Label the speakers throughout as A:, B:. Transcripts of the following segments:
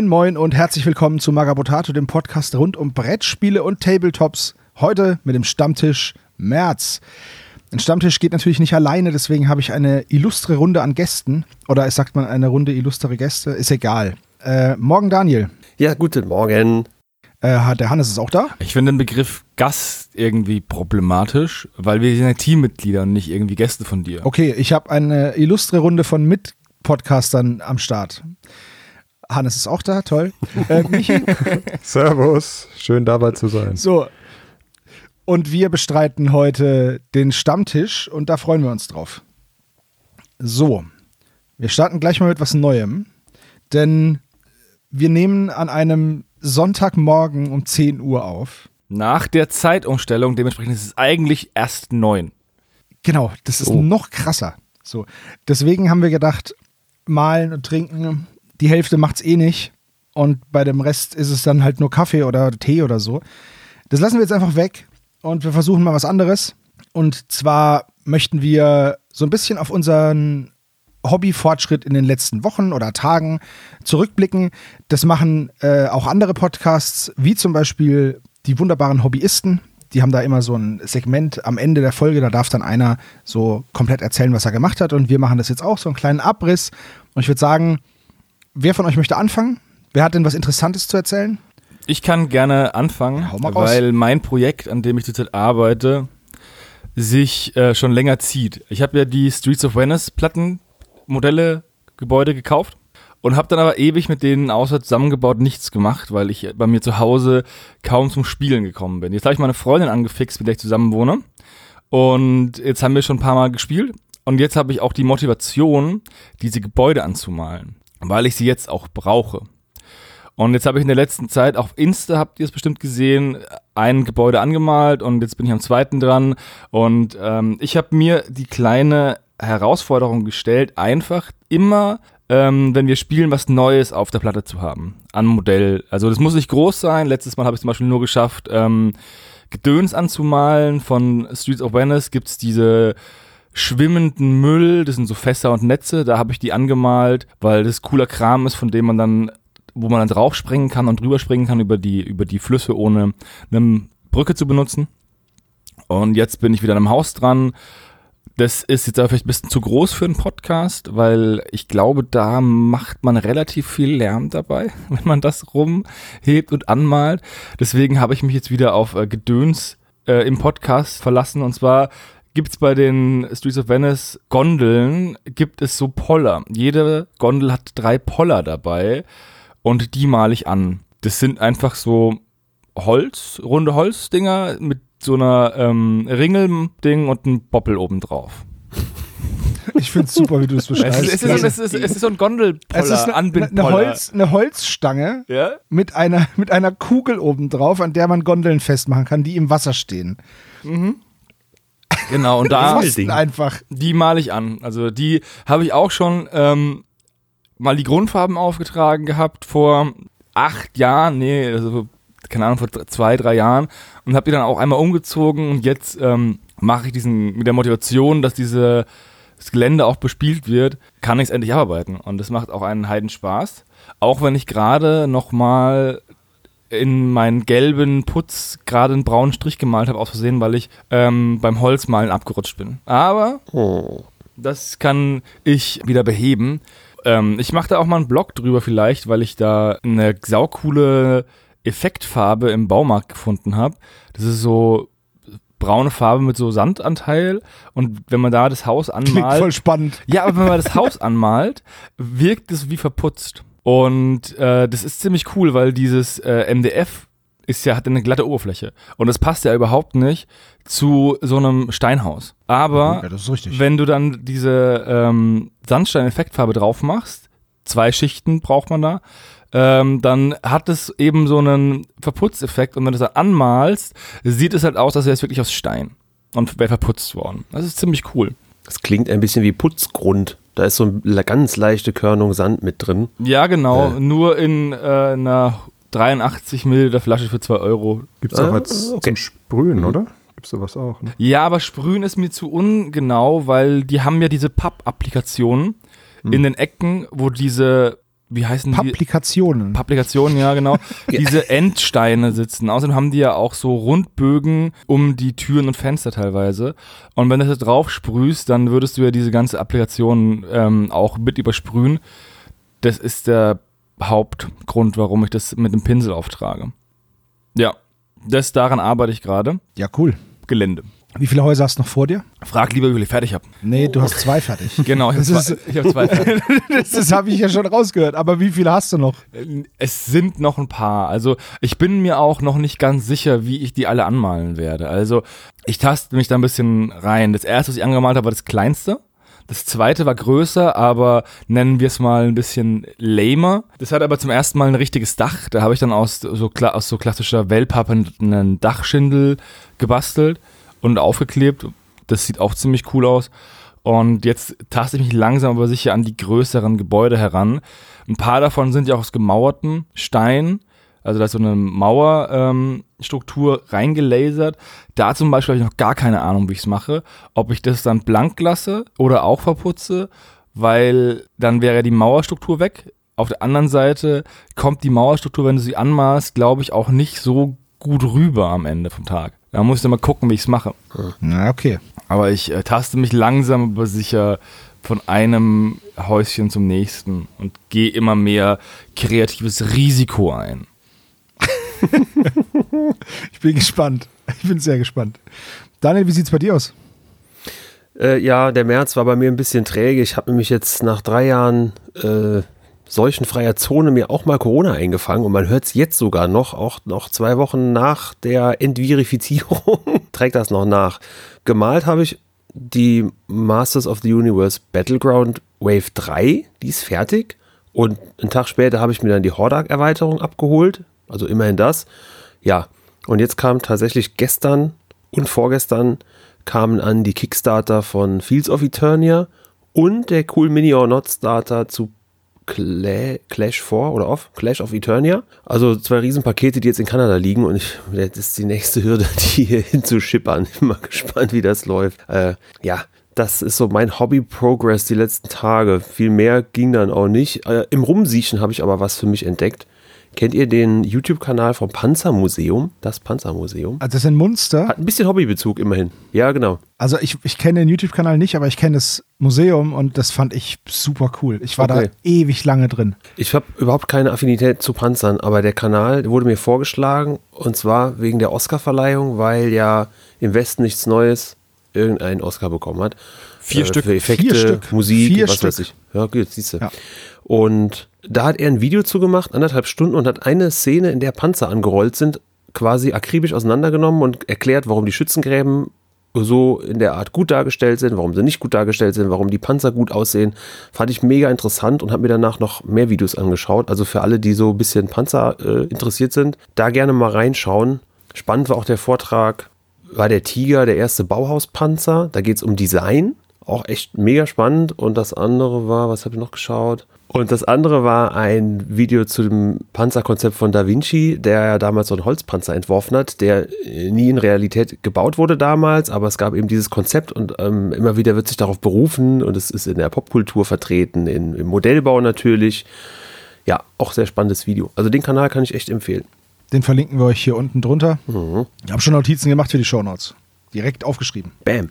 A: Moin, moin und herzlich willkommen zu Magabotato, dem Podcast rund um Brettspiele und Tabletops. Heute mit dem Stammtisch März. Ein Stammtisch geht natürlich nicht alleine, deswegen habe ich eine illustre Runde an Gästen. Oder es sagt man eine Runde illustre Gäste, ist egal. Äh, morgen Daniel.
B: Ja, guten Morgen.
A: Äh, der Hannes ist auch da.
C: Ich finde den Begriff Gast irgendwie problematisch, weil wir sind ja Teammitglieder und nicht irgendwie Gäste von dir.
A: Okay, ich habe eine illustre Runde von Mitpodcastern am Start. Hannes ist auch da, toll. Äh, Michi.
D: Servus, schön dabei zu sein.
A: So. Und wir bestreiten heute den Stammtisch und da freuen wir uns drauf. So. Wir starten gleich mal mit was Neuem, denn wir nehmen an einem Sonntagmorgen um 10 Uhr auf.
C: Nach der Zeitumstellung, dementsprechend ist es eigentlich erst neun.
A: Genau, das ist oh. noch krasser. So. Deswegen haben wir gedacht, malen und trinken die Hälfte macht es eh nicht. Und bei dem Rest ist es dann halt nur Kaffee oder Tee oder so. Das lassen wir jetzt einfach weg und wir versuchen mal was anderes. Und zwar möchten wir so ein bisschen auf unseren Hobbyfortschritt in den letzten Wochen oder Tagen zurückblicken. Das machen äh, auch andere Podcasts, wie zum Beispiel die wunderbaren Hobbyisten. Die haben da immer so ein Segment am Ende der Folge, da darf dann einer so komplett erzählen, was er gemacht hat. Und wir machen das jetzt auch, so einen kleinen Abriss. Und ich würde sagen, Wer von euch möchte anfangen? Wer hat denn was Interessantes zu erzählen?
C: Ich kann gerne anfangen, ja, weil mein Projekt, an dem ich zurzeit arbeite, sich äh, schon länger zieht. Ich habe ja die Streets of Venice Plattenmodelle, Gebäude gekauft und habe dann aber ewig mit denen außer zusammengebaut nichts gemacht, weil ich bei mir zu Hause kaum zum Spielen gekommen bin. Jetzt habe ich meine Freundin angefixt, mit der ich zusammen wohne. Und jetzt haben wir schon ein paar Mal gespielt. Und jetzt habe ich auch die Motivation, diese Gebäude anzumalen weil ich sie jetzt auch brauche. Und jetzt habe ich in der letzten Zeit auf Insta, habt ihr es bestimmt gesehen, ein Gebäude angemalt und jetzt bin ich am zweiten dran. Und ähm, ich habe mir die kleine Herausforderung gestellt, einfach immer, ähm, wenn wir spielen, was Neues auf der Platte zu haben. An Modell. Also das muss nicht groß sein. Letztes Mal habe ich zum Beispiel nur geschafft, ähm, Gedöns anzumalen. Von Streets of Venice gibt's diese schwimmenden Müll, das sind so Fässer und Netze, da habe ich die angemalt, weil das cooler Kram ist, von dem man dann, wo man dann draufspringen kann und drüber springen kann über die, über die Flüsse, ohne eine Brücke zu benutzen. Und jetzt bin ich wieder am Haus dran. Das ist jetzt aber vielleicht ein bisschen zu groß für einen Podcast, weil ich glaube, da macht man relativ viel Lärm dabei, wenn man das rumhebt und anmalt. Deswegen habe ich mich jetzt wieder auf äh, Gedöns äh, im Podcast verlassen. Und zwar gibt es bei den Streets of Venice Gondeln, gibt es so Poller. Jede Gondel hat drei Poller dabei und die male ich an. Das sind einfach so Holz, runde Holzdinger mit so einer ähm, Ringelding und einem Boppel oben drauf.
A: Ich finde es super, wie du es beschreibst.
C: Es ist, es, ist, es, ist, es ist so ein Gondelpoller,
A: es ist eine, eine, Holz, eine Holzstange ja? mit, einer, mit einer Kugel oben drauf, an der man Gondeln festmachen kann, die im Wasser stehen. Mhm.
C: Genau, und da
A: einfach.
C: Die male ich an. Also die habe ich auch schon ähm, mal die Grundfarben aufgetragen gehabt vor acht Jahren, nee, also keine Ahnung, vor zwei, drei Jahren und habe die dann auch einmal umgezogen und jetzt ähm, mache ich diesen mit der Motivation, dass diese das Gelände auch bespielt wird, kann ich es endlich abarbeiten und das macht auch einen Heidenspaß. Auch wenn ich gerade noch mal in meinen gelben Putz gerade einen braunen Strich gemalt habe, aus Versehen, weil ich ähm, beim Holzmalen abgerutscht bin. Aber oh. das kann ich wieder beheben. Ähm, ich mache da auch mal einen Blog drüber vielleicht, weil ich da eine saukoole Effektfarbe im Baumarkt gefunden habe. Das ist so braune Farbe mit so Sandanteil und wenn man da das Haus anmalt. Klingt
A: voll spannend.
C: Ja, aber wenn man das Haus anmalt, wirkt es wie verputzt. Und äh, das ist ziemlich cool, weil dieses äh, MDF ist ja, hat eine glatte Oberfläche. Und das passt ja überhaupt nicht zu so einem Steinhaus. Aber
A: ja,
C: wenn du dann diese ähm, Sandstein-Effektfarbe drauf machst, zwei Schichten braucht man da, ähm, dann hat es eben so einen Verputzeffekt und wenn du es dann anmalst, sieht es halt aus, als wäre es wirklich aus Stein und wäre verputzt worden. Das ist ziemlich cool.
B: Das klingt ein bisschen wie Putzgrund. Da ist so eine ganz leichte Körnung Sand mit drin.
C: Ja, genau. Äh. Nur in äh, einer 83 Milliliter Flasche für 2 Euro.
D: Gibt es auch ah, als okay. zum Sprühen, mhm. oder? Gibt es sowas auch? Ne?
C: Ja, aber Sprühen ist mir zu ungenau, weil die haben ja diese Papp-Applikationen mhm. in den Ecken, wo diese wie heißen die?
A: Publikationen.
C: Publikationen, ja, genau. Diese Endsteine sitzen. Außerdem haben die ja auch so Rundbögen um die Türen und Fenster teilweise. Und wenn du das drauf sprühst, dann würdest du ja diese ganze Applikation ähm, auch mit übersprühen. Das ist der Hauptgrund, warum ich das mit dem Pinsel auftrage. Ja, das daran arbeite ich gerade.
A: Ja, cool.
C: Gelände.
A: Wie viele Häuser hast du noch vor dir?
C: Frag lieber, wie viele ich fertig habe.
A: Nee, du hast zwei fertig.
C: Genau, ich habe zwei, ich hab zwei fertig.
A: das das habe ich ja schon rausgehört. Aber wie viele hast du noch?
C: Es sind noch ein paar. Also ich bin mir auch noch nicht ganz sicher, wie ich die alle anmalen werde. Also ich taste mich da ein bisschen rein. Das erste, was ich angemalt habe, war das kleinste. Das zweite war größer, aber nennen wir es mal ein bisschen lamer. Das hat aber zum ersten Mal ein richtiges Dach. Da habe ich dann aus so, aus so klassischer Wellpappe einen Dachschindel gebastelt und aufgeklebt. Das sieht auch ziemlich cool aus. Und jetzt taste ich mich langsam aber sicher an die größeren Gebäude heran. Ein paar davon sind ja auch aus gemauerten Stein. Also da ist so eine Mauerstruktur ähm, reingelasert. Da zum Beispiel habe ich noch gar keine Ahnung, wie ich es mache. Ob ich das dann blank lasse oder auch verputze, weil dann wäre die Mauerstruktur weg. Auf der anderen Seite kommt die Mauerstruktur, wenn du sie anmaßt, glaube ich, auch nicht so gut rüber am Ende vom Tag. Da muss ich mal gucken, wie ich es mache.
A: Na, okay.
C: Aber ich äh, taste mich langsam aber sicher von einem Häuschen zum nächsten und gehe immer mehr kreatives Risiko ein.
A: ich bin gespannt. Ich bin sehr gespannt. Daniel, wie sieht es bei dir aus?
B: Äh, ja, der März war bei mir ein bisschen träge. Ich habe nämlich jetzt nach drei Jahren äh, seuchenfreier Zone mir auch mal Corona eingefangen und man hört es jetzt sogar noch, auch noch zwei Wochen nach der Entverifizierung, trägt das noch nach. Gemalt habe ich die Masters of the Universe Battleground Wave 3, die ist fertig. Und einen Tag später habe ich mir dann die Hordak-Erweiterung abgeholt, also immerhin das. Ja, und jetzt kam tatsächlich gestern und vorgestern kamen an die Kickstarter von Fields of Eternia und der Cool Mini or Not Starter zu Clash 4 oder Off, Clash of Eternia. Also zwei Riesenpakete, die jetzt in Kanada liegen und ich, das ist die nächste Hürde, die hier hinzuschippern. Ich bin mal gespannt, wie das läuft. Äh, ja, das ist so mein Hobby-Progress die letzten Tage. Viel mehr ging dann auch nicht. Äh, Im Rumsiechen habe ich aber was für mich entdeckt. Kennt ihr den YouTube-Kanal vom Panzermuseum? Das Panzermuseum.
A: Also das ist ein Munster.
B: Hat ein bisschen Hobbybezug immerhin. Ja, genau.
A: Also ich, ich kenne den YouTube-Kanal nicht, aber ich kenne das Museum und das fand ich super cool. Ich war okay. da ewig lange drin.
B: Ich habe überhaupt keine Affinität zu Panzern, aber der Kanal wurde mir vorgeschlagen und zwar wegen der Oscarverleihung, weil ja im Westen nichts Neues irgendeinen Oscar bekommen hat.
C: Vier äh, Stück.
B: Für Effekte,
A: Vier Stück.
B: Musik,
A: Vier
B: was
A: Stück.
B: weiß ich. Ja, gut, siehst du. Ja. Und da hat er ein Video zugemacht, anderthalb Stunden, und hat eine Szene, in der Panzer angerollt sind, quasi akribisch auseinandergenommen und erklärt, warum die Schützengräben so in der Art gut dargestellt sind, warum sie nicht gut dargestellt sind, warum die Panzer gut aussehen. Fand ich mega interessant und habe mir danach noch mehr Videos angeschaut. Also für alle, die so ein bisschen Panzer äh, interessiert sind, da gerne mal reinschauen. Spannend war auch der Vortrag, war der Tiger der erste Bauhauspanzer. Da geht es um Design. Auch echt mega spannend. Und das andere war, was habe ich noch geschaut? Und das andere war ein Video zu dem Panzerkonzept von Da Vinci, der ja damals so einen Holzpanzer entworfen hat, der nie in Realität gebaut wurde damals, aber es gab eben dieses Konzept und ähm, immer wieder wird sich darauf berufen und es ist in der Popkultur vertreten, in, im Modellbau natürlich. Ja, auch sehr spannendes Video. Also den Kanal kann ich echt empfehlen.
A: Den verlinken wir euch hier unten drunter. Mhm. Ich habe schon Notizen gemacht für die Shownotes. Direkt aufgeschrieben.
B: Bam.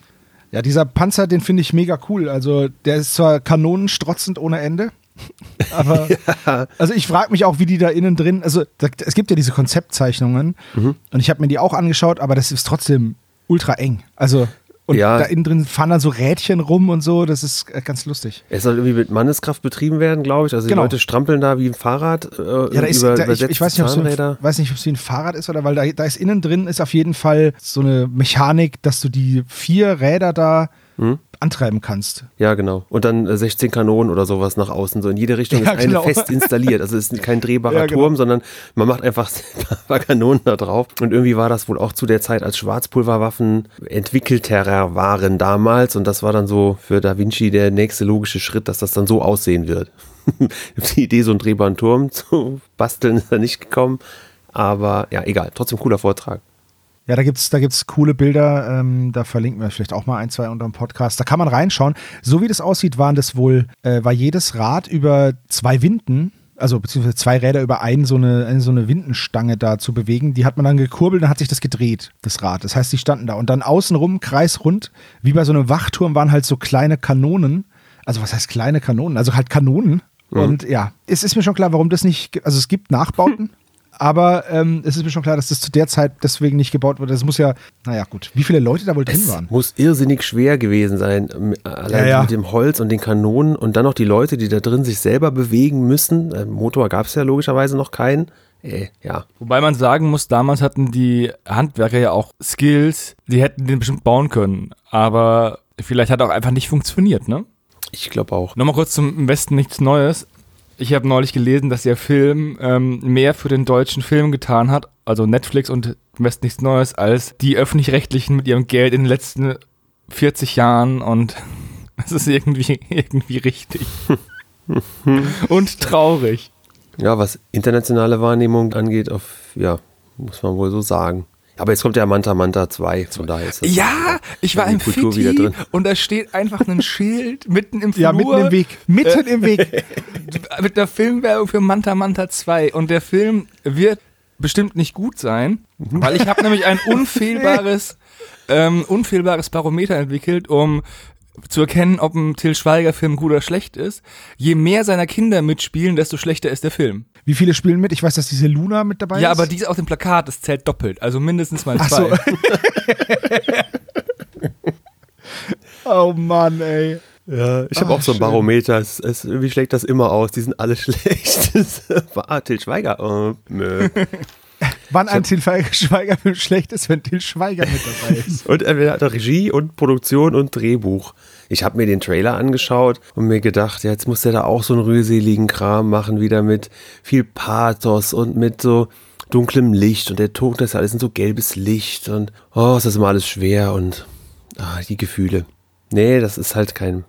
A: Ja, dieser Panzer, den finde ich mega cool. Also der ist zwar kanonenstrotzend ohne Ende. Aber ja. also ich frage mich auch, wie die da innen drin, also da, es gibt ja diese Konzeptzeichnungen mhm. und ich habe mir die auch angeschaut, aber das ist trotzdem ultra eng. Also und ja. da innen drin fahren dann so Rädchen rum und so, das ist äh, ganz lustig.
B: Es soll irgendwie mit Manneskraft betrieben werden, glaube ich. Also die genau. Leute strampeln da wie ein Fahrrad. Äh,
A: ja, da ist, über, da, ich, ich, weiß nicht, ob es so weiß nicht, ob es wie ein Fahrrad ist oder weil da, da ist innen drin ist auf jeden Fall so eine Mechanik, dass du die vier Räder da hm? Antreiben kannst.
B: Ja, genau. Und dann 16 äh, Kanonen oder sowas nach außen. So in jede Richtung ja, ist eine genau. fest installiert. Also es ist kein drehbarer ja, genau. Turm, sondern man macht einfach ein paar Kanonen da drauf. Und irgendwie war das wohl auch zu der Zeit, als Schwarzpulverwaffen entwickelter waren damals. Und das war dann so für Da Vinci der nächste logische Schritt, dass das dann so aussehen wird. Die Idee, so einen drehbaren Turm zu basteln, ist da nicht gekommen. Aber ja, egal. Trotzdem cooler Vortrag.
A: Ja, da gibt es da gibt's coole Bilder, ähm, da verlinken wir vielleicht auch mal ein, zwei unter dem Podcast. Da kann man reinschauen. So wie das aussieht, waren das wohl, äh, war jedes Rad über zwei Winden also beziehungsweise zwei Räder über einen so eine, eine, so eine Windenstange da zu bewegen. Die hat man dann gekurbelt, dann hat sich das gedreht, das Rad. Das heißt, die standen da. Und dann außenrum, kreisrund, wie bei so einem Wachturm, waren halt so kleine Kanonen. Also was heißt kleine Kanonen? Also halt Kanonen. Mhm. Und ja, es ist mir schon klar, warum das nicht, also es gibt Nachbauten. Aber ähm, es ist mir schon klar, dass das zu der Zeit deswegen nicht gebaut wurde. Das muss ja, naja, gut. Wie viele Leute da wohl drin waren?
B: Es muss irrsinnig schwer gewesen sein. Ähm, allein ja, ja. mit dem Holz und den Kanonen und dann noch die Leute, die da drin sich selber bewegen müssen. Äh, Motor gab es ja logischerweise noch keinen. Äh, ja.
C: Wobei man sagen muss, damals hatten die Handwerker ja auch Skills, die hätten den bestimmt bauen können. Aber vielleicht hat er auch einfach nicht funktioniert, ne?
B: Ich glaube auch.
C: Nochmal kurz zum Westen nichts Neues. Ich habe neulich gelesen, dass der Film ähm, mehr für den deutschen Film getan hat, also Netflix und West nichts Neues, als die öffentlich-rechtlichen mit ihrem Geld in den letzten 40 Jahren und es ist irgendwie, irgendwie richtig. und traurig.
B: Ja, was internationale Wahrnehmung angeht, auf, ja, muss man wohl so sagen. Aber jetzt kommt ja Manta Manta 2, von daher ist
C: das Ja, ich war im Kultur Fitti wieder drin. und da steht einfach ein Schild mitten im Flur.
A: Ja, mitten im Weg. Mitten im Weg.
C: Mit der Filmwerbung für Manta Manta 2. Und der Film wird bestimmt nicht gut sein, mhm. weil ich habe nämlich ein unfehlbares, ähm, unfehlbares Barometer entwickelt, um zu erkennen, ob ein Till Schweiger-Film gut oder schlecht ist. Je mehr seiner Kinder mitspielen, desto schlechter ist der Film.
A: Wie viele spielen mit? Ich weiß, dass diese Luna mit dabei
C: ja, ist. Ja, aber die ist auf dem Plakat, das zählt doppelt. Also mindestens mal zwei.
A: So. oh Mann, ey.
B: Ja, ich habe auch so ein Barometer. Es, es, wie schlägt das immer aus? Die sind alle schlecht. ah, Till Schweiger. Oh, nö.
A: Wann ein Til Schweiger-Film schlecht ist, wenn Til Schweiger mit dabei ist.
B: und er hat Regie und Produktion und Drehbuch. Ich habe mir den Trailer angeschaut und mir gedacht, ja, jetzt muss der da auch so einen rührseligen Kram machen, wieder mit viel Pathos und mit so dunklem Licht und der Ton, das ist alles in so gelbes Licht und oh, ist das immer alles schwer und ah, die Gefühle. Nee, das ist halt kein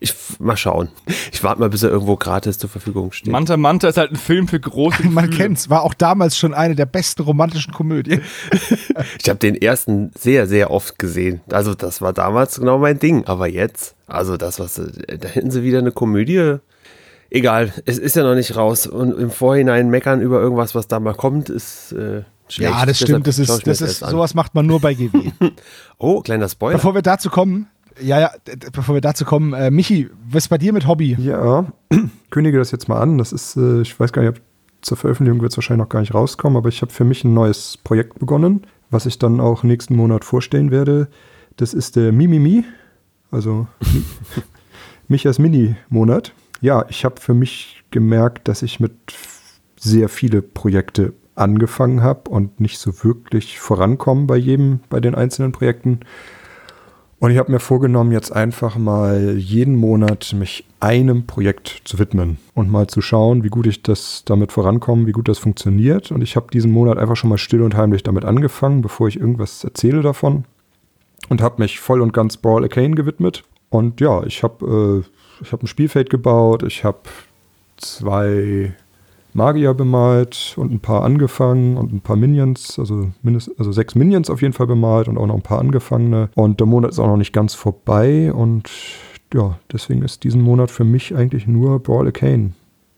B: ich mal schauen. Ich warte mal, bis er irgendwo gratis zur Verfügung steht.
C: Manta Manta ist halt ein Film für große
A: Man Gefühle. kennt's, war auch damals schon eine der besten romantischen Komödien.
B: ich habe den ersten sehr, sehr oft gesehen. Also das war damals genau mein Ding. Aber jetzt, also das, was, da hätten sie wieder eine Komödie. Egal, es ist ja noch nicht raus. Und im Vorhinein meckern über irgendwas, was da mal kommt, ist äh, schlecht.
A: Ja, das stimmt. Das ist, das ist, sowas macht man nur bei GW.
B: oh, kleiner Spoiler.
A: Bevor wir dazu kommen, ja, ja, bevor wir dazu kommen, äh, Michi, was ist bei dir mit Hobby?
D: Ja, kündige das jetzt mal an. Das ist, äh, ich weiß gar nicht, ob zur Veröffentlichung wird es wahrscheinlich noch gar nicht rauskommen, aber ich habe für mich ein neues Projekt begonnen, was ich dann auch nächsten Monat vorstellen werde. Das ist der Mimimi, also Michas Mini-Monat. Ja, ich habe für mich gemerkt, dass ich mit sehr viele Projekte angefangen habe und nicht so wirklich vorankommen bei jedem, bei den einzelnen Projekten. Und ich habe mir vorgenommen, jetzt einfach mal jeden Monat mich einem Projekt zu widmen und mal zu schauen, wie gut ich das damit vorankomme, wie gut das funktioniert. Und ich habe diesen Monat einfach schon mal still und heimlich damit angefangen, bevor ich irgendwas erzähle davon. Und habe mich voll und ganz Brawl Arcane gewidmet. Und ja, ich habe äh, hab ein Spielfeld gebaut, ich habe zwei Magier bemalt und ein paar angefangen und ein paar Minions, also, mindest, also sechs Minions auf jeden Fall bemalt und auch noch ein paar angefangene. Und der Monat ist auch noch nicht ganz vorbei und ja, deswegen ist diesen Monat für mich eigentlich nur Brawl Arcane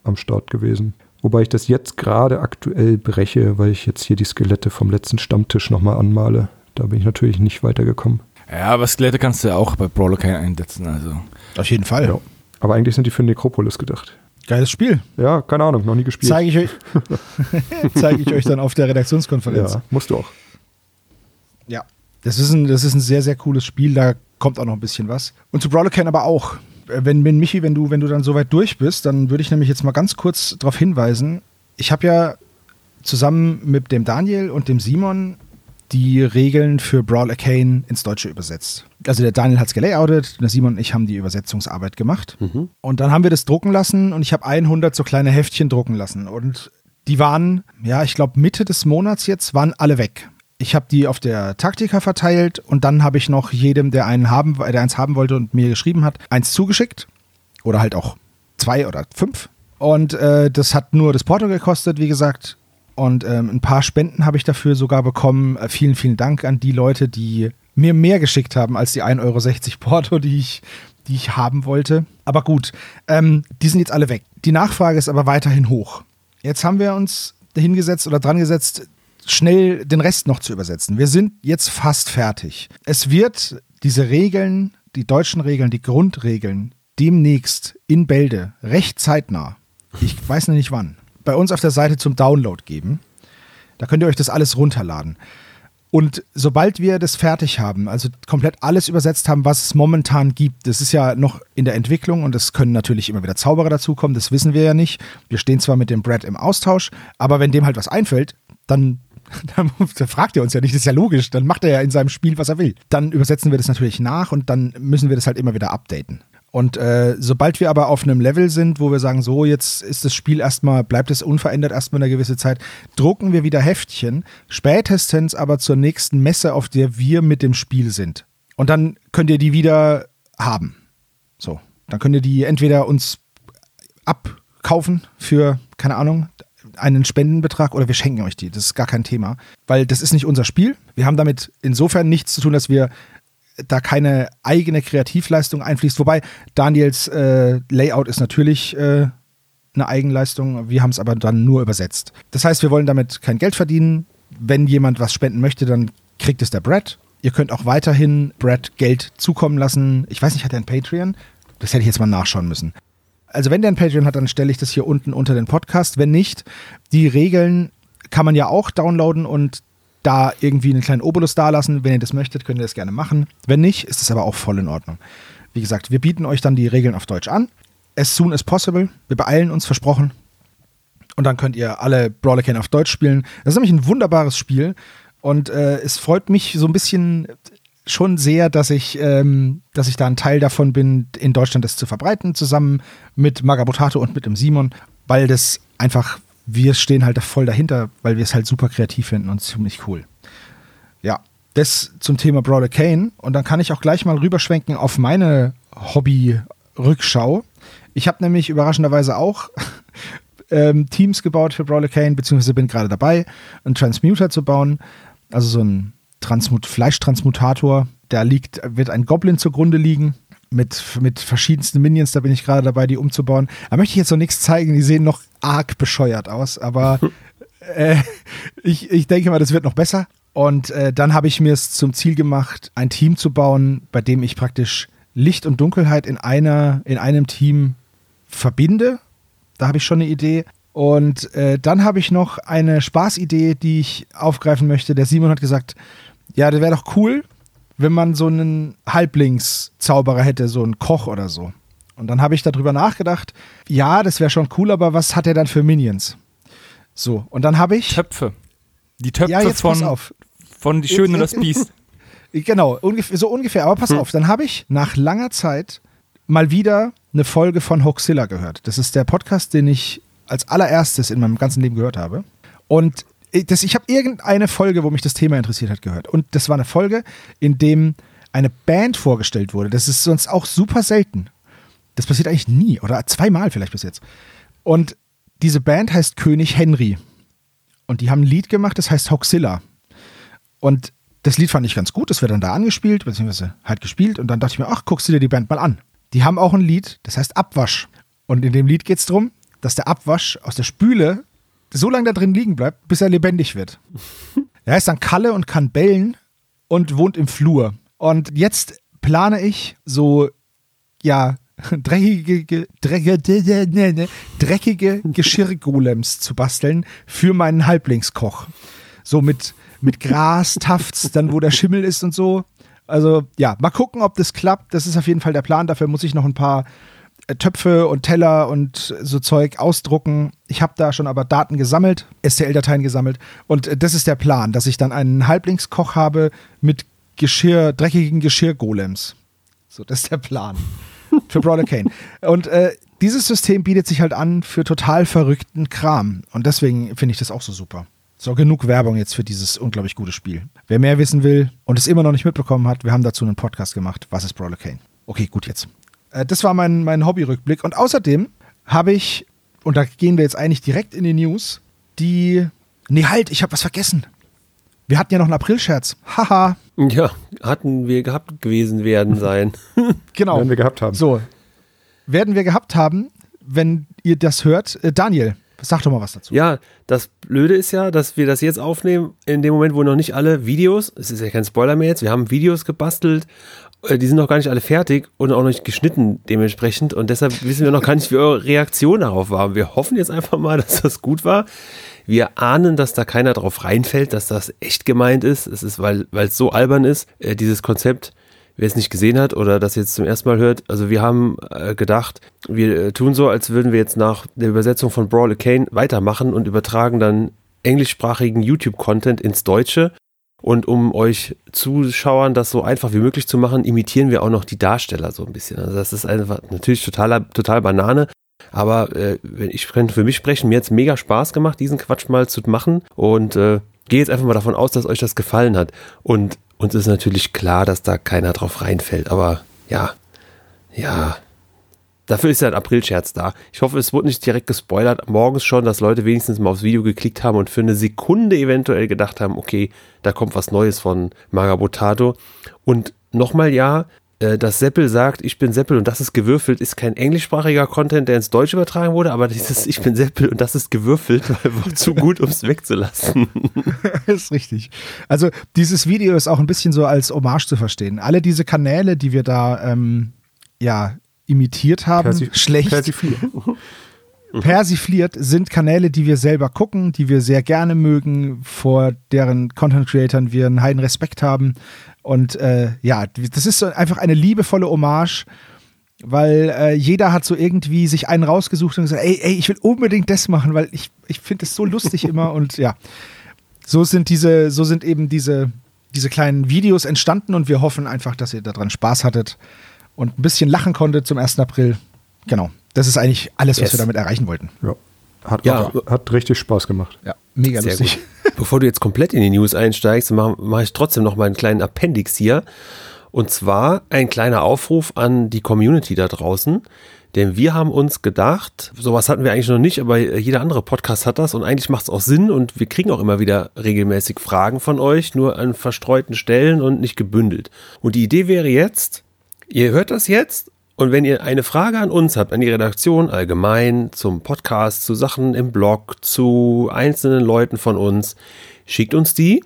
D: am Start gewesen. Wobei ich das jetzt gerade aktuell breche, weil ich jetzt hier die Skelette vom letzten Stammtisch nochmal anmale. Da bin ich natürlich nicht weitergekommen.
C: Ja, aber Skelette kannst du ja auch bei Brawl Arcane einsetzen, also.
A: Auf jeden Fall. Ja.
D: Aber eigentlich sind die für Necropolis gedacht.
A: Geiles Spiel.
D: Ja, keine Ahnung, noch nie gespielt.
A: Zeige ich euch, zeige ich euch dann auf der Redaktionskonferenz.
D: Ja, musst du auch.
A: Ja, das ist, ein, das ist ein sehr, sehr cooles Spiel. Da kommt auch noch ein bisschen was. Und zu Brawlercan aber auch. Wenn, wenn Michi, wenn du, wenn du dann soweit durch bist, dann würde ich nämlich jetzt mal ganz kurz darauf hinweisen. Ich habe ja zusammen mit dem Daniel und dem Simon die Regeln für Brawl Arcane ins Deutsche übersetzt. Also der Daniel hat es gelayoutet, der Simon und ich haben die Übersetzungsarbeit gemacht. Mhm. Und dann haben wir das drucken lassen und ich habe 100 so kleine Heftchen drucken lassen. Und die waren, ja, ich glaube Mitte des Monats jetzt, waren alle weg. Ich habe die auf der Taktika verteilt und dann habe ich noch jedem, der einen haben, der eins haben wollte und mir geschrieben hat, eins zugeschickt. Oder halt auch zwei oder fünf. Und äh, das hat nur das Porto gekostet, wie gesagt. Und ähm, ein paar Spenden habe ich dafür sogar bekommen. Äh, vielen, vielen Dank an die Leute, die mir mehr geschickt haben als die 1,60 Euro Porto, die ich, die ich haben wollte. Aber gut, ähm, die sind jetzt alle weg. Die Nachfrage ist aber weiterhin hoch. Jetzt haben wir uns hingesetzt oder dran gesetzt, schnell den Rest noch zu übersetzen. Wir sind jetzt fast fertig. Es wird diese Regeln, die deutschen Regeln, die Grundregeln, demnächst in Bälde, recht zeitnah, ich weiß noch nicht wann, bei uns auf der Seite zum Download geben. Da könnt ihr euch das alles runterladen. Und sobald wir das fertig haben, also komplett alles übersetzt haben, was es momentan gibt, das ist ja noch in der Entwicklung und es können natürlich immer wieder Zauberer dazukommen, das wissen wir ja nicht. Wir stehen zwar mit dem Brad im Austausch, aber wenn dem halt was einfällt, dann, dann, fragt er uns ja nicht, das ist ja logisch, dann macht er ja in seinem Spiel, was er will. Dann übersetzen wir das natürlich nach und dann müssen wir das halt immer wieder updaten. Und äh, sobald wir aber auf einem Level sind, wo wir sagen, so, jetzt ist das Spiel erstmal, bleibt es unverändert erstmal eine gewisse Zeit, drucken wir wieder Heftchen, spätestens aber zur nächsten Messe, auf der wir mit dem Spiel sind. Und dann könnt ihr die wieder haben. So, dann könnt ihr die entweder uns abkaufen für, keine Ahnung, einen Spendenbetrag oder wir schenken euch die. Das ist gar kein Thema, weil das ist nicht unser Spiel. Wir haben damit insofern nichts zu tun, dass wir da keine eigene Kreativleistung einfließt. Wobei Daniels äh, Layout ist natürlich äh, eine Eigenleistung. Wir haben es aber dann nur übersetzt. Das heißt, wir wollen damit kein Geld verdienen. Wenn jemand was spenden möchte, dann kriegt es der Brad. Ihr könnt auch weiterhin Brad Geld zukommen lassen. Ich weiß nicht, hat er ein Patreon? Das hätte ich jetzt mal nachschauen müssen. Also wenn der ein Patreon hat, dann stelle ich das hier unten unter den Podcast. Wenn nicht, die Regeln kann man ja auch downloaden und da irgendwie einen kleinen Obolus dalassen. Wenn ihr das möchtet, könnt ihr das gerne machen. Wenn nicht, ist es aber auch voll in Ordnung. Wie gesagt, wir bieten euch dann die Regeln auf Deutsch an. As soon as possible. Wir beeilen uns, versprochen. Und dann könnt ihr alle Brawler Can auf Deutsch spielen. Das ist nämlich ein wunderbares Spiel. Und äh, es freut mich so ein bisschen schon sehr, dass ich, ähm, dass ich da ein Teil davon bin, in Deutschland das zu verbreiten, zusammen mit Magabotato und mit dem Simon, weil das einfach wir stehen halt voll dahinter, weil wir es halt super kreativ finden und ziemlich cool. Ja, das zum Thema Brawler Kane. Und dann kann ich auch gleich mal rüberschwenken auf meine Hobby-Rückschau. Ich habe nämlich überraschenderweise auch ähm, Teams gebaut für Brawler Kane, beziehungsweise bin gerade dabei, einen Transmuter zu bauen. Also so ein Transmut Fleischtransmutator. Da liegt, wird ein Goblin zugrunde liegen mit, mit verschiedensten Minions, da bin ich gerade dabei, die umzubauen. Da möchte ich jetzt noch nichts zeigen, die sehen noch arg bescheuert aus, aber äh, ich, ich denke mal, das wird noch besser. Und äh, dann habe ich mir es zum Ziel gemacht, ein Team zu bauen, bei dem ich praktisch Licht und Dunkelheit in, einer, in einem Team verbinde. Da habe ich schon eine Idee. Und äh, dann habe ich noch eine Spaßidee, die ich aufgreifen möchte. Der Simon hat gesagt, ja, das wäre doch cool, wenn man so einen Halblingszauberer hätte, so einen Koch oder so. Und dann habe ich darüber nachgedacht, ja, das wäre schon cool, aber was hat er dann für Minions? So, und dann habe ich.
C: Töpfe. Die Töpfe ja, von, von Die Schöne und das Biest.
A: Genau, ungefähr, so ungefähr. Aber pass hm. auf, dann habe ich nach langer Zeit mal wieder eine Folge von Hoaxilla gehört. Das ist der Podcast, den ich als allererstes in meinem ganzen Leben gehört habe. Und das, ich habe irgendeine Folge, wo mich das Thema interessiert hat, gehört. Und das war eine Folge, in dem eine Band vorgestellt wurde. Das ist sonst auch super selten. Das passiert eigentlich nie oder zweimal vielleicht bis jetzt. Und diese Band heißt König Henry. Und die haben ein Lied gemacht, das heißt Hoxilla. Und das Lied fand ich ganz gut, das wird dann da angespielt, beziehungsweise halt gespielt. Und dann dachte ich mir, ach, guckst du dir die Band mal an. Die haben auch ein Lied, das heißt Abwasch. Und in dem Lied geht es darum, dass der Abwasch aus der Spüle so lange da drin liegen bleibt, bis er lebendig wird. er heißt dann Kalle und kann bellen und wohnt im Flur. Und jetzt plane ich so, ja, dreckige, dreckige, dreckige Geschirrgolems zu basteln für meinen Halblingskoch. So mit, mit Gras, Tafts, dann wo der Schimmel ist und so. Also ja, mal gucken, ob das klappt. Das ist auf jeden Fall der Plan. Dafür muss ich noch ein paar Töpfe und Teller und so Zeug ausdrucken. Ich habe da schon aber Daten gesammelt, STL-Dateien gesammelt. Und äh, das ist der Plan, dass ich dann einen Halblingskoch habe mit Geschirr, dreckigen Geschirrgolems. So, das ist der Plan. für Brawler Kane. Und äh, dieses System bietet sich halt an für total verrückten Kram. Und deswegen finde ich das auch so super. So, genug Werbung jetzt für dieses unglaublich gute Spiel. Wer mehr wissen will und es immer noch nicht mitbekommen hat, wir haben dazu einen Podcast gemacht. Was ist Brawler Kane? Okay, gut jetzt. Äh, das war mein, mein Hobby-Rückblick. Und außerdem habe ich, und da gehen wir jetzt eigentlich direkt in die News, die. Nee, halt, ich habe was vergessen. Wir hatten ja noch einen April-Scherz. Haha.
B: Ja, hatten wir gehabt gewesen werden sein.
A: genau.
D: Werden wir gehabt haben.
A: So. Werden wir gehabt haben, wenn ihr das hört. Äh, Daniel, sag doch mal was dazu.
B: Ja, das Blöde ist ja, dass wir das jetzt aufnehmen, in dem Moment, wo noch nicht alle Videos, es ist ja kein Spoiler mehr jetzt, wir haben Videos gebastelt, die sind noch gar nicht alle fertig und auch noch nicht geschnitten dementsprechend und deshalb wissen wir noch gar nicht, wie eure Reaktion darauf war. Wir hoffen jetzt einfach mal, dass das gut war. Wir ahnen, dass da keiner drauf reinfällt, dass das echt gemeint ist. Es ist, weil es so albern ist, äh, dieses Konzept wer es nicht gesehen hat oder das jetzt zum ersten Mal hört, also wir haben äh, gedacht, wir äh, tun so, als würden wir jetzt nach der Übersetzung von Brawl Kane weitermachen und übertragen dann englischsprachigen YouTube-Content ins Deutsche. Und um euch Zuschauern das so einfach wie möglich zu machen, imitieren wir auch noch die Darsteller so ein bisschen. Also das ist einfach natürlich total, total Banane. Aber äh, ich könnte für mich sprechen, mir hat es mega Spaß gemacht, diesen Quatsch mal zu machen. Und äh, gehe jetzt einfach mal davon aus, dass euch das gefallen hat. Und uns ist natürlich klar, dass da keiner drauf reinfällt, aber ja, ja. Dafür ist ja ein April-Scherz da. Ich hoffe, es wurde nicht direkt gespoilert, morgens schon, dass Leute wenigstens mal aufs Video geklickt haben und für eine Sekunde eventuell gedacht haben, okay, da kommt was Neues von Magabotato. Und nochmal ja, äh, dass Seppel sagt, ich bin Seppel und das ist gewürfelt, ist kein englischsprachiger Content, der ins Deutsche übertragen wurde, aber dieses Ich bin Seppel und das ist gewürfelt, war zu gut, um es wegzulassen.
A: ist richtig. Also dieses Video ist auch ein bisschen so als Hommage zu verstehen. Alle diese Kanäle, die wir da ähm, ja imitiert haben, Persi schlecht. Persifliert. persifliert sind Kanäle, die wir selber gucken, die wir sehr gerne mögen, vor deren Content Creatoren wir einen heiden Respekt haben. Und äh, ja, das ist so einfach eine liebevolle Hommage, weil äh, jeder hat so irgendwie sich einen rausgesucht und gesagt, ey, ey, ich will unbedingt das machen, weil ich, ich finde es so lustig immer und ja. So sind diese, so sind eben diese, diese kleinen Videos entstanden und wir hoffen einfach, dass ihr daran Spaß hattet und ein bisschen lachen konntet zum 1. April. Genau. Das ist eigentlich alles, was yes. wir damit erreichen wollten.
D: Ja. Hat, ja. Hat, hat richtig Spaß gemacht.
A: Ja, mega Sehr lustig.
B: Gut. Bevor du jetzt komplett in die News einsteigst, mache mach ich trotzdem noch mal einen kleinen Appendix hier. Und zwar ein kleiner Aufruf an die Community da draußen. Denn wir haben uns gedacht, sowas hatten wir eigentlich noch nicht, aber jeder andere Podcast hat das und eigentlich macht es auch Sinn und wir kriegen auch immer wieder regelmäßig Fragen von euch, nur an verstreuten Stellen und nicht gebündelt. Und die Idee wäre jetzt, ihr hört das jetzt und wenn ihr eine Frage an uns habt, an die Redaktion allgemein, zum Podcast, zu Sachen im Blog, zu einzelnen Leuten von uns, schickt uns die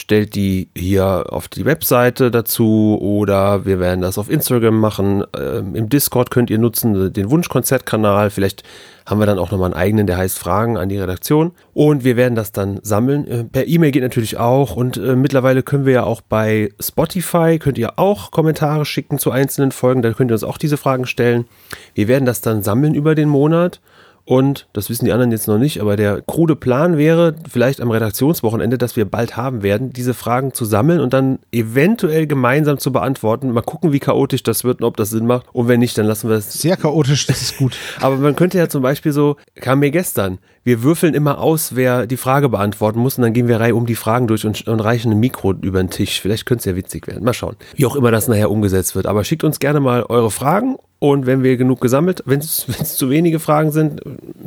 B: stellt die hier auf die Webseite dazu oder wir werden das auf Instagram machen. Ähm, Im Discord könnt ihr nutzen den Wunschkonzertkanal. Vielleicht haben wir dann auch nochmal einen eigenen, der heißt Fragen an die Redaktion. Und wir werden das dann sammeln. Äh, per E-Mail geht natürlich auch. Und äh, mittlerweile können wir ja auch bei Spotify, könnt ihr auch Kommentare schicken zu einzelnen Folgen. Da könnt ihr uns auch diese Fragen stellen. Wir werden das dann sammeln über den Monat und das wissen die anderen jetzt noch nicht, aber der krude Plan wäre, vielleicht am Redaktionswochenende, dass wir bald haben werden, diese Fragen zu sammeln und dann eventuell gemeinsam zu beantworten. Mal gucken, wie chaotisch das wird und ob das Sinn macht. Und wenn nicht, dann lassen wir es.
A: Sehr chaotisch, das ist gut.
B: aber man könnte ja zum Beispiel so, kam mir gestern, wir würfeln immer aus, wer die Frage beantworten muss und dann gehen wir Reihe um die Fragen durch und, und reichen ein Mikro über den Tisch. Vielleicht könnte es ja witzig werden. Mal schauen, wie auch immer das nachher umgesetzt wird. Aber schickt uns gerne mal eure Fragen und wenn wir genug gesammelt, wenn es zu wenige Fragen sind,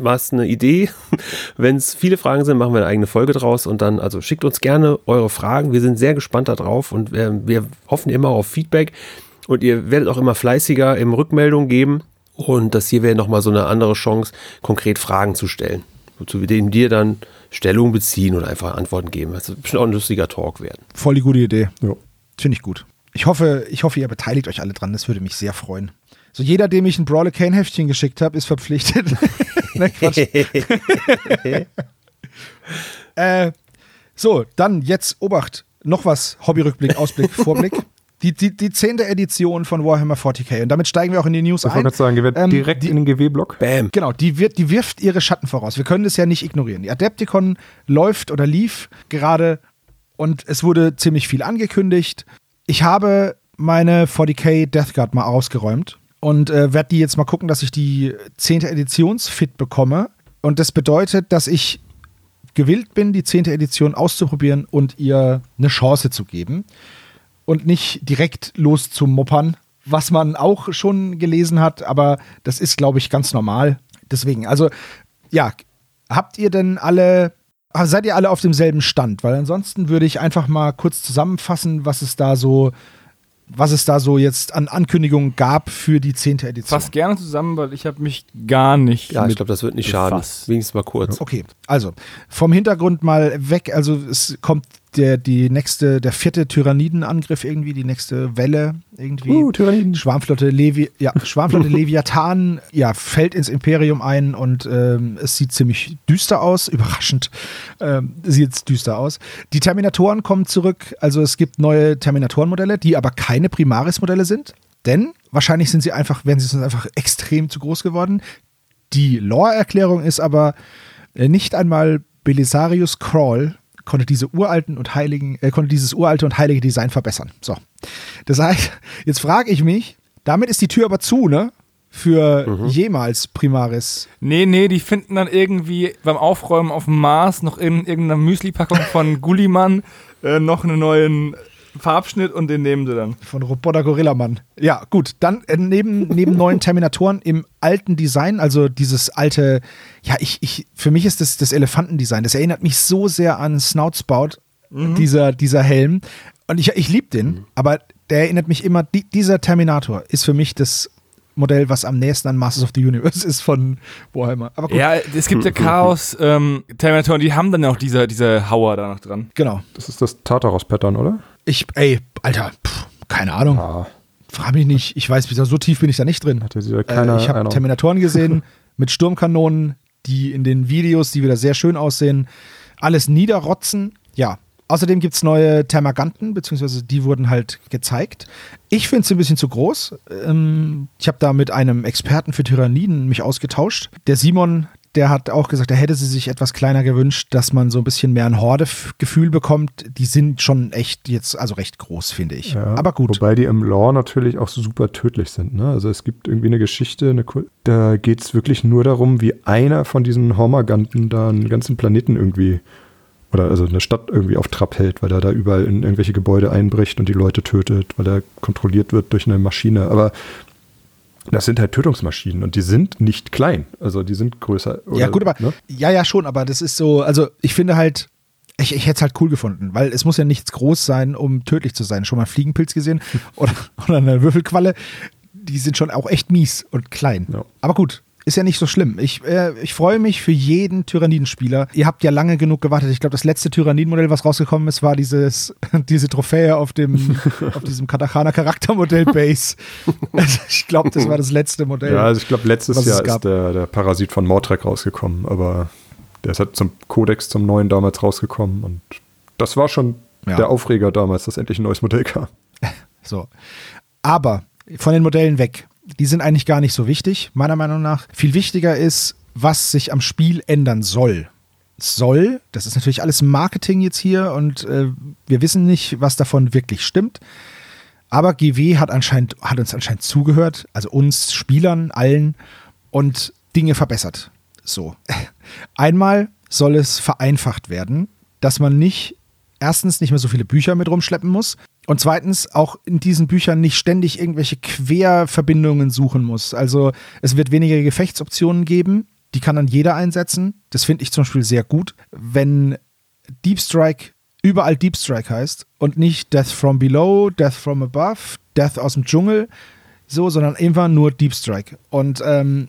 B: es eine Idee. wenn es viele Fragen sind, machen wir eine eigene Folge draus und dann, also schickt uns gerne eure Fragen. Wir sind sehr gespannt darauf und wir, wir hoffen immer auf Feedback. Und ihr werdet auch immer fleißiger im Rückmeldung geben. Und das hier wäre nochmal so eine andere Chance, konkret Fragen zu stellen. Zu denen dir dann Stellung beziehen oder einfach Antworten geben. Das wird bestimmt auch ein lustiger Talk werden.
A: Voll die gute Idee. Ja. Finde ich gut. Ich hoffe, ich hoffe, ihr beteiligt euch alle dran. Das würde mich sehr freuen. So jeder, dem ich ein Brawler Kane Heftchen geschickt habe, ist verpflichtet. ne, Quatsch. äh, so, dann jetzt Obacht. Noch was. Hobbyrückblick, Ausblick, Vorblick. Die, die, die zehnte Edition von Warhammer 40k. Und damit steigen wir auch in die News ich ein.
D: Ich sagen, die wird ähm, direkt die, in den GW-Block.
A: Bam. Genau, die, wird, die wirft ihre Schatten voraus. Wir können das ja nicht ignorieren. Die Adepticon läuft oder lief gerade und es wurde ziemlich viel angekündigt. Ich habe meine 40k Death Guard mal ausgeräumt und äh, werde die jetzt mal gucken, dass ich die 10. Editions fit bekomme. Und das bedeutet, dass ich gewillt bin, die 10. Edition auszuprobieren und ihr eine Chance zu geben. Und nicht direkt loszumoppern, was man auch schon gelesen hat, aber das ist, glaube ich, ganz normal. Deswegen, also ja, habt ihr denn alle Aber seid ihr alle auf demselben Stand? Weil ansonsten würde ich einfach mal kurz zusammenfassen, was es da so was es da so jetzt an Ankündigungen gab für die 10. Edition.
C: Fass gerne zusammen, weil ich habe mich gar nicht.
B: Ja, ich glaube, das wird nicht schaden.
C: Wenigstens mal kurz.
A: Okay, also vom Hintergrund mal weg. Also es kommt der, die nächste, der vierte Tyrannidenangriff irgendwie, die nächste Welle irgendwie.
D: Uh, Tyranniden.
A: Schwarmflotte, Levi, ja, Schwarmflotte Leviathan ja, fällt ins Imperium ein und ähm, es sieht ziemlich düster aus. Überraschend ähm, sieht es düster aus. Die Terminatoren kommen zurück. Also es gibt neue Terminatorenmodelle, die aber keine Primaris-Modelle sind. Denn wahrscheinlich sind sie einfach, werden sie sonst einfach extrem zu groß geworden. Die Lore-Erklärung ist aber äh, nicht einmal Belisarius Crawl konnte diese uralten und heiligen, äh, konnte dieses uralte und heilige Design verbessern. So. Das heißt, jetzt frage ich mich, damit ist die Tür aber zu, ne? Für mhm. jemals Primaris.
C: Nee, nee, die finden dann irgendwie beim Aufräumen auf dem Mars noch in irgendeiner Müsli-Packung von Gulliman äh, noch einen neuen Farbschnitt und den nehmen sie dann.
A: Von Roboter Gorilla Mann. Ja, gut. Dann äh, neben, neben neuen Terminatoren im alten Design, also dieses alte, ja, ich, ich, für mich ist das das Elefantendesign. Das erinnert mich so sehr an Snoutspout, mhm. dieser, dieser Helm. Und ich, ich liebe den, mhm. aber der erinnert mich immer, die, dieser Terminator ist für mich das Modell, was am nächsten an Masters of the Universe ist von Warhammer.
C: Aber gut. Ja, es gibt ja Chaos ähm, Terminator und die haben dann auch diese, diese Hauer da noch dran.
A: Genau.
D: Das ist das Tartaros-Pattern, oder?
A: Ich, ey, Alter, pff, keine Ahnung. Ah. Frag mich nicht. Ich weiß, so tief bin ich da nicht drin.
D: Hatte keine,
A: äh, ich habe Terminatoren gesehen mit Sturmkanonen, die in den Videos, die wieder sehr schön aussehen, alles niederrotzen. Ja, Außerdem gibt es neue Termaganten, beziehungsweise die wurden halt gezeigt. Ich finde es ein bisschen zu groß. Ähm, ich habe da mit einem Experten für Tyranniden mich ausgetauscht. Der Simon, der hat auch gesagt, er hätte sie sich etwas kleiner gewünscht, dass man so ein bisschen mehr ein Horde-Gefühl bekommt. Die sind schon echt jetzt, also recht groß, finde ich. Ja, Aber gut.
D: Wobei die im Lore natürlich auch super tödlich sind. Ne? Also es gibt irgendwie eine Geschichte, eine, da geht es wirklich nur darum, wie einer von diesen Hormaganten da einen ganzen Planeten irgendwie oder also eine Stadt irgendwie auf Trab hält, weil er da überall in irgendwelche Gebäude einbricht und die Leute tötet, weil er kontrolliert wird durch eine Maschine. Aber das sind halt Tötungsmaschinen und die sind nicht klein. Also die sind größer.
A: Oder, ja, gut, aber ne? ja, ja, schon, aber das ist so, also ich finde halt, ich, ich hätte es halt cool gefunden, weil es muss ja nichts groß sein, um tödlich zu sein. Schon mal einen Fliegenpilz gesehen oder, oder eine Würfelqualle. Die sind schon auch echt mies und klein. Ja. Aber gut, ist ja nicht so schlimm. Ich, äh, ich freue mich für jeden Tyrannidenspieler. Ihr habt ja lange genug gewartet. Ich glaube, das letzte Tyrannidenmodell, was rausgekommen ist, war dieses, diese Trophäe auf, dem, auf diesem Katakana Charaktermodell Base. Also ich glaube, das war das letzte Modell.
D: Ja, also ich glaube, letztes Jahr ist der, der Parasit von Mortrek rausgekommen, aber der ist halt zum Codex zum neuen damals rausgekommen und das war schon ja. der Aufreger damals, dass endlich ein neues Modell kam.
A: So. Aber von den Modellen weg die sind eigentlich gar nicht so wichtig, meiner Meinung nach. Viel wichtiger ist, was sich am Spiel ändern soll. Soll, das ist natürlich alles Marketing jetzt hier und äh, wir wissen nicht, was davon wirklich stimmt. Aber GW hat, anscheinend, hat uns anscheinend zugehört, also uns Spielern, allen, und Dinge verbessert. So. Einmal soll es vereinfacht werden, dass man nicht erstens nicht mehr so viele Bücher mit rumschleppen muss und zweitens auch in diesen Büchern nicht ständig irgendwelche Querverbindungen suchen muss. Also es wird weniger Gefechtsoptionen geben, die kann dann jeder einsetzen. Das finde ich zum Beispiel sehr gut. Wenn Deep Strike überall Deep Strike heißt und nicht Death from Below, Death from Above, Death aus dem Dschungel, so, sondern einfach nur Deep Strike. Und ähm,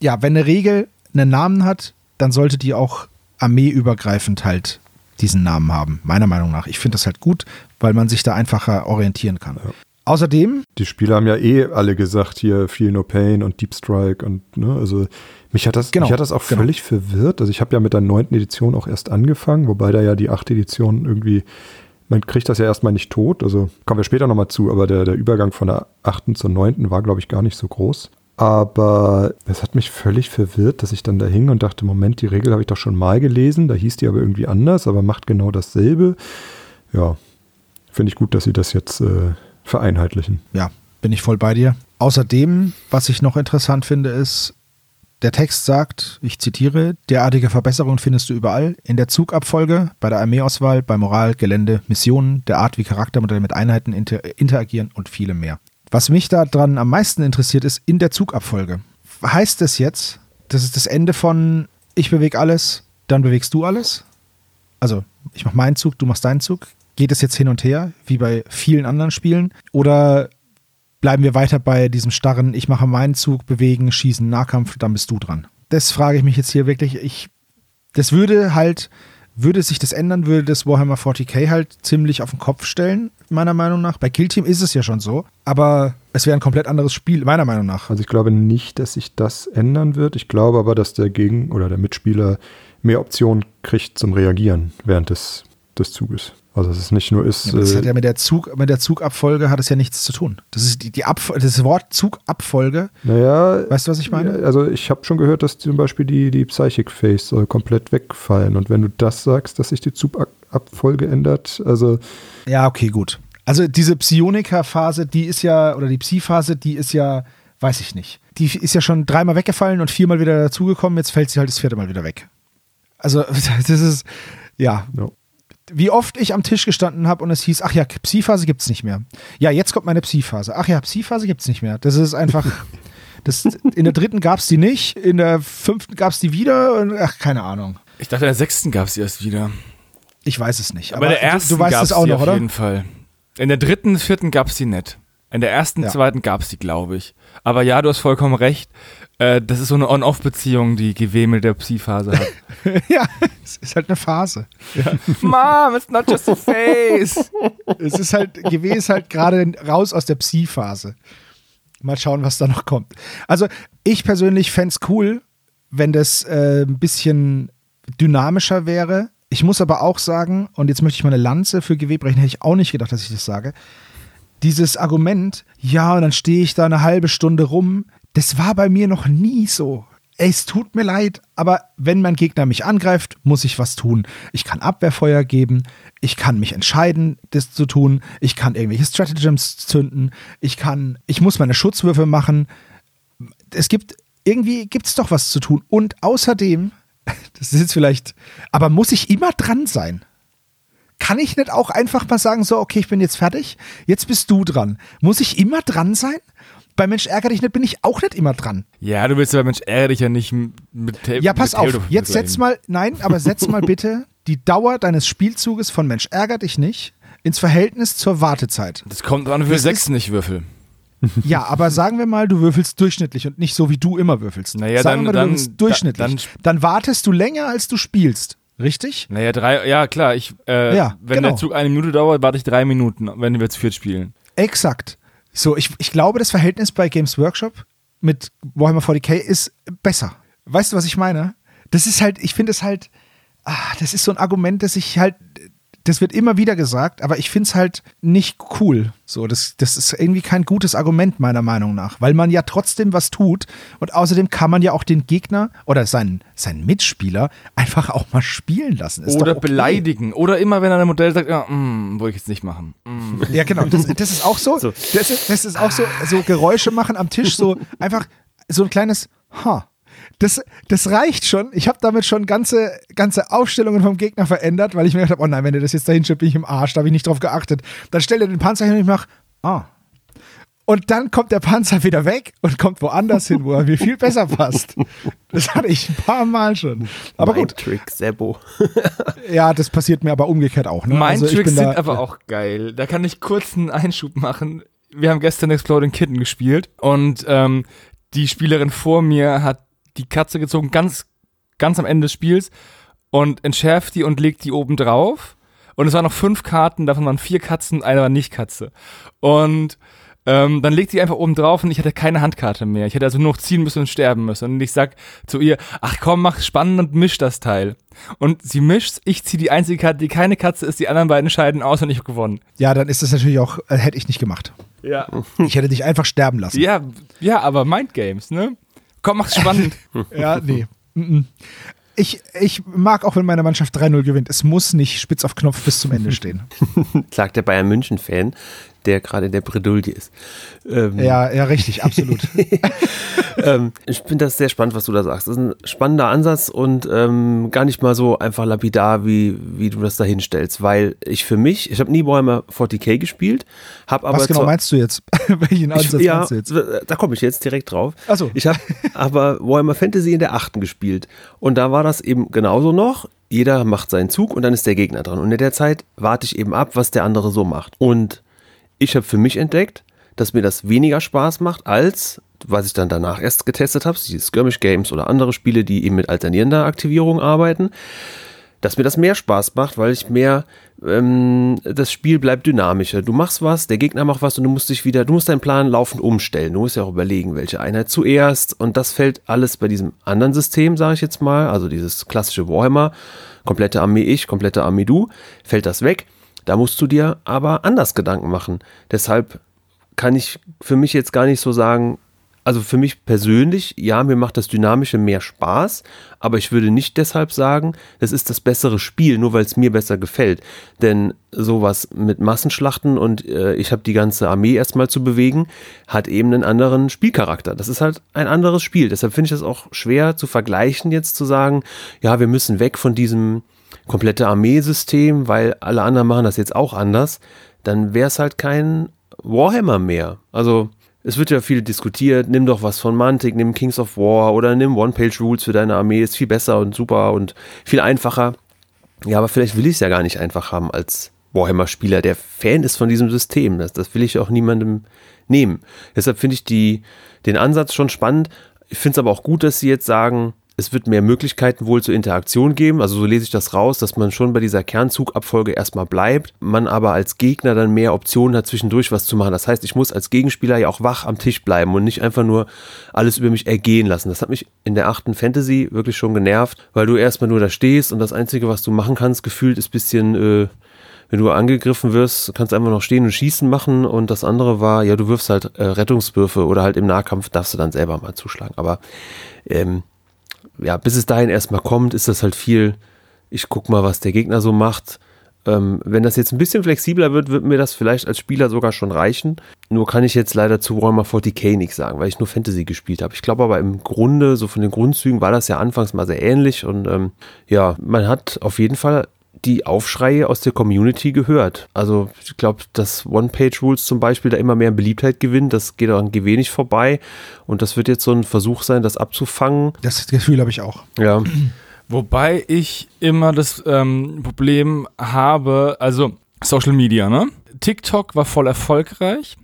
A: ja, wenn eine Regel einen Namen hat, dann sollte die auch armeeübergreifend halt diesen Namen haben, meiner Meinung nach. Ich finde das halt gut, weil man sich da einfacher orientieren kann. Ja. Außerdem.
D: Die Spieler haben ja eh alle gesagt, hier Feel No Pain und Deep Strike und, ne, also mich hat das, genau, mich hat das auch genau. völlig verwirrt. Also ich habe ja mit der neunten Edition auch erst angefangen, wobei da ja die achte Edition irgendwie, man kriegt das ja erstmal nicht tot, also kommen wir später nochmal zu, aber der, der Übergang von der achten zur neunten war, glaube ich, gar nicht so groß. Aber es hat mich völlig verwirrt, dass ich dann da hing und dachte, Moment, die Regel habe ich doch schon mal gelesen, da hieß die aber irgendwie anders, aber macht genau dasselbe. Ja, finde ich gut, dass sie das jetzt äh, vereinheitlichen.
A: Ja, bin ich voll bei dir. Außerdem, was ich noch interessant finde, ist, der Text sagt, ich zitiere, derartige Verbesserungen findest du überall, in der Zugabfolge, bei der Armeeauswahl, bei Moral, Gelände, Missionen, der Art, wie Charaktermodelle mit Einheiten inter interagieren und viele mehr. Was mich daran am meisten interessiert, ist in der Zugabfolge. Heißt es jetzt, das ist das Ende von ich bewege alles dann bewegst du alles. Also ich mache meinen Zug, du machst deinen Zug. Geht es jetzt hin und her, wie bei vielen anderen Spielen? Oder bleiben wir weiter bei diesem starren, ich mache meinen Zug, bewegen, schießen, Nahkampf, dann bist du dran. Das frage ich mich jetzt hier wirklich. Ich, das würde halt, würde sich das ändern, würde das Warhammer 40k halt ziemlich auf den Kopf stellen, meiner Meinung nach. Bei Killteam ist es ja schon so, aber es wäre ein komplett anderes Spiel, meiner Meinung nach.
D: Also ich glaube nicht, dass sich das ändern wird. Ich glaube aber, dass der Gegen- oder der Mitspieler mehr Optionen kriegt zum Reagieren während des, des Zuges. Also es nicht nur ist.
A: Ja, das hat äh, ja mit der Zug, mit der Zugabfolge hat es ja nichts zu tun. Das ist die, die Ab, das Wort Zugabfolge.
D: Naja.
A: Weißt du, was ich meine?
D: Also ich habe schon gehört, dass zum Beispiel die, die Psychic Phase soll komplett wegfallen. Und wenn du das sagst, dass sich die Zugabfolge ändert, also.
A: Ja, okay, gut. Also diese Psionika-Phase, die ist ja, oder die Psi-Phase, die ist ja, weiß ich nicht. Die ist ja schon dreimal weggefallen und viermal wieder dazugekommen, jetzt fällt sie halt das vierte Mal wieder weg. Also, das ist, ja. No wie oft ich am Tisch gestanden habe und es hieß, ach ja, Psi-Phase gibt es nicht mehr. Ja, jetzt kommt meine Psi-Phase. Ach ja, Psi-Phase gibt es nicht mehr. Das ist einfach. Das, in der dritten gab es die nicht, in der fünften gab es die wieder und ach, keine Ahnung.
C: Ich dachte, in der sechsten gab es sie erst wieder.
A: Ich weiß es nicht.
C: Aber, aber der ersten du, du weißt es auch noch, auf oder? Auf jeden Fall. In der dritten, vierten gab es die nicht. In der ersten, ja. zweiten gab es die, glaube ich. Aber ja, du hast vollkommen recht. Äh, das ist so eine On-Off-Beziehung, die GW mit der Psi-Phase hat.
A: ja, es ist halt eine Phase.
C: Ja. Mom, it's not just a face.
A: es ist halt, GW ist halt gerade raus aus der Psi-Phase. Mal schauen, was da noch kommt. Also, ich persönlich fände es cool, wenn das äh, ein bisschen dynamischer wäre. Ich muss aber auch sagen, und jetzt möchte ich mal eine Lanze für GW brechen, hätte ich auch nicht gedacht, dass ich das sage dieses Argument, ja, und dann stehe ich da eine halbe Stunde rum, das war bei mir noch nie so. Es tut mir leid, aber wenn mein Gegner mich angreift, muss ich was tun. Ich kann Abwehrfeuer geben, ich kann mich entscheiden, das zu tun, ich kann irgendwelche Stratagems zünden, ich kann, ich muss meine Schutzwürfe machen. Es gibt, irgendwie gibt es doch was zu tun. Und außerdem, das ist jetzt vielleicht, aber muss ich immer dran sein? Kann ich nicht auch einfach mal sagen, so, okay, ich bin jetzt fertig, jetzt bist du dran. Muss ich immer dran sein? Bei Mensch ärger dich nicht bin ich auch nicht immer dran.
C: Ja, du willst bei Mensch ärger dich ja nicht mit
A: Tape. Ja, pass auf, jetzt setz mal, nein, aber setz mal bitte die Dauer deines Spielzuges von Mensch ärger dich nicht ins Verhältnis zur Wartezeit.
C: Das kommt an, für sechs nicht würfel.
A: Ja, aber sagen wir mal, du würfelst durchschnittlich und nicht so, wie du immer würfelst.
C: Naja,
A: sagen
C: dann, wir mal, du würfelst
A: durchschnittlich. Dann, dann wartest du länger, als du spielst. Richtig?
C: Naja, drei, ja klar, ich, äh, ja, wenn genau. der Zug eine Minute dauert, warte ich drei Minuten, wenn wir zu viert spielen.
A: Exakt. So, ich, ich glaube, das Verhältnis bei Games Workshop mit Warhammer 40k ist besser. Weißt du, was ich meine? Das ist halt, ich finde es halt, ah, das ist so ein Argument, das ich halt das wird immer wieder gesagt, aber ich finde es halt nicht cool. So, das, das ist irgendwie kein gutes Argument, meiner Meinung nach, weil man ja trotzdem was tut und außerdem kann man ja auch den Gegner oder seinen, seinen Mitspieler einfach auch mal spielen lassen.
C: Ist oder okay. beleidigen. Oder immer, wenn er ein Modell sagt, ja, mm, wollte ich jetzt nicht machen.
A: Mm. Ja, genau. Das, das, ist auch so. so. Das, ist, das ist auch so, so Geräusche machen am Tisch, so einfach so ein kleines Ha. Das, das reicht schon. Ich habe damit schon ganze, ganze Aufstellungen vom Gegner verändert, weil ich mir gedacht habe, oh nein, wenn der das jetzt dahin schiebt, bin ich im Arsch, da habe ich nicht drauf geachtet. Dann stellt er den Panzer hin und ich mache, ah. Und dann kommt der Panzer wieder weg und kommt woanders hin, wo er mir viel besser passt. Das hatte ich ein paar Mal schon. Aber mein gut.
B: Trick, Sebo.
A: ja, das passiert mir aber umgekehrt auch. Ne?
C: Mein also Tricks sind da, aber auch geil. Da kann ich kurz einen Einschub machen. Wir haben gestern Exploding Kitten gespielt und ähm, die Spielerin vor mir hat die Katze gezogen, ganz, ganz am Ende des Spiels und entschärft die und legt die oben drauf. Und es waren noch fünf Karten, davon waren vier Katzen, eine war nicht Katze. Und ähm, dann legt sie einfach oben drauf und ich hatte keine Handkarte mehr. Ich hätte also nur noch ziehen müssen und sterben müssen. Und ich sag zu ihr, ach komm, mach spannend und misch das Teil. Und sie mischt, ich ziehe die einzige Karte, die keine Katze ist, die anderen beiden scheiden aus und ich habe gewonnen.
A: Ja, dann ist das natürlich auch, äh, hätte ich nicht gemacht.
C: Ja.
A: Ich hätte dich einfach sterben lassen.
C: Ja, ja, aber Mindgames, ne? Komm, mach's spannend.
A: ja, nee. Ich, ich mag auch, wenn meine Mannschaft 3-0 gewinnt. Es muss nicht spitz auf Knopf bis zum Ende stehen.
B: Sagt der Bayern München-Fan, der gerade in der Bredouille ist.
A: Ähm, ja, ja, richtig, absolut.
B: ähm, ich finde das sehr spannend, was du da sagst. Das ist ein spannender Ansatz und ähm, gar nicht mal so einfach lapidar, wie, wie du das da hinstellst, weil ich für mich, ich habe nie Warhammer 40k gespielt, habe aber.
A: Was genau meinst du jetzt? Welchen Ansatz
B: ich, ja,
A: meinst du jetzt?
B: Da komme ich jetzt direkt drauf.
A: Achso.
B: Ich habe aber Warhammer Fantasy in der achten gespielt und da war das eben genauso noch jeder macht seinen Zug und dann ist der Gegner dran. Und in der Zeit warte ich eben ab, was der andere so macht. Und ich habe für mich entdeckt, dass mir das weniger Spaß macht, als was ich dann danach erst getestet habe, die Skirmish Games oder andere Spiele, die eben mit alternierender Aktivierung arbeiten, dass mir das mehr Spaß macht, weil ich mehr, ähm, das Spiel bleibt dynamischer. Du machst was, der Gegner macht was und du musst dich wieder, du musst deinen Plan laufend umstellen. Du musst ja auch überlegen, welche Einheit zuerst und das fällt alles bei diesem anderen System, sage ich jetzt mal, also dieses klassische Warhammer, komplette Armee ich, komplette Armee du, fällt das weg. Da musst du dir aber anders Gedanken machen. Deshalb kann ich für mich jetzt gar nicht so sagen, also für mich persönlich, ja, mir macht das Dynamische mehr Spaß, aber ich würde nicht deshalb sagen, das ist das bessere Spiel, nur weil es mir besser gefällt. Denn sowas mit Massenschlachten und äh, ich habe die ganze Armee erstmal zu bewegen, hat eben einen anderen Spielcharakter. Das ist halt ein anderes Spiel. Deshalb finde ich das auch schwer zu vergleichen, jetzt zu sagen, ja, wir müssen weg von diesem komplette Armeesystem, weil alle anderen machen das jetzt auch anders. Dann wäre es halt kein Warhammer mehr. Also es wird ja viel diskutiert, nimm doch was von Mantic, nimm Kings of War oder nimm One-Page-Rules für deine Armee, ist viel besser und super und viel einfacher. Ja, aber vielleicht will ich es ja gar nicht einfach haben als Warhammer-Spieler, der Fan ist von diesem System. Das, das will ich auch niemandem nehmen. Deshalb finde ich die, den Ansatz schon spannend. Ich finde es aber auch gut, dass sie jetzt sagen, es wird mehr Möglichkeiten wohl zur Interaktion geben. Also so lese ich das raus, dass man schon bei dieser Kernzugabfolge erstmal bleibt, man aber als Gegner dann mehr Optionen hat, zwischendurch was zu machen. Das heißt, ich muss als Gegenspieler ja auch wach am Tisch bleiben und nicht einfach nur alles über mich ergehen lassen. Das hat mich in der achten Fantasy wirklich schon genervt, weil du erstmal nur da stehst und das Einzige, was du machen kannst, gefühlt ist bisschen, äh, wenn du angegriffen wirst, kannst du einfach noch stehen und schießen machen und das andere war, ja, du wirfst halt äh, Rettungswürfe oder halt im Nahkampf darfst du dann selber mal zuschlagen. Aber ähm, ja, bis es dahin erstmal kommt, ist das halt viel, ich guck mal, was der Gegner so macht. Ähm, wenn das jetzt ein bisschen flexibler wird, wird mir das vielleicht als Spieler sogar schon reichen. Nur kann ich jetzt leider zu Warhammer 40k nichts sagen, weil ich nur Fantasy gespielt habe. Ich glaube aber im Grunde, so von den Grundzügen, war das ja anfangs mal sehr ähnlich und ähm, ja, man hat auf jeden Fall die Aufschreie aus der Community gehört. Also ich glaube, dass One-Page-Rules zum Beispiel da immer mehr Beliebtheit gewinnt, das geht auch an GW nicht vorbei. Und das wird jetzt so ein Versuch sein, das abzufangen.
A: Das Gefühl habe ich auch.
B: Ja.
C: Wobei ich immer das ähm, Problem habe, also Social Media, ne? TikTok war voll erfolgreich.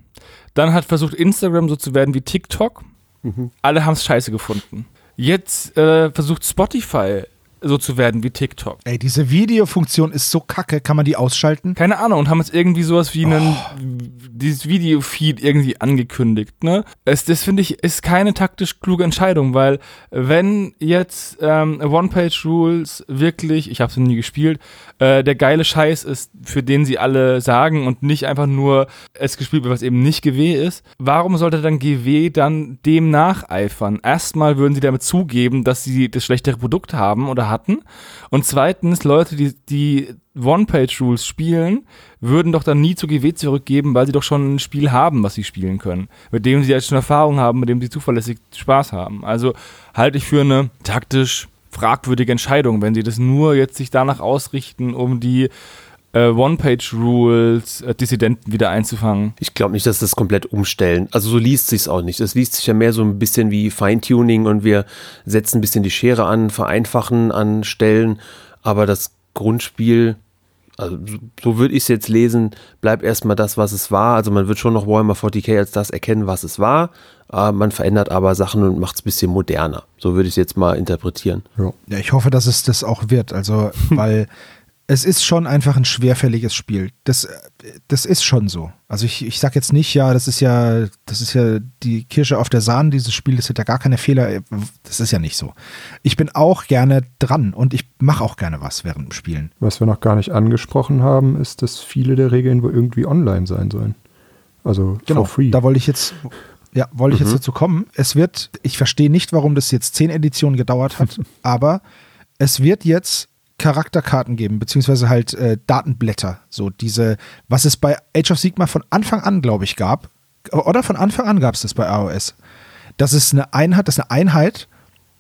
C: Dann hat versucht, Instagram so zu werden wie TikTok. Mhm. Alle haben es scheiße gefunden. Jetzt äh, versucht Spotify so zu werden wie TikTok.
A: Ey, diese Videofunktion ist so kacke, kann man die ausschalten?
C: Keine Ahnung und haben jetzt irgendwie sowas wie einen, oh. dieses Videofeed irgendwie angekündigt, ne? Es, das finde ich, ist keine taktisch kluge Entscheidung, weil wenn jetzt ähm, One-Page-Rules wirklich, ich habe sie nie gespielt, äh, der geile Scheiß ist, für den sie alle sagen und nicht einfach nur es gespielt wird, was eben nicht GW ist, warum sollte dann GW dann dem nacheifern? Erstmal würden sie damit zugeben, dass sie das schlechtere Produkt haben oder hatten. Und zweitens, Leute, die, die One-Page-Rules spielen, würden doch dann nie zu GW zurückgeben, weil sie doch schon ein Spiel haben, was sie spielen können. Mit dem sie jetzt schon Erfahrung haben, mit dem sie zuverlässig Spaß haben. Also halte ich für eine taktisch fragwürdige Entscheidung, wenn sie das nur jetzt sich danach ausrichten, um die äh, One-Page-Rules äh, Dissidenten wieder einzufangen.
B: Ich glaube nicht, dass das komplett umstellen. Also so liest sich auch nicht. Es liest sich ja mehr so ein bisschen wie Feintuning und wir setzen ein bisschen die Schere an, vereinfachen an Stellen, aber das Grundspiel also so würde ich es jetzt lesen, bleibt erstmal das, was es war. Also man wird schon noch Warhammer 40k als das erkennen, was es war. Äh, man verändert aber Sachen und macht es ein bisschen moderner. So würde ich es jetzt mal interpretieren.
A: Ja, ich hoffe, dass es das auch wird. Also, weil es ist schon einfach ein schwerfälliges Spiel. Das, das ist schon so. Also ich, ich sag jetzt nicht, ja, das ist ja, das ist ja die Kirsche auf der Sahne, dieses Spiel, das hat ja gar keine Fehler. Das ist ja nicht so. Ich bin auch gerne dran und ich mache auch gerne was während dem Spielen.
D: Was wir noch gar nicht angesprochen haben, ist, dass viele der Regeln wohl irgendwie online sein sollen. Also
A: genau,
D: for free.
A: Da wollte ich jetzt, ja, wollte ich mhm. jetzt dazu kommen. Es wird, ich verstehe nicht, warum das jetzt zehn Editionen gedauert hat, aber es wird jetzt Charakterkarten geben, beziehungsweise halt äh, Datenblätter. So diese, was es bei Age of Sigma von Anfang an, glaube ich, gab. Oder von Anfang an gab es das bei AOS. Dass es eine Einheit, dass eine Einheit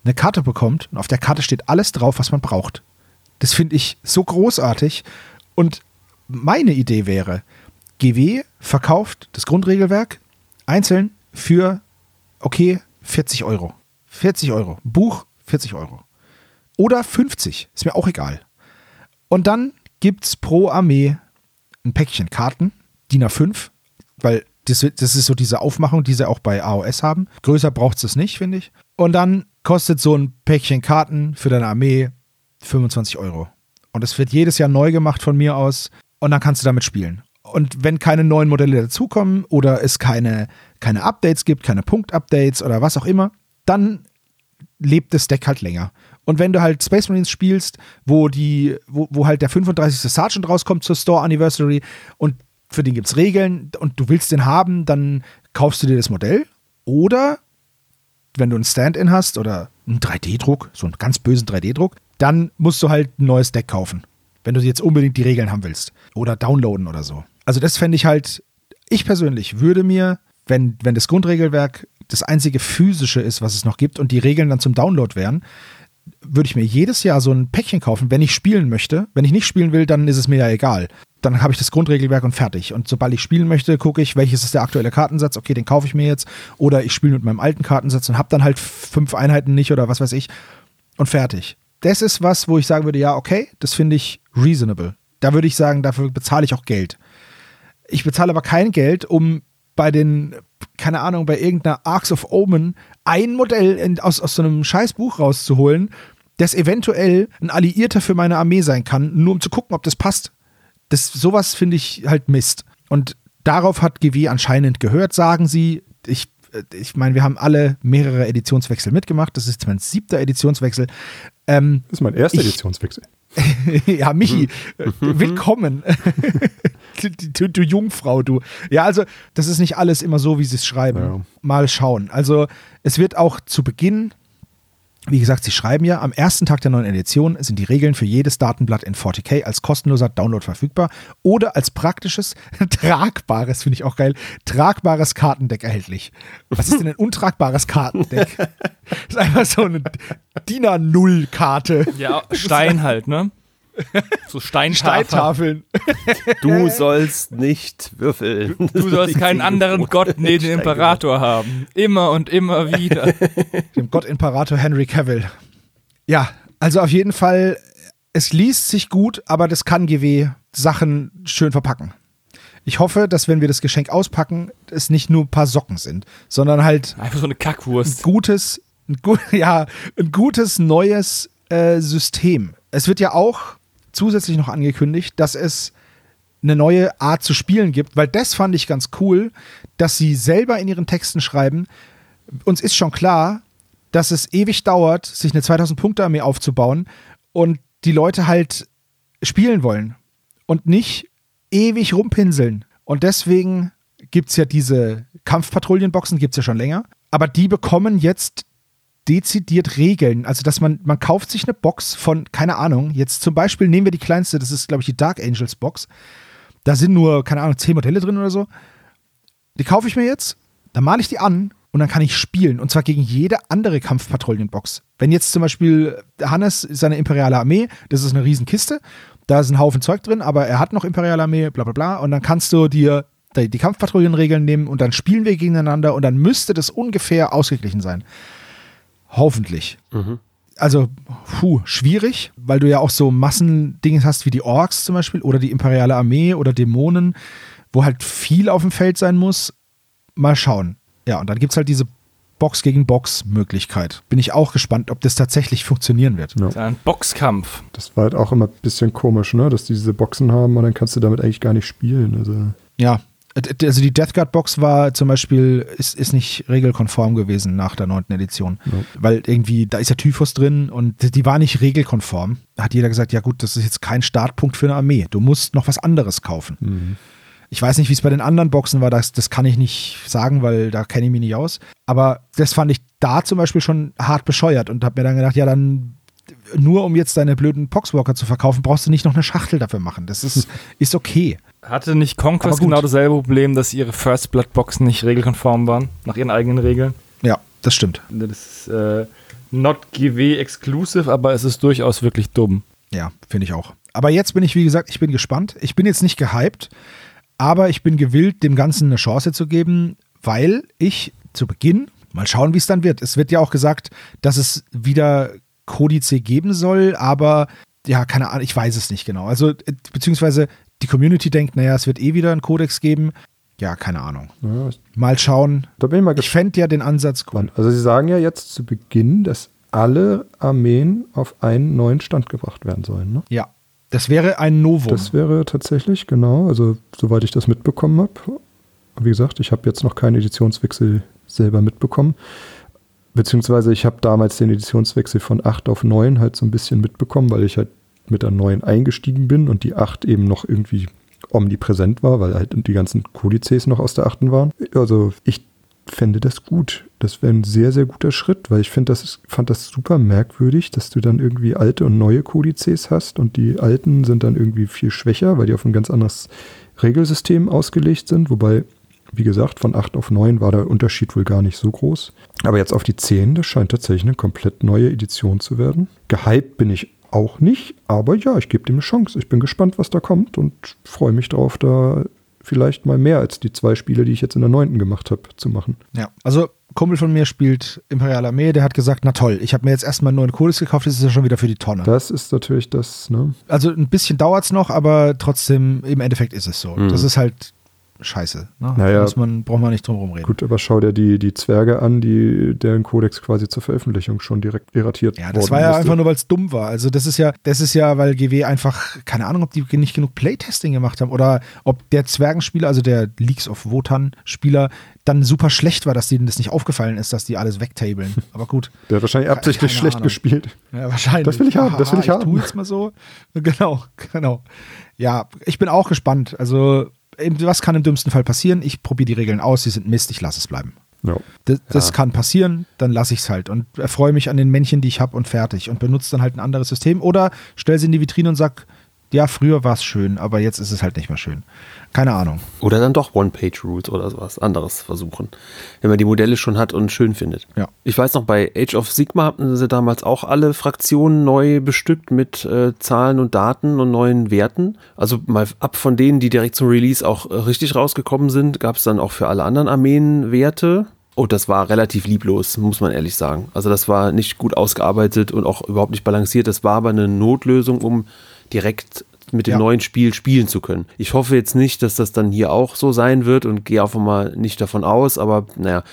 A: eine Karte bekommt und auf der Karte steht alles drauf, was man braucht. Das finde ich so großartig. Und meine Idee wäre, GW verkauft das Grundregelwerk einzeln für, okay, 40 Euro. 40 Euro. Buch, 40 Euro. Oder 50, ist mir auch egal. Und dann gibt es pro Armee ein Päckchen Karten, DIN A5, weil das, das ist so diese Aufmachung, die sie auch bei AOS haben. Größer braucht es das nicht, finde ich. Und dann kostet so ein Päckchen Karten für deine Armee 25 Euro. Und es wird jedes Jahr neu gemacht von mir aus. Und dann kannst du damit spielen. Und wenn keine neuen Modelle dazukommen oder es keine, keine Updates gibt, keine Punkt-Updates oder was auch immer, dann lebt das Deck halt länger. Und wenn du halt Space Marines spielst, wo die, wo, wo halt der 35. Sergeant rauskommt zur Store Anniversary und für den gibt es Regeln und du willst den haben, dann kaufst du dir das Modell. Oder wenn du ein Stand-in hast oder einen 3D-Druck, so einen ganz bösen 3D-Druck, dann musst du halt ein neues Deck kaufen. Wenn du jetzt unbedingt die Regeln haben willst. Oder downloaden oder so. Also das fände ich halt, ich persönlich würde mir, wenn, wenn das Grundregelwerk das einzige physische ist, was es noch gibt und die Regeln dann zum Download wären, würde ich mir jedes Jahr so ein Päckchen kaufen, wenn ich spielen möchte. Wenn ich nicht spielen will, dann ist es mir ja egal. Dann habe ich das Grundregelwerk und fertig. Und sobald ich spielen möchte, gucke ich, welches ist der aktuelle Kartensatz. Okay, den kaufe ich mir jetzt. Oder ich spiele mit meinem alten Kartensatz und habe dann halt fünf Einheiten nicht oder was weiß ich. Und fertig. Das ist was, wo ich sagen würde, ja, okay, das finde ich reasonable. Da würde ich sagen, dafür bezahle ich auch Geld. Ich bezahle aber kein Geld, um bei den, keine Ahnung, bei irgendeiner Arcs of Omen ein Modell in, aus, aus so einem Scheißbuch rauszuholen, das eventuell ein Alliierter für meine Armee sein kann, nur um zu gucken, ob das passt. Das, sowas finde ich halt Mist. Und darauf hat GW anscheinend gehört, sagen sie. Ich, ich meine, wir haben alle mehrere Editionswechsel mitgemacht. Das ist mein siebter Editionswechsel.
D: Ähm, das ist mein erster ich, Editionswechsel.
A: ja, Michi, mhm. willkommen. du, du, Jungfrau, du. Ja, also, das ist nicht alles immer so, wie sie es schreiben. Ja. Mal schauen. Also, es wird auch zu Beginn wie gesagt, sie schreiben ja, am ersten Tag der neuen Edition sind die Regeln für jedes Datenblatt in 40k als kostenloser Download verfügbar oder als praktisches, tragbares, finde ich auch geil, tragbares Kartendeck erhältlich. Was ist denn ein untragbares Kartendeck? das ist einfach so eine DIN A0-Karte.
C: Ja, Stein halt, ne? So Steintafeln.
B: Du sollst nicht würfeln.
C: Du sollst keinen anderen Gott neben dem Imperator haben. Immer und immer wieder.
A: Dem Gott Imperator Henry Cavill. Ja, also auf jeden Fall, es liest sich gut, aber das kann GW Sachen schön verpacken. Ich hoffe, dass wenn wir das Geschenk auspacken, es nicht nur ein paar Socken sind, sondern halt
C: einfach so eine Kackwurst.
A: Ein gutes, ein gut, ja, ein gutes neues äh, System. Es wird ja auch zusätzlich noch angekündigt, dass es eine neue Art zu spielen gibt, weil das fand ich ganz cool, dass sie selber in ihren Texten schreiben, uns ist schon klar, dass es ewig dauert, sich eine 2000-Punkte-Armee aufzubauen und die Leute halt spielen wollen und nicht ewig rumpinseln. Und deswegen gibt es ja diese Kampfpatrouillenboxen, gibt es ja schon länger, aber die bekommen jetzt dezidiert Regeln. Also, dass man, man kauft sich eine Box von, keine Ahnung, jetzt zum Beispiel nehmen wir die kleinste, das ist, glaube ich, die Dark Angels Box. Da sind nur, keine Ahnung, zehn Modelle drin oder so. Die kaufe ich mir jetzt, dann male ich die an und dann kann ich spielen. Und zwar gegen jede andere Kampfpatrouillenbox. Wenn jetzt zum Beispiel Hannes seine imperiale Armee, das ist eine Riesenkiste, da ist ein Haufen Zeug drin, aber er hat noch imperiale Armee, bla bla bla. Und dann kannst du dir die Kampfpatrouillenregeln nehmen und dann spielen wir gegeneinander und dann müsste das ungefähr ausgeglichen sein. Hoffentlich. Mhm. Also, puh, schwierig, weil du ja auch so Massendinge hast wie die Orks zum Beispiel oder die Imperiale Armee oder Dämonen, wo halt viel auf dem Feld sein muss. Mal schauen. Ja, und dann gibt es halt diese Box gegen Box Möglichkeit. Bin ich auch gespannt, ob das tatsächlich funktionieren wird.
C: Ja. ein Boxkampf.
D: Das war halt auch immer ein bisschen komisch, ne? Dass die diese Boxen haben und dann kannst du damit eigentlich gar nicht spielen. Also.
A: Ja, also die Death Guard Box war zum Beispiel, ist, ist nicht regelkonform gewesen nach der neunten Edition. Ja. Weil irgendwie, da ist ja Typhus drin und die war nicht regelkonform. Da hat jeder gesagt, ja gut, das ist jetzt kein Startpunkt für eine Armee. Du musst noch was anderes kaufen. Mhm. Ich weiß nicht, wie es bei den anderen Boxen war, das, das kann ich nicht sagen, weil da kenne ich mich nicht aus. Aber das fand ich da zum Beispiel schon hart bescheuert und habe mir dann gedacht, ja, dann nur um jetzt deine blöden Poxwalker zu verkaufen, brauchst du nicht noch eine Schachtel dafür machen. Das ist, ist okay.
C: Hatte nicht Conquest genau dasselbe Problem, dass ihre First Blood Boxen nicht regelkonform waren, nach ihren eigenen Regeln?
A: Ja, das stimmt.
C: Das ist äh, not GW exclusive, aber es ist durchaus wirklich dumm.
A: Ja, finde ich auch. Aber jetzt bin ich, wie gesagt, ich bin gespannt. Ich bin jetzt nicht gehypt, aber ich bin gewillt, dem Ganzen eine Chance zu geben, weil ich zu Beginn, mal schauen, wie es dann wird. Es wird ja auch gesagt, dass es wieder Kodice geben soll, aber ja, keine Ahnung, ich weiß es nicht genau. Also, äh, beziehungsweise die Community denkt, naja, es wird eh wieder einen Kodex geben. Ja, keine Ahnung. Ja, mal schauen.
D: Da bin ich mal.
A: Ich fände ja den Ansatz
D: cool. Also, Sie sagen ja jetzt zu Beginn, dass alle Armeen auf einen neuen Stand gebracht werden sollen, ne?
A: Ja. Das wäre ein Novum.
D: Das wäre tatsächlich, genau. Also, soweit ich das mitbekommen habe. Wie gesagt, ich habe jetzt noch keinen Editionswechsel selber mitbekommen. Beziehungsweise ich habe damals den Editionswechsel von 8 auf 9 halt so ein bisschen mitbekommen, weil ich halt mit der 9 eingestiegen bin und die 8 eben noch irgendwie omnipräsent war, weil halt die ganzen Kodizes noch aus der 8. waren. Also ich fände das gut. Das wäre ein sehr, sehr guter Schritt, weil ich das fand das super merkwürdig, dass du dann irgendwie alte und neue Kodizes hast und die alten sind dann irgendwie viel schwächer, weil die auf ein ganz anderes Regelsystem ausgelegt sind, wobei wie gesagt, von 8 auf 9 war der Unterschied wohl gar nicht so groß. Aber jetzt auf die 10, das scheint tatsächlich eine komplett neue Edition zu werden. Gehypt bin ich auch nicht, aber ja, ich gebe dem eine Chance. Ich bin gespannt, was da kommt und freue mich darauf, da vielleicht mal mehr als die zwei Spiele, die ich jetzt in der 9. gemacht habe, zu machen.
A: Ja, also Kumpel von mir spielt Imperial Armee, der hat gesagt, na toll, ich habe mir jetzt erstmal einen neuen Codex gekauft, das ist ja schon wieder für die Tonne.
D: Das ist natürlich das, ne?
A: Also ein bisschen dauert es noch, aber trotzdem, im Endeffekt ist es so. Mhm. Das ist halt scheiße. Ne?
D: Naja,
A: Muss man, braucht man nicht drum herum reden.
D: Gut, aber schau dir die, die Zwerge an, die, deren Kodex quasi zur Veröffentlichung schon direkt irratiert
A: Ja, das war ja musste. einfach nur, weil es dumm war. Also das ist ja, das ist ja, weil GW einfach, keine Ahnung, ob die nicht genug Playtesting gemacht haben oder ob der Zwergenspieler, also der Leaks of Wotan-Spieler, dann super schlecht war, dass denen das nicht aufgefallen ist, dass die alles wegtabeln. Aber gut.
D: Der hat wahrscheinlich absichtlich schlecht Ahnung. gespielt.
A: Ja, wahrscheinlich.
D: Das will ich haben, das will ich, ich haben.
A: Ich jetzt mal so. Genau, genau. Ja, ich bin auch gespannt. Also was kann im dümmsten Fall passieren? Ich probiere die Regeln aus, sie sind Mist, ich lasse es bleiben.
D: No.
A: Das, das ja. kann passieren, dann lasse ich es halt und erfreue mich an den Männchen, die ich habe und fertig und benutze dann halt ein anderes System oder stelle sie in die Vitrine und sage, ja, früher war es schön, aber jetzt ist es halt nicht mehr schön. Keine Ahnung.
B: Oder dann doch One-Page-Rules oder sowas anderes versuchen, wenn man die Modelle schon hat und schön findet.
A: Ja.
B: Ich weiß noch, bei Age of Sigma hatten sie damals auch alle Fraktionen neu bestückt mit äh, Zahlen und Daten und neuen Werten. Also mal ab von denen, die direkt zum Release auch äh, richtig rausgekommen sind, gab es dann auch für alle anderen Armeen Werte. Oh, das war relativ lieblos, muss man ehrlich sagen. Also das war nicht gut ausgearbeitet und auch überhaupt nicht balanciert. Das war aber eine Notlösung, um direkt mit dem ja. neuen Spiel spielen zu können. Ich hoffe jetzt nicht, dass das dann hier auch so sein wird und gehe einfach mal nicht davon aus, aber naja,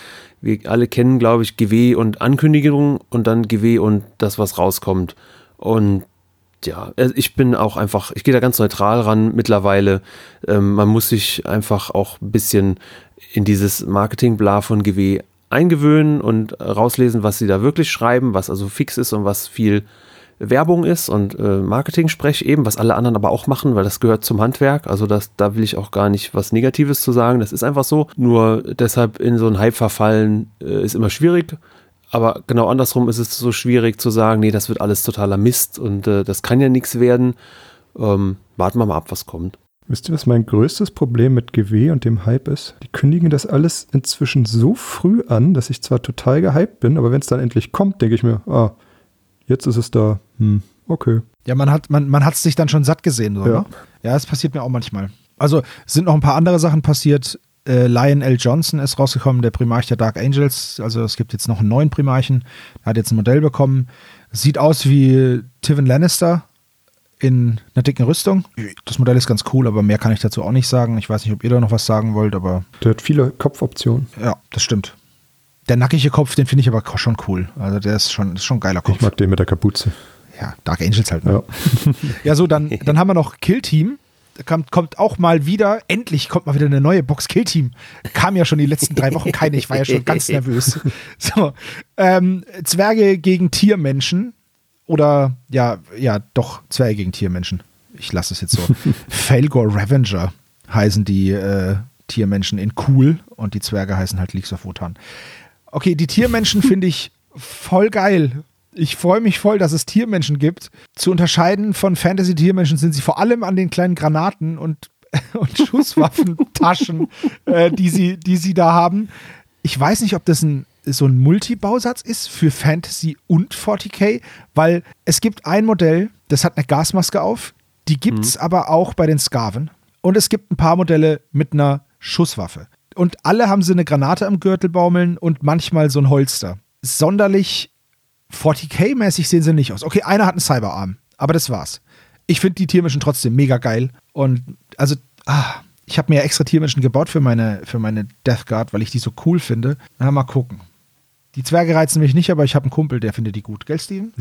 B: wir alle kennen, glaube ich, GW und Ankündigung und dann GW und das, was rauskommt. Und ja, äh, ich bin auch einfach, ich gehe da ganz neutral ran mittlerweile. Ähm, man muss sich einfach auch ein bisschen in dieses Marketing-Bla von GW eingewöhnen und rauslesen, was sie da wirklich schreiben, was also fix ist und was viel Werbung ist und äh, Marketing-Sprech eben, was alle anderen aber auch machen, weil das gehört zum Handwerk. Also das, da will ich auch gar nicht was Negatives zu sagen. Das ist einfach so. Nur deshalb in so einen Hype verfallen äh, ist immer schwierig. Aber genau andersrum ist es so schwierig zu sagen, nee, das wird alles totaler Mist und äh, das kann ja nichts werden. Ähm, warten wir mal ab, was kommt.
D: Wisst ihr, was mein größtes Problem mit GW und dem Hype ist? Die kündigen das alles inzwischen so früh an, dass ich zwar total gehypt bin, aber wenn es dann endlich kommt, denke ich mir, ah, Jetzt ist es da. Hm, okay.
A: Ja, man hat man, man sich dann schon satt gesehen, so, ja. Ne? Ja, das passiert mir auch manchmal. Also es sind noch ein paar andere Sachen passiert. Äh, Lion L. Johnson ist rausgekommen, der Primarch der Dark Angels. Also es gibt jetzt noch einen neuen Primarchen. Er hat jetzt ein Modell bekommen. Sieht aus wie Tivin Lannister in einer dicken Rüstung. Das Modell ist ganz cool, aber mehr kann ich dazu auch nicht sagen. Ich weiß nicht, ob ihr da noch was sagen wollt, aber.
D: Der hat viele Kopfoptionen.
A: Ja, das stimmt. Der nackige Kopf, den finde ich aber schon cool. Also der ist schon, ist schon ein geiler Kopf.
D: Ich mag den mit der Kapuze.
A: Ja, Dark Angels halt. Ne? Ja. ja, so, dann, dann haben wir noch Kill Team. Da kommt, kommt auch mal wieder, endlich kommt mal wieder eine neue Box Kill Team. Kam ja schon die letzten drei Wochen keine, ich war ja schon ganz nervös. So, ähm, Zwerge gegen Tiermenschen. Oder, ja, ja, doch, Zwerge gegen Tiermenschen. Ich lasse es jetzt so. Felgor Revenger heißen die äh, Tiermenschen in cool und die Zwerge heißen halt Leaks of Wotan. Okay, die Tiermenschen finde ich voll geil. Ich freue mich voll, dass es Tiermenschen gibt. Zu unterscheiden von Fantasy-Tiermenschen sind sie vor allem an den kleinen Granaten und, und Schusswaffentaschen, äh, die, sie, die sie da haben. Ich weiß nicht, ob das ein so ein Multibausatz ist für Fantasy und 40k, weil es gibt ein Modell, das hat eine Gasmaske auf, die gibt es mhm. aber auch bei den Skaven. Und es gibt ein paar Modelle mit einer Schusswaffe. Und alle haben sie eine Granate am Gürtel baumeln und manchmal so ein Holster. Sonderlich 40k-mäßig sehen sie nicht aus. Okay, einer hat einen Cyberarm, aber das war's. Ich finde die Tiermenschen trotzdem mega geil. Und also, ah, ich habe mir extra Tiermenschen gebaut für meine, für meine Death Guard, weil ich die so cool finde. Na, mal gucken. Die Zwerge reizen mich nicht, aber ich habe einen Kumpel, der findet die gut. Gell, Steven?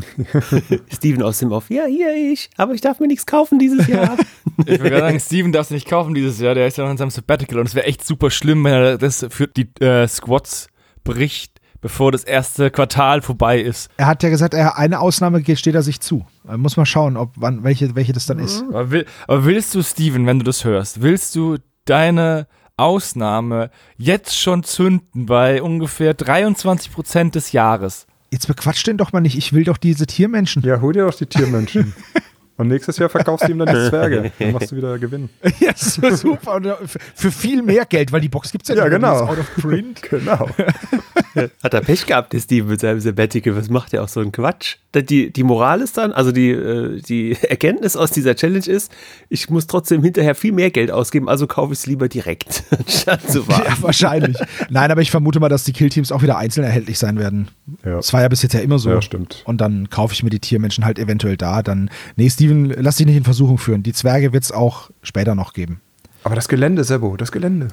B: Steven aus dem Off. Ja, hier ich. Aber ich darf mir nichts kaufen dieses Jahr.
C: ich würde gerade sagen, Steven darf nicht kaufen dieses Jahr. Der ist ja noch in seinem Sabbatical. Und es wäre echt super schlimm, wenn er das für die äh, Squads bricht, bevor das erste Quartal vorbei ist.
A: Er hat ja gesagt, er, eine Ausnahme steht er sich zu. Man muss mal schauen, ob wann, welche, welche das dann ist.
C: Aber, will, aber willst du, Steven, wenn du das hörst, willst du deine Ausnahme jetzt schon zünden bei ungefähr 23 Prozent des Jahres.
A: Jetzt bequatscht den doch mal nicht. Ich will doch diese Tiermenschen.
D: Ja, hol dir doch die Tiermenschen. Und nächstes Jahr verkaufst du ihm dann die Zwerge. Dann machst du wieder Gewinn.
A: Ja, super. Und für viel mehr Geld, weil die Box gibt es ja,
D: ja genau.
A: out of print.
D: genau.
B: Hat er Pech gehabt, der Steve mit seinem Sabbatical. Was macht er auch so einen Quatsch? Die, die Moral ist dann, also die, äh, die Erkenntnis aus dieser Challenge ist, ich muss trotzdem hinterher viel mehr Geld ausgeben, also kaufe ich es lieber direkt,
A: anstatt zu warten. Ja, wahrscheinlich. Nein, aber ich vermute mal, dass die Killteams auch wieder einzeln erhältlich sein werden. Ja. Das war ja bis jetzt ja immer so.
D: Ja, stimmt.
A: Und dann kaufe ich mir die Tiermenschen halt eventuell da. Dann, nee, Steven, lass dich nicht in Versuchung führen. Die Zwerge wird es auch später noch geben.
D: Aber das Gelände, Sebo, das Gelände.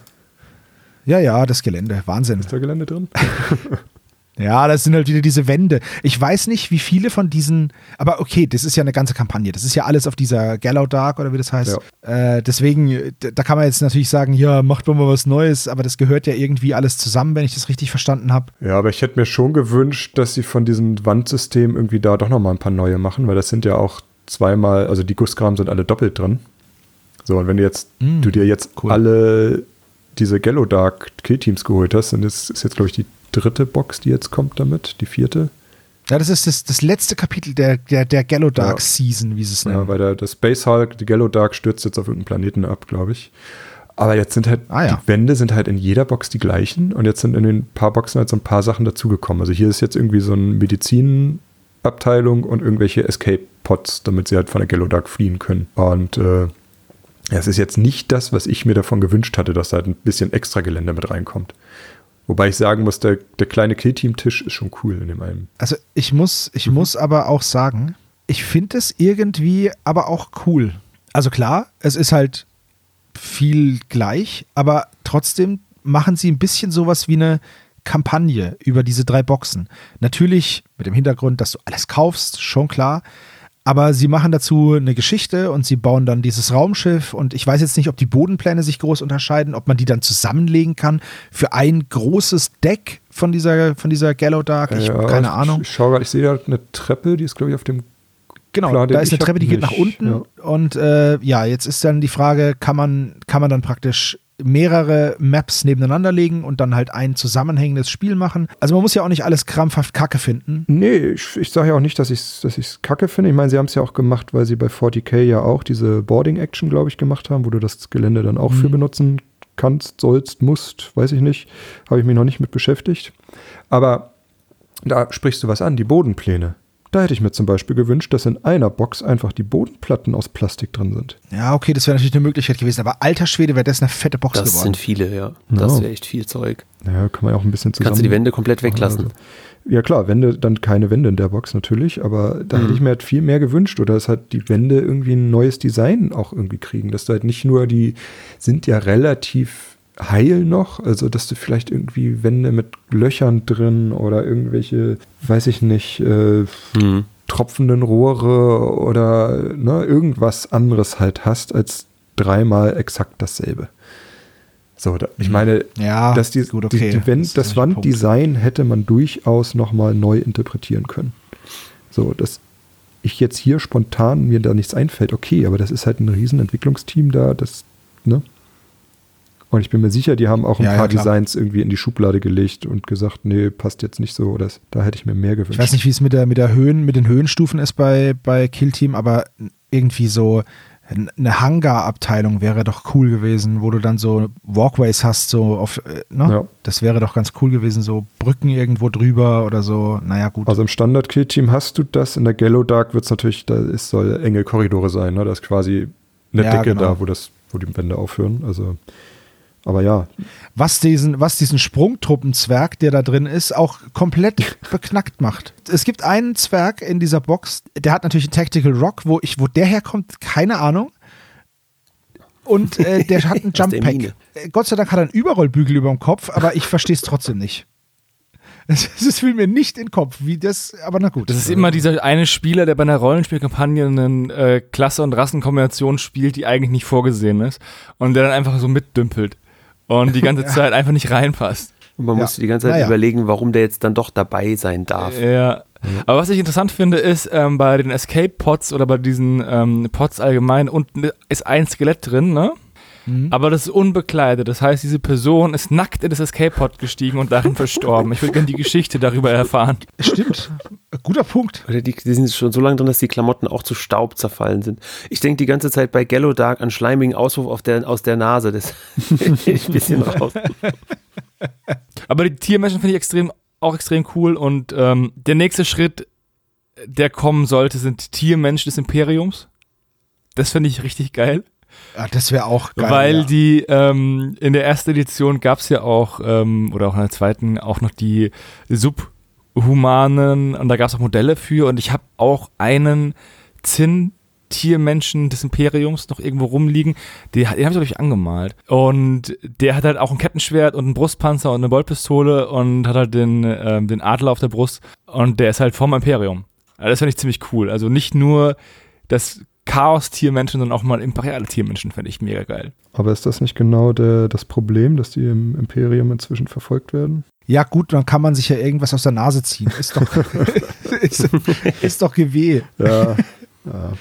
A: Ja, ja, das Gelände. Wahnsinn.
D: Ist da Gelände drin?
A: ja, das sind halt wieder diese Wände. Ich weiß nicht, wie viele von diesen. Aber okay, das ist ja eine ganze Kampagne. Das ist ja alles auf dieser Gallow Dark oder wie das heißt. Ja. Äh, deswegen, da kann man jetzt natürlich sagen, ja, macht doch mal was Neues, aber das gehört ja irgendwie alles zusammen, wenn ich das richtig verstanden habe.
D: Ja, aber ich hätte mir schon gewünscht, dass sie von diesem Wandsystem irgendwie da doch nochmal ein paar neue machen, weil das sind ja auch zweimal, also die Gussgraben sind alle doppelt drin. So, und wenn du jetzt, mm, du dir jetzt cool. alle diese Gallo Dark Killteams geholt hast, und das ist jetzt, glaube ich, die dritte Box, die jetzt kommt damit, die vierte.
A: Ja, das ist das, das letzte Kapitel der, der, der Gallo Dark ja. Season, wie sie es nennen.
D: Ja, weil der, der Space Hulk, die Gallo Dark stürzt jetzt auf irgendeinen Planeten ab, glaube ich. Aber jetzt sind halt, ah, ja. die Wände sind halt in jeder Box die gleichen und jetzt sind in den paar Boxen halt so ein paar Sachen dazugekommen. Also hier ist jetzt irgendwie so ein Medizinabteilung und irgendwelche Escape-Pods, damit sie halt von der Gallo Dark fliehen können. Und äh, es ist jetzt nicht das, was ich mir davon gewünscht hatte, dass da halt ein bisschen extra Gelände mit reinkommt. Wobei ich sagen muss, der, der kleine Killteam-Tisch ist schon cool in dem einen.
A: Also ich muss, ich mhm. muss aber auch sagen, ich finde es irgendwie aber auch cool. Also klar, es ist halt viel gleich, aber trotzdem machen sie ein bisschen sowas wie eine Kampagne über diese drei Boxen. Natürlich mit dem Hintergrund, dass du alles kaufst, schon klar. Aber sie machen dazu eine Geschichte und sie bauen dann dieses Raumschiff und ich weiß jetzt nicht, ob die Bodenpläne sich groß unterscheiden, ob man die dann zusammenlegen kann für ein großes Deck von dieser, von dieser Gallow Dark. Ich ja, habe keine
D: ich,
A: Ahnung.
D: Ich schaue gerade, ich sehe da eine Treppe, die ist, glaube ich, auf dem
A: Genau, Klar, da ist eine Treppe, die geht nach unten. Ja. Und äh, ja, jetzt ist dann die Frage, kann man, kann man dann praktisch mehrere Maps nebeneinander legen und dann halt ein zusammenhängendes Spiel machen. Also man muss ja auch nicht alles krampfhaft kacke finden.
D: Nee, ich, ich sage ja auch nicht, dass ich es dass kacke finde. Ich meine, sie haben es ja auch gemacht, weil sie bei 40k ja auch diese Boarding-Action, glaube ich, gemacht haben, wo du das Gelände dann auch mhm. für benutzen kannst, sollst, musst, weiß ich nicht. Habe ich mich noch nicht mit beschäftigt. Aber da sprichst du was an, die Bodenpläne. Da hätte ich mir zum Beispiel gewünscht, dass in einer Box einfach die Bodenplatten aus Plastik drin sind.
A: Ja, okay, das wäre natürlich eine Möglichkeit gewesen, aber alter Schwede wäre das eine fette Box
B: das
A: geworden.
B: Das sind viele, ja. Das wäre echt viel Zeug.
D: Naja, kann man ja auch ein bisschen zusammen.
B: Kannst du die Wände komplett weglassen? Also.
D: Ja klar, Wände, dann keine Wände in der Box natürlich, aber da mhm. hätte ich mir halt viel mehr gewünscht oder dass halt die Wände irgendwie ein neues Design auch irgendwie kriegen, dass du halt nicht nur die sind ja relativ heil noch, also dass du vielleicht irgendwie Wände mit Löchern drin oder irgendwelche, weiß ich nicht, äh, mhm. tropfenden Rohre oder ne, irgendwas anderes halt hast als dreimal exakt dasselbe. So, da, ich mhm. meine,
A: ja,
D: dass die, gut, okay. die, die Wand, das, das Wanddesign hätte man durchaus nochmal neu interpretieren können. So, dass ich jetzt hier spontan mir da nichts einfällt, okay, aber das ist halt ein riesen Entwicklungsteam da, das, ne? Und ich bin mir sicher, die haben auch ein ja, paar ja, Designs irgendwie in die Schublade gelegt und gesagt, nee, passt jetzt nicht so. Oder da hätte ich mir mehr gewünscht.
A: Ich weiß nicht, wie es mit der, mit der Höhen, mit den Höhenstufen ist bei, bei Kill Team, aber irgendwie so eine Hangar-Abteilung wäre doch cool gewesen, wo du dann so Walkways hast, so auf, äh, ne? Ja. Das wäre doch ganz cool gewesen, so Brücken irgendwo drüber oder so. Naja, gut.
D: Also im Standard-Kill-Team hast du das, in der Gallow Dark wird es natürlich, da ist, soll enge Korridore sein, ne? Da ist quasi eine ja, Decke genau. da, wo das, wo die Wände aufhören. Also aber ja.
A: Was diesen, was diesen Sprungtruppenzwerg, der da drin ist, auch komplett beknackt macht. Es gibt einen Zwerg in dieser Box, der hat natürlich einen Tactical Rock, wo ich, wo der herkommt, keine Ahnung. Und äh, der hat einen Jump Pack. Äh, Gott sei Dank hat er einen Überrollbügel über dem Kopf, aber ich verstehe es trotzdem nicht. Es fiel mir nicht in den Kopf, wie das, aber na gut.
C: Das ist immer dieser eine Spieler, der bei einer Rollenspielkampagne eine äh, Klasse- und Rassenkombination spielt, die eigentlich nicht vorgesehen ist. Und der dann einfach so mitdümpelt und die ganze Zeit einfach nicht reinpasst.
B: Und man ja. musste die ganze Zeit naja. überlegen, warum der jetzt dann doch dabei sein darf.
C: Ja. Aber was ich interessant finde, ist, ähm, bei den Escape-Pods oder bei diesen ähm, Pods allgemein unten ist ein Skelett drin, ne? Mhm. Aber das ist unbekleidet. Das heißt, diese Person ist nackt in das Escape-Pod gestiegen und darin verstorben. Ich würde gerne die Geschichte darüber erfahren.
A: Stimmt. Guter Punkt.
B: Oder die, die, sind schon so lange drin, dass die Klamotten auch zu Staub zerfallen sind. Ich denke die ganze Zeit bei Gallow Dark an schleimigen Auswurf der, aus der Nase. Das ich ein bisschen raus.
C: Aber die Tiermenschen finde ich extrem, auch extrem cool. Und ähm, der nächste Schritt, der kommen sollte, sind Tiermenschen des Imperiums. Das finde ich richtig geil.
A: Ja, das wäre auch geil.
C: Weil ja. die ähm, in der ersten Edition gab es ja auch, ähm, oder auch in der zweiten, auch noch die Subhumanen und da gab es auch Modelle für und ich habe auch einen Zinn. Tiermenschen des Imperiums noch irgendwo rumliegen. Die, die haben sie, glaube ich, angemalt. Und der hat halt auch ein Kettenschwert und einen Brustpanzer und eine Boltpistole und hat halt den, ähm, den Adler auf der Brust. Und der ist halt vom Imperium. Also das finde ich ziemlich cool. Also nicht nur das Chaos-Tiermenschen, sondern auch mal imperiale Tiermenschen, fände ich mega geil.
D: Aber ist das nicht genau der, das Problem, dass die im Imperium inzwischen verfolgt werden?
A: Ja, gut, dann kann man sich ja irgendwas aus der Nase ziehen. Ist doch, ist, ist, doch Geweh.
D: Ja, ja.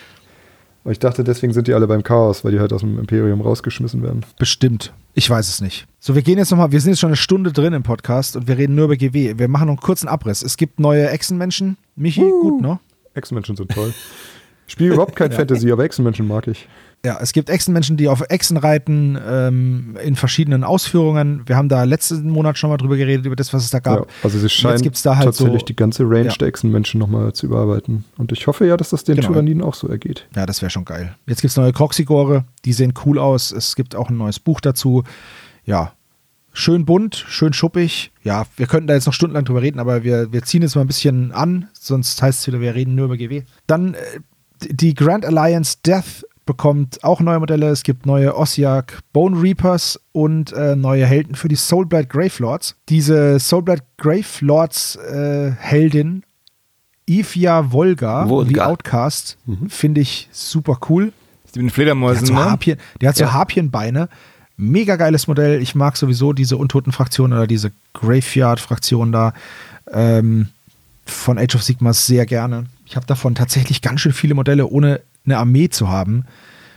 D: Ich dachte, deswegen sind die alle beim Chaos, weil die halt aus dem Imperium rausgeschmissen werden.
A: Bestimmt. Ich weiß es nicht. So, wir gehen jetzt nochmal, wir sind jetzt schon eine Stunde drin im Podcast und wir reden nur über GW. Wir machen noch einen kurzen Abriss. Es gibt neue Echsenmenschen. Michi, uh, gut, ne?
D: Echsenmenschen sind toll. Spiele überhaupt kein ja. Fantasy, aber Echsenmenschen mag ich.
A: Ja, es gibt Echsenmenschen, die auf Echsen reiten, ähm, in verschiedenen Ausführungen. Wir haben da letzten Monat schon mal drüber geredet, über das, was es da gab. Ja,
D: also sie scheint da halt tatsächlich so, die ganze Range ja. der Echsenmenschen nochmal zu überarbeiten. Und ich hoffe ja, dass das den genau. Tyranniden auch so ergeht.
A: Ja, das wäre schon geil. Jetzt gibt es neue Croxigore, die sehen cool aus. Es gibt auch ein neues Buch dazu. Ja, schön bunt, schön schuppig. Ja, wir könnten da jetzt noch stundenlang drüber reden, aber wir, wir ziehen es mal ein bisschen an, sonst heißt es wieder, wir reden nur über GW. Dann äh, die Grand Alliance Death bekommt auch neue Modelle. Es gibt neue Ossiak Bone Reapers und äh, neue Helden für die Soulblight Gravelords. Diese Soulblight Gravelords äh, Heldin Ifia Volga, Volga. wie Outcast, mhm. finde ich super cool.
C: Die mit den Fledermäusen,
A: die hat so, ne? Harpien, die hat so ja. Harpienbeine. Mega geiles Modell. Ich mag sowieso diese Untoten-Fraktion oder diese Graveyard-Fraktion da ähm, von Age of Sigmas sehr gerne. Ich habe davon tatsächlich ganz schön viele Modelle, ohne eine Armee zu haben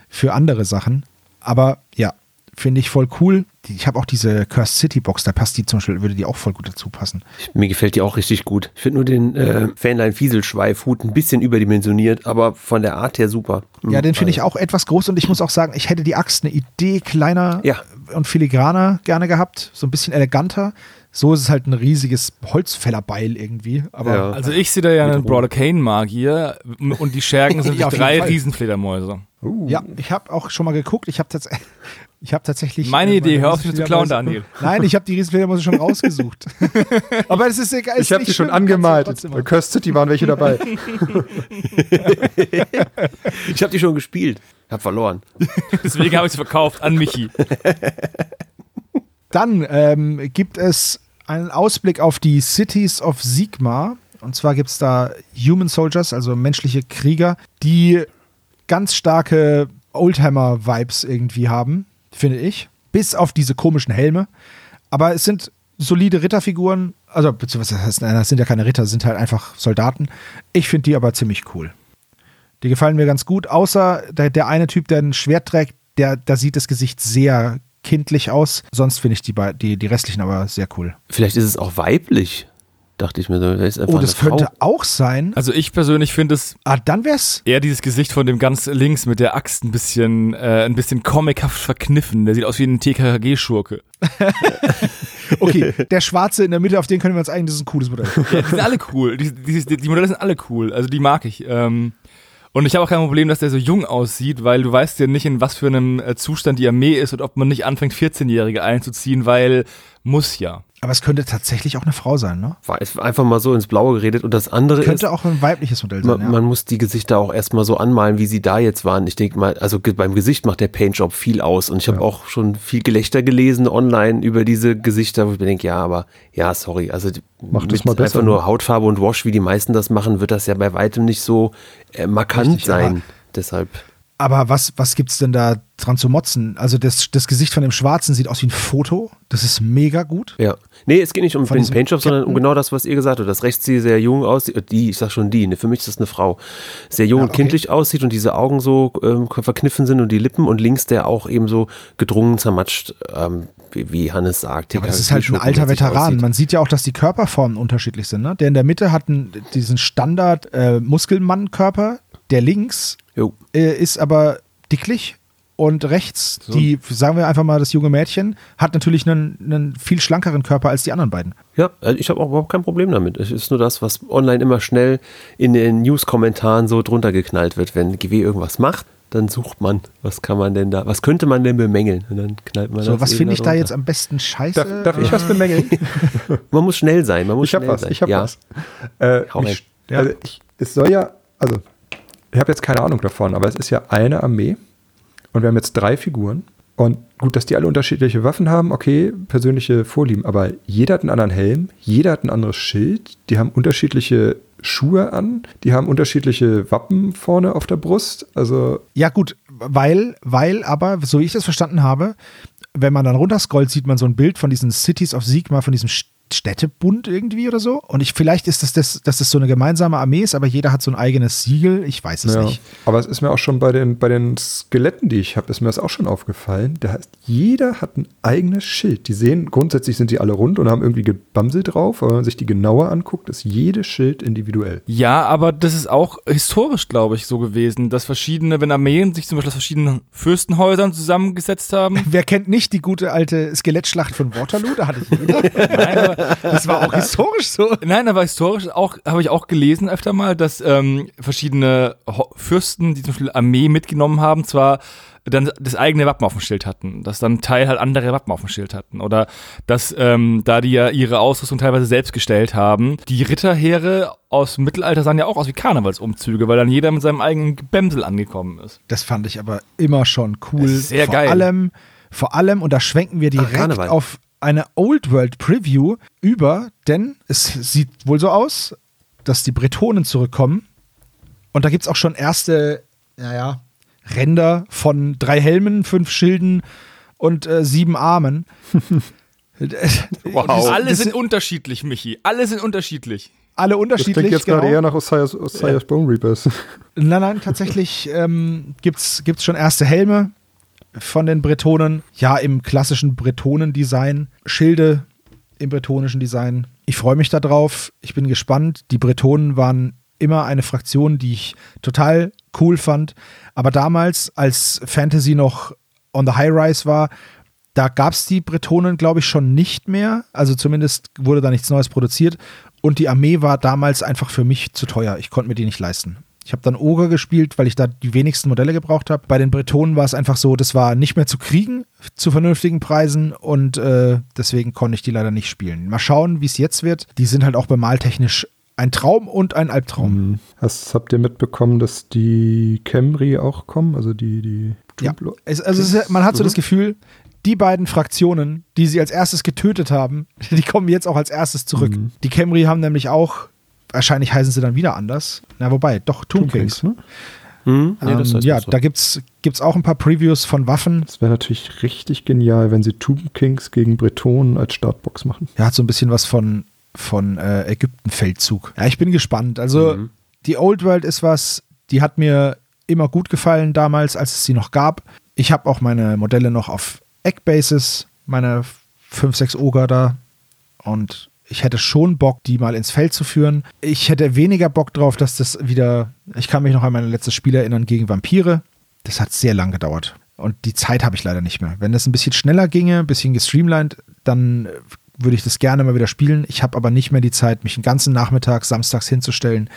A: für andere Sachen. Aber ja, finde ich voll cool. Ich habe auch diese Cursed City Box, da passt die zum Beispiel, würde die auch voll gut dazu passen.
B: Mir gefällt die auch richtig gut. Ich finde nur den äh, Fanline Fieselschweifhut ein bisschen überdimensioniert, aber von der Art her super.
A: Ja, den finde ich auch etwas groß und ich muss auch sagen, ich hätte die Axt eine Idee kleiner ja. und filigraner gerne gehabt, so ein bisschen eleganter. So ist es halt ein riesiges Holzfällerbeil irgendwie. Aber
C: ja. Also ich sehe da ja einen Brawler Kane Magier und die Schergen sind ja, drei Riesenfledermäuse.
A: Uh. Ja, ich habe auch schon mal geguckt. Ich habe tatsächlich. Ich habe tatsächlich.
C: Meine äh, Idee, hör auf, zu klauen, Daniel.
A: Nein, ich habe die Riesenfledermäuse schon rausgesucht. Aber es ist egal.
D: Ich habe die schon angemalt. Bei Curse City waren welche dabei.
B: ich habe die schon gespielt. Hab verloren.
C: Deswegen habe ich sie verkauft an Michi.
A: Dann ähm, gibt es einen Ausblick auf die Cities of Sigma. Und zwar gibt es da Human Soldiers, also menschliche Krieger, die ganz starke Oldhammer-Vibes irgendwie haben, finde ich. Bis auf diese komischen Helme. Aber es sind solide Ritterfiguren. Also, beziehungsweise, das sind ja keine Ritter, sind halt einfach Soldaten. Ich finde die aber ziemlich cool. Die gefallen mir ganz gut, außer der, der eine Typ, der ein Schwert trägt, der, da sieht das Gesicht sehr kindlich aus. Sonst finde ich die, die, die restlichen aber sehr cool.
B: Vielleicht ist es auch weiblich dachte ich mir so.
A: Das oh, das könnte auch sein.
C: Also ich persönlich finde es.
A: Ah, dann wär's.
C: Eher dieses Gesicht von dem ganz links mit der Axt ein bisschen, äh, ein bisschen comichaft verkniffen. Der sieht aus wie ein TKKG-Schurke.
A: okay, der Schwarze in der Mitte, auf den können wir uns eigentlich, das ist ein cooles Modell.
C: Ja, die sind alle cool. Die, die, die, Modelle sind alle cool. Also die mag ich. Ähm, und ich habe auch kein Problem, dass der so jung aussieht, weil du weißt ja nicht, in was für einem äh, Zustand die Armee ist und ob man nicht anfängt, 14-Jährige einzuziehen, weil muss ja.
A: Aber es könnte tatsächlich auch eine Frau sein, ne?
B: War einfach mal so ins Blaue geredet. Und das andere
A: könnte
B: ist.
A: Könnte auch ein weibliches Modell sein.
B: Man, ja. man muss die Gesichter auch erstmal so anmalen, wie sie da jetzt waren. Ich denke mal, also beim Gesicht macht der Paintjob viel aus. Und ich habe ja. auch schon viel Gelächter gelesen online über diese Gesichter, wo ich mir denke, ja, aber ja, sorry. Also
D: Macht das mal besser.
B: Einfach nur? Hautfarbe und Wash, wie die meisten das machen, wird das ja bei weitem nicht so äh, markant Richtig, sein. Deshalb.
A: Aber was, was gibt es denn da dran zu motzen? Also das, das Gesicht von dem Schwarzen sieht aus wie ein Foto. Das ist mega gut.
B: Ja. Nee, es geht nicht um von den Paintjob, sondern um genau das, was ihr gesagt habt. Dass rechts sie sehr jung aussieht. Äh, die, ich sag schon die, ne, für mich ist das eine Frau. Sehr jung ja, okay. und kindlich aussieht und diese Augen so ähm, verkniffen sind und die Lippen und links der auch eben so gedrungen zermatscht, ähm, wie, wie, Hannes sagt.
A: Ja, aber das ist halt ein alter Veteran. Man sieht ja auch, dass die Körperformen unterschiedlich sind. Ne? Der in der Mitte hat einen, diesen Standard äh, Muskelmann-Körper. Der links äh, ist aber dicklich und rechts, so. die, sagen wir einfach mal, das junge Mädchen, hat natürlich einen, einen viel schlankeren Körper als die anderen beiden.
B: Ja, also ich habe auch überhaupt kein Problem damit. Es ist nur das, was online immer schnell in den News-Kommentaren so drunter geknallt wird. Wenn GW irgendwas macht, dann sucht man, was kann man denn da, was könnte man denn bemängeln? Und dann knallt man
A: So, was finde ich da jetzt am besten scheiße?
D: Darf, darf ich was bemängeln?
B: man muss schnell sein. Man muss
D: ich habe was,
B: sein.
D: ich habe ja. was. Äh, mich, ja. also ich, es soll ja, also ich habe jetzt keine Ahnung davon, aber es ist ja eine Armee und wir haben jetzt drei Figuren. Und gut, dass die alle unterschiedliche Waffen haben, okay, persönliche Vorlieben, aber jeder hat einen anderen Helm, jeder hat ein anderes Schild, die haben unterschiedliche Schuhe an, die haben unterschiedliche Wappen vorne auf der Brust. Also
A: ja gut, weil, weil aber, so wie ich das verstanden habe, wenn man dann runterscrollt, sieht man so ein Bild von diesen Cities of Sigma, von diesem Städtebund irgendwie oder so. Und ich, vielleicht ist das, das, dass das so eine gemeinsame Armee ist, aber jeder hat so ein eigenes Siegel. Ich weiß es ja, nicht.
D: Aber es ist mir auch schon bei den, bei den Skeletten, die ich habe, ist mir das auch schon aufgefallen. Da heißt, jeder hat ein eigenes Schild. Die sehen, grundsätzlich sind die alle rund und haben irgendwie Gebamsel drauf. Aber wenn man sich die genauer anguckt, ist jedes Schild individuell.
C: Ja, aber das ist auch historisch, glaube ich, so gewesen, dass verschiedene, wenn Armeen sich zum Beispiel aus verschiedenen Fürstenhäusern zusammengesetzt haben.
A: Wer kennt nicht die gute alte Skelettschlacht von Waterloo? Da hatte ich jeder. Nein, aber das war auch historisch so.
C: Nein, aber historisch auch, habe ich auch gelesen öfter mal, dass ähm, verschiedene Fürsten, die zum Beispiel Armee mitgenommen haben, zwar dann das eigene Wappen auf dem Schild hatten, dass dann Teil halt andere Wappen auf dem Schild hatten oder dass ähm, da die ja ihre Ausrüstung teilweise selbst gestellt haben. Die Ritterheere aus dem Mittelalter sahen ja auch aus wie Karnevalsumzüge, weil dann jeder mit seinem eigenen Bämsel angekommen ist.
A: Das fand ich aber immer schon cool.
C: sehr
A: vor
C: geil.
A: Allem, vor allem, und da schwenken wir direkt Ach, auf eine Old World Preview über, denn es sieht wohl so aus, dass die Bretonen zurückkommen. Und da gibt es auch schon erste, naja, Ränder von drei Helmen, fünf Schilden und äh, sieben Armen.
C: wow. Alle sind unterschiedlich, Michi. Alle sind unterschiedlich.
A: Alle unterschiedlich. Das
D: klingt jetzt genau. gerade eher nach Osiris, Osiris ja. Bone Reapers.
A: Nein, nein, tatsächlich ähm, gibt es schon erste Helme von den Bretonen. Ja, im klassischen Bretonen-Design. Schilde im bretonischen Design. Ich freue mich darauf. Ich bin gespannt. Die Bretonen waren immer eine Fraktion, die ich total cool fand. Aber damals, als Fantasy noch on the high rise war, da gab es die Bretonen, glaube ich, schon nicht mehr. Also zumindest wurde da nichts Neues produziert. Und die Armee war damals einfach für mich zu teuer. Ich konnte mir die nicht leisten. Ich habe dann Ogre gespielt, weil ich da die wenigsten Modelle gebraucht habe. Bei den Bretonen war es einfach so, das war nicht mehr zu kriegen zu vernünftigen Preisen und äh, deswegen konnte ich die leider nicht spielen. Mal schauen, wie es jetzt wird. Die sind halt auch bemaltechnisch ein Traum und ein Albtraum. Mhm.
D: Hast, habt ihr mitbekommen, dass die Camry auch kommen? Also die, die
A: ja. Es, also es, man hat so das Gefühl, die beiden Fraktionen, die sie als erstes getötet haben, die kommen jetzt auch als erstes zurück. Mhm. Die Camry haben nämlich auch Wahrscheinlich heißen sie dann wieder anders. Na, wobei, doch, Tomb, Kings. ne? Hm? Nee, ähm, ja, so. da gibt es auch ein paar Previews von Waffen.
D: Es wäre natürlich richtig genial, wenn sie Tomb Kings gegen Bretonen als Startbox machen.
A: Ja, hat so ein bisschen was von, von äh, Ägypten-Feldzug. Ja, ich bin gespannt. Also, mhm. die Old World ist was, die hat mir immer gut gefallen damals, als es sie noch gab. Ich habe auch meine Modelle noch auf Eckbases, meine 5, 6 Oger da. Und ich hätte schon Bock, die mal ins Feld zu führen. Ich hätte weniger Bock drauf, dass das wieder. Ich kann mich noch an mein letztes Spiel erinnern gegen Vampire. Das hat sehr lang gedauert. Und die Zeit habe ich leider nicht mehr. Wenn das ein bisschen schneller ginge, ein bisschen gestreamlined, dann würde ich das gerne mal wieder spielen. Ich habe aber nicht mehr die Zeit, mich einen ganzen Nachmittag samstags hinzustellen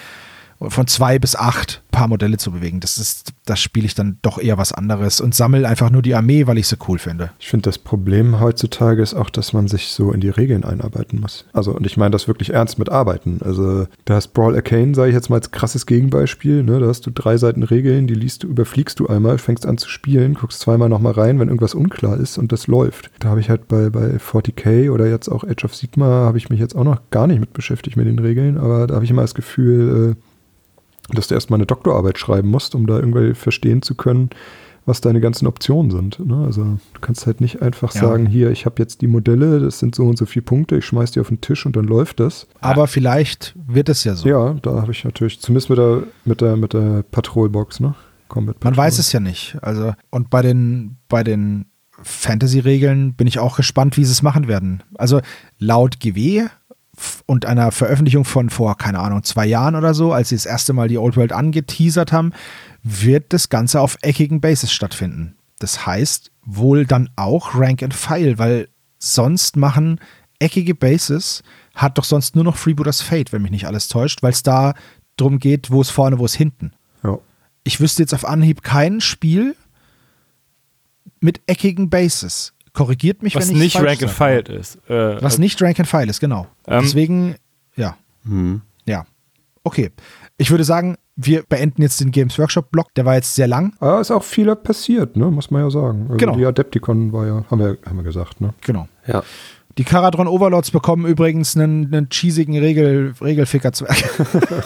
A: von zwei bis acht paar Modelle zu bewegen. Das ist, das spiele ich dann doch eher was anderes und sammle einfach nur die Armee, weil ich sie cool finde.
D: Ich finde, das Problem heutzutage ist auch, dass man sich so in die Regeln einarbeiten muss. Also, und ich meine das wirklich ernst mit Arbeiten. Also, da hast Brawl Arcane, sage ich jetzt mal als krasses Gegenbeispiel. Ne? Da hast du drei Seiten Regeln, die liest du, überfliegst du einmal, fängst an zu spielen, guckst zweimal nochmal rein, wenn irgendwas unklar ist und das läuft. Da habe ich halt bei, bei 40k oder jetzt auch Edge of Sigma, habe ich mich jetzt auch noch gar nicht mit beschäftigt mit den Regeln, aber da habe ich immer das Gefühl, äh, dass du erstmal eine Doktorarbeit schreiben musst, um da irgendwie verstehen zu können, was deine ganzen Optionen sind. Ne? Also du kannst halt nicht einfach ja. sagen, hier, ich habe jetzt die Modelle, das sind so und so viele Punkte, ich schmeiß die auf den Tisch und dann läuft das.
A: Aber vielleicht wird es ja so.
D: Ja, da habe ich natürlich, zumindest mit der, mit der, mit der Patrolbox, ne?
A: Combat Man weiß es ja nicht. Also, und bei den, bei den Fantasy-Regeln bin ich auch gespannt, wie sie es machen werden. Also laut GW und einer Veröffentlichung von vor, keine Ahnung, zwei Jahren oder so, als sie das erste Mal die Old World angeteasert haben, wird das Ganze auf eckigen Bases stattfinden. Das heißt wohl dann auch Rank and File, weil sonst machen eckige Bases, hat doch sonst nur noch Freebooters Fate, wenn mich nicht alles täuscht, weil es da drum geht, wo es vorne, wo es hinten. Ja. Ich wüsste jetzt auf Anhieb kein Spiel mit eckigen Bases. Korrigiert mich,
C: was
A: wenn ich
C: nicht Rank and File ist.
A: Äh, was nicht Rank and File ist, genau. Ähm, Deswegen, ja. Hm. Ja. Okay. Ich würde sagen, wir beenden jetzt den Games Workshop Block. Der war jetzt sehr lang.
D: Aber ist auch viel passiert, ne? muss man ja sagen. Also genau. Die Adepticon war ja, haben wir, haben wir gesagt, ne?
A: Genau. Ja. Die Karadron Overlords bekommen übrigens einen, einen cheesigen Regel, Regelficker-Zwerg.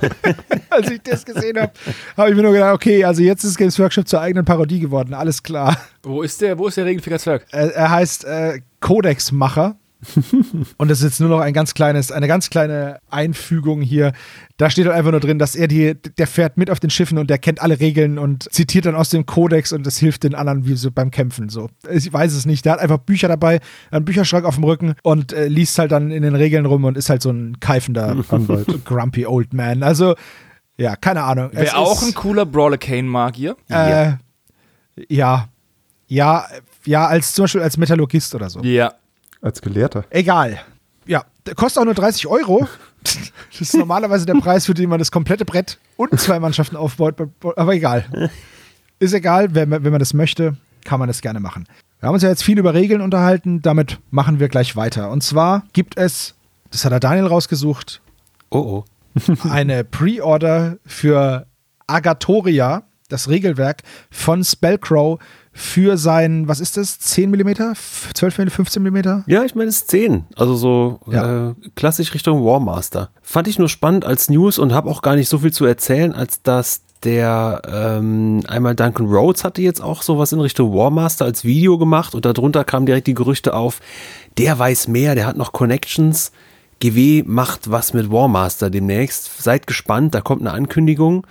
A: Als ich das gesehen habe, habe ich mir nur gedacht, okay, also jetzt ist Games Workshop zur eigenen Parodie geworden, alles klar.
C: Wo ist der, wo ist der Regelficker-Zwerg?
A: Er, er heißt äh, Codexmacher. und das ist jetzt nur noch ein ganz kleines, eine ganz kleine Einfügung hier. Da steht halt einfach nur drin, dass er die, der fährt mit auf den Schiffen und der kennt alle Regeln und zitiert dann aus dem Kodex und das hilft den anderen wie so beim Kämpfen. So, ich weiß es nicht. Der hat einfach Bücher dabei, einen Bücherschrank auf dem Rücken und äh, liest halt dann in den Regeln rum und ist halt so ein keifender Anwalt, grumpy old man. Also ja, keine Ahnung.
C: Wäre auch ein cooler Brawler Kane Magier.
A: Äh, ja. Ja, ja, als zum Beispiel als Metallurgist oder so.
C: Ja.
D: Als Gelehrter.
A: Egal. Ja, der kostet auch nur 30 Euro. Das ist normalerweise der Preis, für den man das komplette Brett und zwei Mannschaften aufbaut. Aber egal. Ist egal, wenn, wenn man das möchte, kann man das gerne machen. Wir haben uns ja jetzt viel über Regeln unterhalten, damit machen wir gleich weiter. Und zwar gibt es, das hat der Daniel rausgesucht,
B: oh oh.
A: eine Pre-Order für Agatoria, das Regelwerk von Spellcrow für sein, was ist das, 10 mm, 12 mm, 15 mm?
B: Ja, ich meine es ist 10, also so ja. äh, klassisch Richtung Warmaster. Fand ich nur spannend als News und habe auch gar nicht so viel zu erzählen, als dass der ähm, einmal Duncan Rhodes hatte jetzt auch sowas in Richtung Warmaster als Video gemacht und darunter kamen direkt die Gerüchte auf, der weiß mehr, der hat noch Connections. GW macht was mit Warmaster demnächst. Seid gespannt, da kommt eine Ankündigung.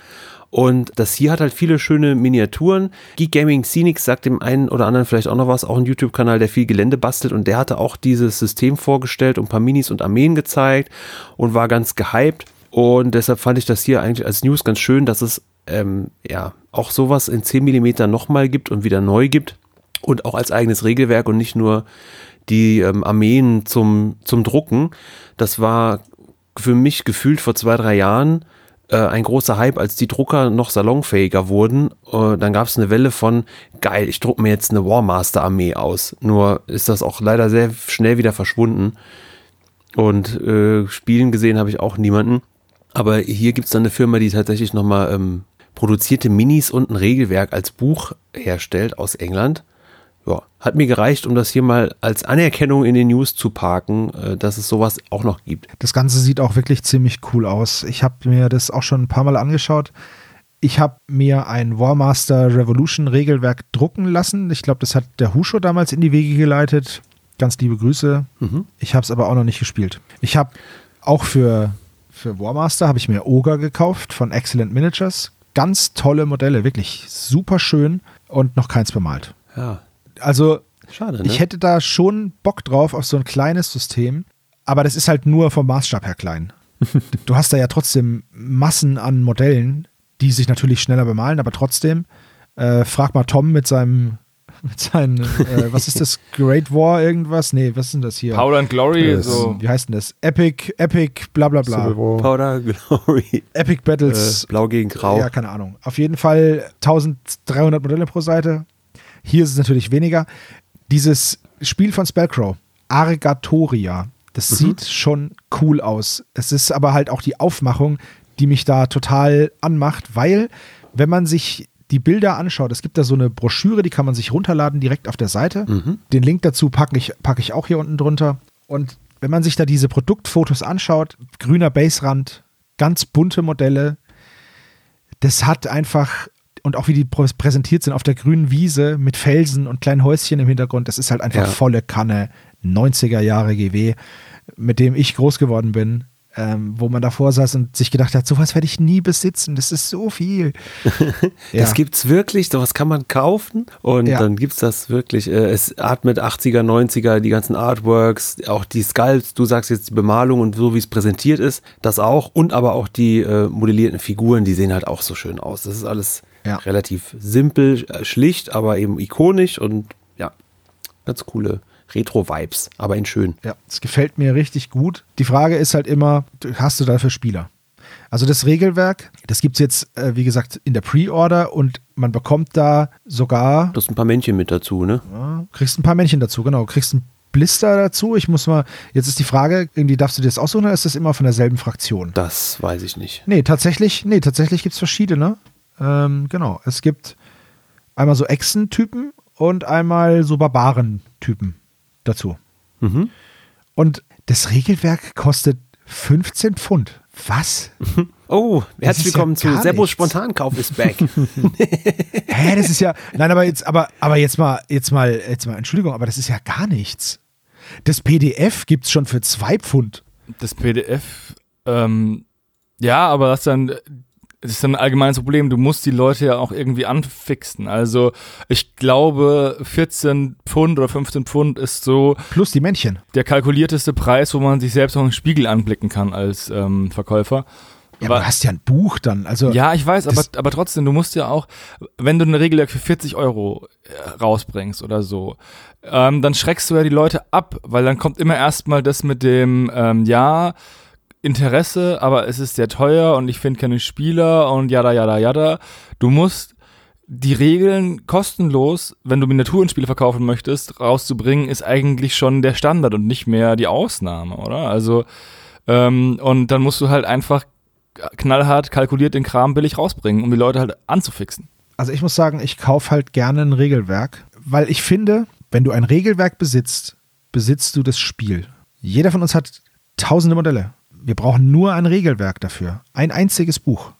B: Und das hier hat halt viele schöne Miniaturen. Geek Gaming Scenics sagt dem einen oder anderen vielleicht auch noch was, auch ein YouTube-Kanal, der viel Gelände bastelt und der hatte auch dieses System vorgestellt und ein paar Minis und Armeen gezeigt und war ganz gehypt. Und deshalb fand ich das hier eigentlich als News ganz schön, dass es ähm, ja auch sowas in 10 mm nochmal gibt und wieder neu gibt und auch als eigenes Regelwerk und nicht nur die ähm, Armeen zum, zum Drucken. Das war für mich gefühlt vor zwei, drei Jahren ein großer Hype, als die Drucker noch salonfähiger wurden. Äh, dann gab es eine Welle von, geil, ich drucke mir jetzt eine Warmaster-Armee aus. Nur ist das auch leider sehr schnell wieder verschwunden. Und äh, Spielen gesehen habe ich auch niemanden. Aber hier gibt es dann eine Firma, die tatsächlich nochmal ähm, produzierte Minis und ein Regelwerk als Buch herstellt aus England ja, hat mir gereicht, um das hier mal als Anerkennung in den News zu parken, äh, dass es sowas auch noch gibt.
A: Das Ganze sieht auch wirklich ziemlich cool aus. Ich habe mir das auch schon ein paar Mal angeschaut. Ich habe mir ein Warmaster Revolution Regelwerk drucken lassen. Ich glaube, das hat der Husho damals in die Wege geleitet. Ganz liebe Grüße. Mhm. Ich habe es aber auch noch nicht gespielt. Ich habe auch für, für Warmaster habe ich mir Ogre gekauft von Excellent Miniatures. Ganz tolle Modelle, wirklich super schön und noch keins bemalt.
B: Ja,
A: also Schade, ne? Ich hätte da schon Bock drauf auf so ein kleines System, aber das ist halt nur vom Maßstab her klein. du hast da ja trotzdem Massen an Modellen, die sich natürlich schneller bemalen, aber trotzdem, äh, frag mal Tom mit seinem mit seinen, äh, was ist das? Great War irgendwas? Nee, was ist denn das hier?
C: Powder and Glory,
A: äh, so. Wie heißt denn das? Epic, Epic, bla bla bla.
B: Powder Glory.
A: Epic Battles.
B: Äh, Blau gegen Grau.
A: Ja, keine Ahnung. Auf jeden Fall 1300 Modelle pro Seite. Hier ist es natürlich weniger. Dieses Spiel von Spellcrow, Argatoria, das mhm. sieht schon cool aus. Es ist aber halt auch die Aufmachung, die mich da total anmacht, weil wenn man sich die Bilder anschaut, es gibt da so eine Broschüre, die kann man sich runterladen direkt auf der Seite. Mhm. Den Link dazu packe ich, pack ich auch hier unten drunter. Und wenn man sich da diese Produktfotos anschaut, grüner Baserand, ganz bunte Modelle, das hat einfach, und auch wie die präsentiert sind auf der grünen Wiese mit Felsen und kleinen Häuschen im Hintergrund, das ist halt einfach ja. volle Kanne 90er Jahre GW, mit dem ich groß geworden bin ähm, wo man davor saß und sich gedacht hat, sowas werde ich nie besitzen, das ist so viel.
B: ja. Das gibt's wirklich, sowas kann man kaufen und ja. dann gibt es das wirklich. Äh, es atmet 80er, 90er, die ganzen Artworks, auch die Sculpts, du sagst jetzt die Bemalung und so wie es präsentiert ist, das auch und aber auch die äh, modellierten Figuren, die sehen halt auch so schön aus. Das ist alles ja. relativ simpel, äh, schlicht, aber eben ikonisch und ja, ganz coole Retro-Vibes, aber in schön.
A: Ja, es gefällt mir richtig gut. Die Frage ist halt immer, hast du dafür Spieler? Also das Regelwerk, das gibt es jetzt, äh, wie gesagt, in der Pre-Order und man bekommt da sogar.
B: Du hast ein paar Männchen mit dazu, ne?
A: Ja, kriegst ein paar Männchen dazu, genau. Kriegst ein Blister dazu. Ich muss mal, jetzt ist die Frage, irgendwie darfst du dir das aussuchen oder ist das immer von derselben Fraktion?
B: Das weiß ich nicht.
A: Nee, tatsächlich, nee, tatsächlich gibt es verschiedene. Ähm, genau. Es gibt einmal so Echsen-Typen und einmal so Barbaren-Typen dazu. Mhm. Und das Regelwerk kostet 15 Pfund. Was?
B: Oh, herzlich willkommen ja zu Sebos Spontankauf ist back.
A: Hä, das ist ja, nein, aber jetzt, aber, aber jetzt mal, jetzt mal, jetzt mal, Entschuldigung, aber das ist ja gar nichts. Das PDF gibt es schon für zwei Pfund.
C: Das PDF, ähm, ja, aber das dann es ist ein allgemeines Problem, du musst die Leute ja auch irgendwie anfixen. Also ich glaube, 14 Pfund oder 15 Pfund ist so.
A: Plus die Männchen.
C: Der kalkulierteste Preis, wo man sich selbst auch im Spiegel anblicken kann als ähm, Verkäufer.
A: Ja, aber du hast ja ein Buch dann. Also
C: ja, ich weiß, aber, aber trotzdem, du musst ja auch, wenn du eine Regel für 40 Euro äh, rausbringst oder so, ähm, dann schreckst du ja die Leute ab, weil dann kommt immer erstmal das mit dem, ähm, ja, Interesse, aber es ist sehr teuer und ich finde keine Spieler und jada, jada, jada. Du musst die Regeln kostenlos, wenn du Miniaturenspiele verkaufen möchtest, rauszubringen, ist eigentlich schon der Standard und nicht mehr die Ausnahme, oder? Also, ähm, und dann musst du halt einfach knallhart kalkuliert den Kram billig rausbringen, um die Leute halt anzufixen.
A: Also ich muss sagen, ich kaufe halt gerne ein Regelwerk, weil ich finde, wenn du ein Regelwerk besitzt, besitzt du das Spiel. Jeder von uns hat tausende Modelle. Wir brauchen nur ein Regelwerk dafür. Ein einziges Buch.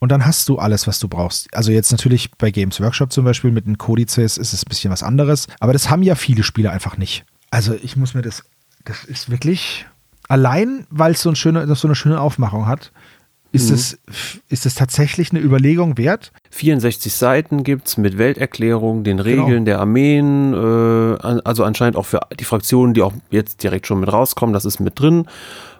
A: Und dann hast du alles, was du brauchst. Also jetzt natürlich bei Games Workshop zum Beispiel mit den Kodizes ist es ein bisschen was anderes. Aber das haben ja viele Spiele einfach nicht. Also ich muss mir das, das ist wirklich, allein weil es so, ein so eine schöne Aufmachung hat, ist, mhm. es, ist es tatsächlich eine Überlegung wert?
B: 64 Seiten gibt es mit Welterklärung, den genau. Regeln genau. der Armeen, äh, also anscheinend auch für die Fraktionen, die auch jetzt direkt schon mit rauskommen, das ist mit drin.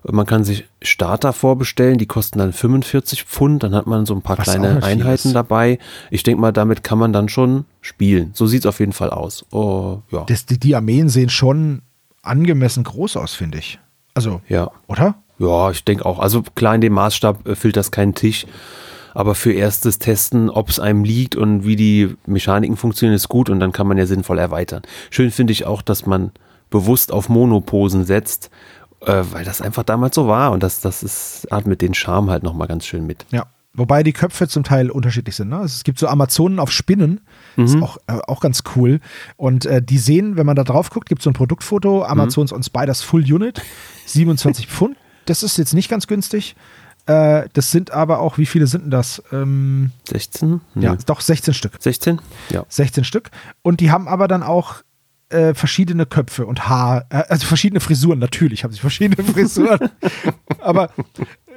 B: Man kann sich Starter vorbestellen, die kosten dann 45 Pfund, dann hat man so ein paar Was kleine Einheiten dabei. Ich denke mal, damit kann man dann schon spielen. So sieht es auf jeden Fall aus. Oh, ja.
A: Das, die, die Armeen sehen schon angemessen groß aus, finde ich. Also, ja. oder?
B: Ja, ich denke auch. Also klar, in dem Maßstab äh, füllt das keinen Tisch. Aber für erstes Testen, ob es einem liegt und wie die Mechaniken funktionieren, ist gut und dann kann man ja sinnvoll erweitern. Schön finde ich auch, dass man bewusst auf Monoposen setzt, äh, weil das einfach damals so war und das, das ist, atmet den Charme halt nochmal ganz schön mit.
A: Ja. Wobei die Köpfe zum Teil unterschiedlich sind. Ne? Also es gibt so Amazonen auf Spinnen, mhm. ist auch, äh, auch ganz cool. Und äh, die sehen, wenn man da drauf guckt, gibt es so ein Produktfoto, Amazons mhm. on Spiders Full Unit, 27 Pfund das ist jetzt nicht ganz günstig. Äh, das sind aber auch, wie viele sind denn das? Ähm,
B: 16?
A: Nee. Ja, doch 16 Stück.
B: 16?
A: Ja. 16 Stück. Und die haben aber dann auch äh, verschiedene Köpfe und Haar, äh, also verschiedene Frisuren, natürlich haben sie verschiedene Frisuren. aber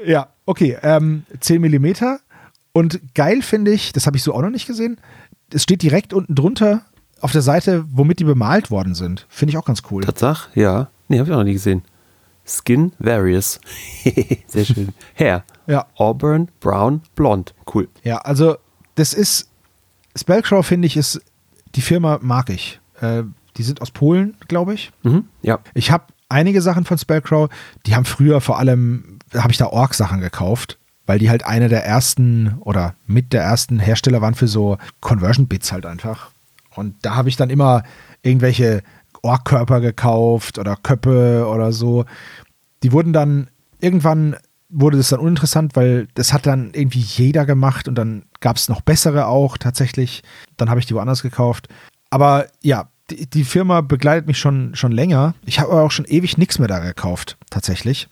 A: ja, okay, ähm, 10 Millimeter. Und geil finde ich, das habe ich so auch noch nicht gesehen, es steht direkt unten drunter auf der Seite, womit die bemalt worden sind. Finde ich auch ganz cool.
B: Tatsache, ja. Nee, habe ich auch noch nie gesehen. Skin Various. Sehr schön. Hair.
A: Ja.
B: Auburn, Brown, Blond. Cool.
A: Ja, also das ist, Spellcrow finde ich, ist, die Firma mag ich. Äh, die sind aus Polen, glaube ich.
B: Mhm, ja.
A: Ich habe einige Sachen von Spellcrow, die haben früher vor allem, habe ich da Ork-Sachen gekauft, weil die halt eine der ersten oder mit der ersten Hersteller waren für so Conversion-Bits halt einfach. Und da habe ich dann immer irgendwelche Ork-Körper gekauft oder Köppe oder so. Die wurden dann irgendwann wurde das dann uninteressant, weil das hat dann irgendwie jeder gemacht und dann gab es noch bessere auch tatsächlich. Dann habe ich die woanders gekauft. Aber ja, die, die Firma begleitet mich schon, schon länger. Ich habe aber auch schon ewig nichts mehr da gekauft, tatsächlich.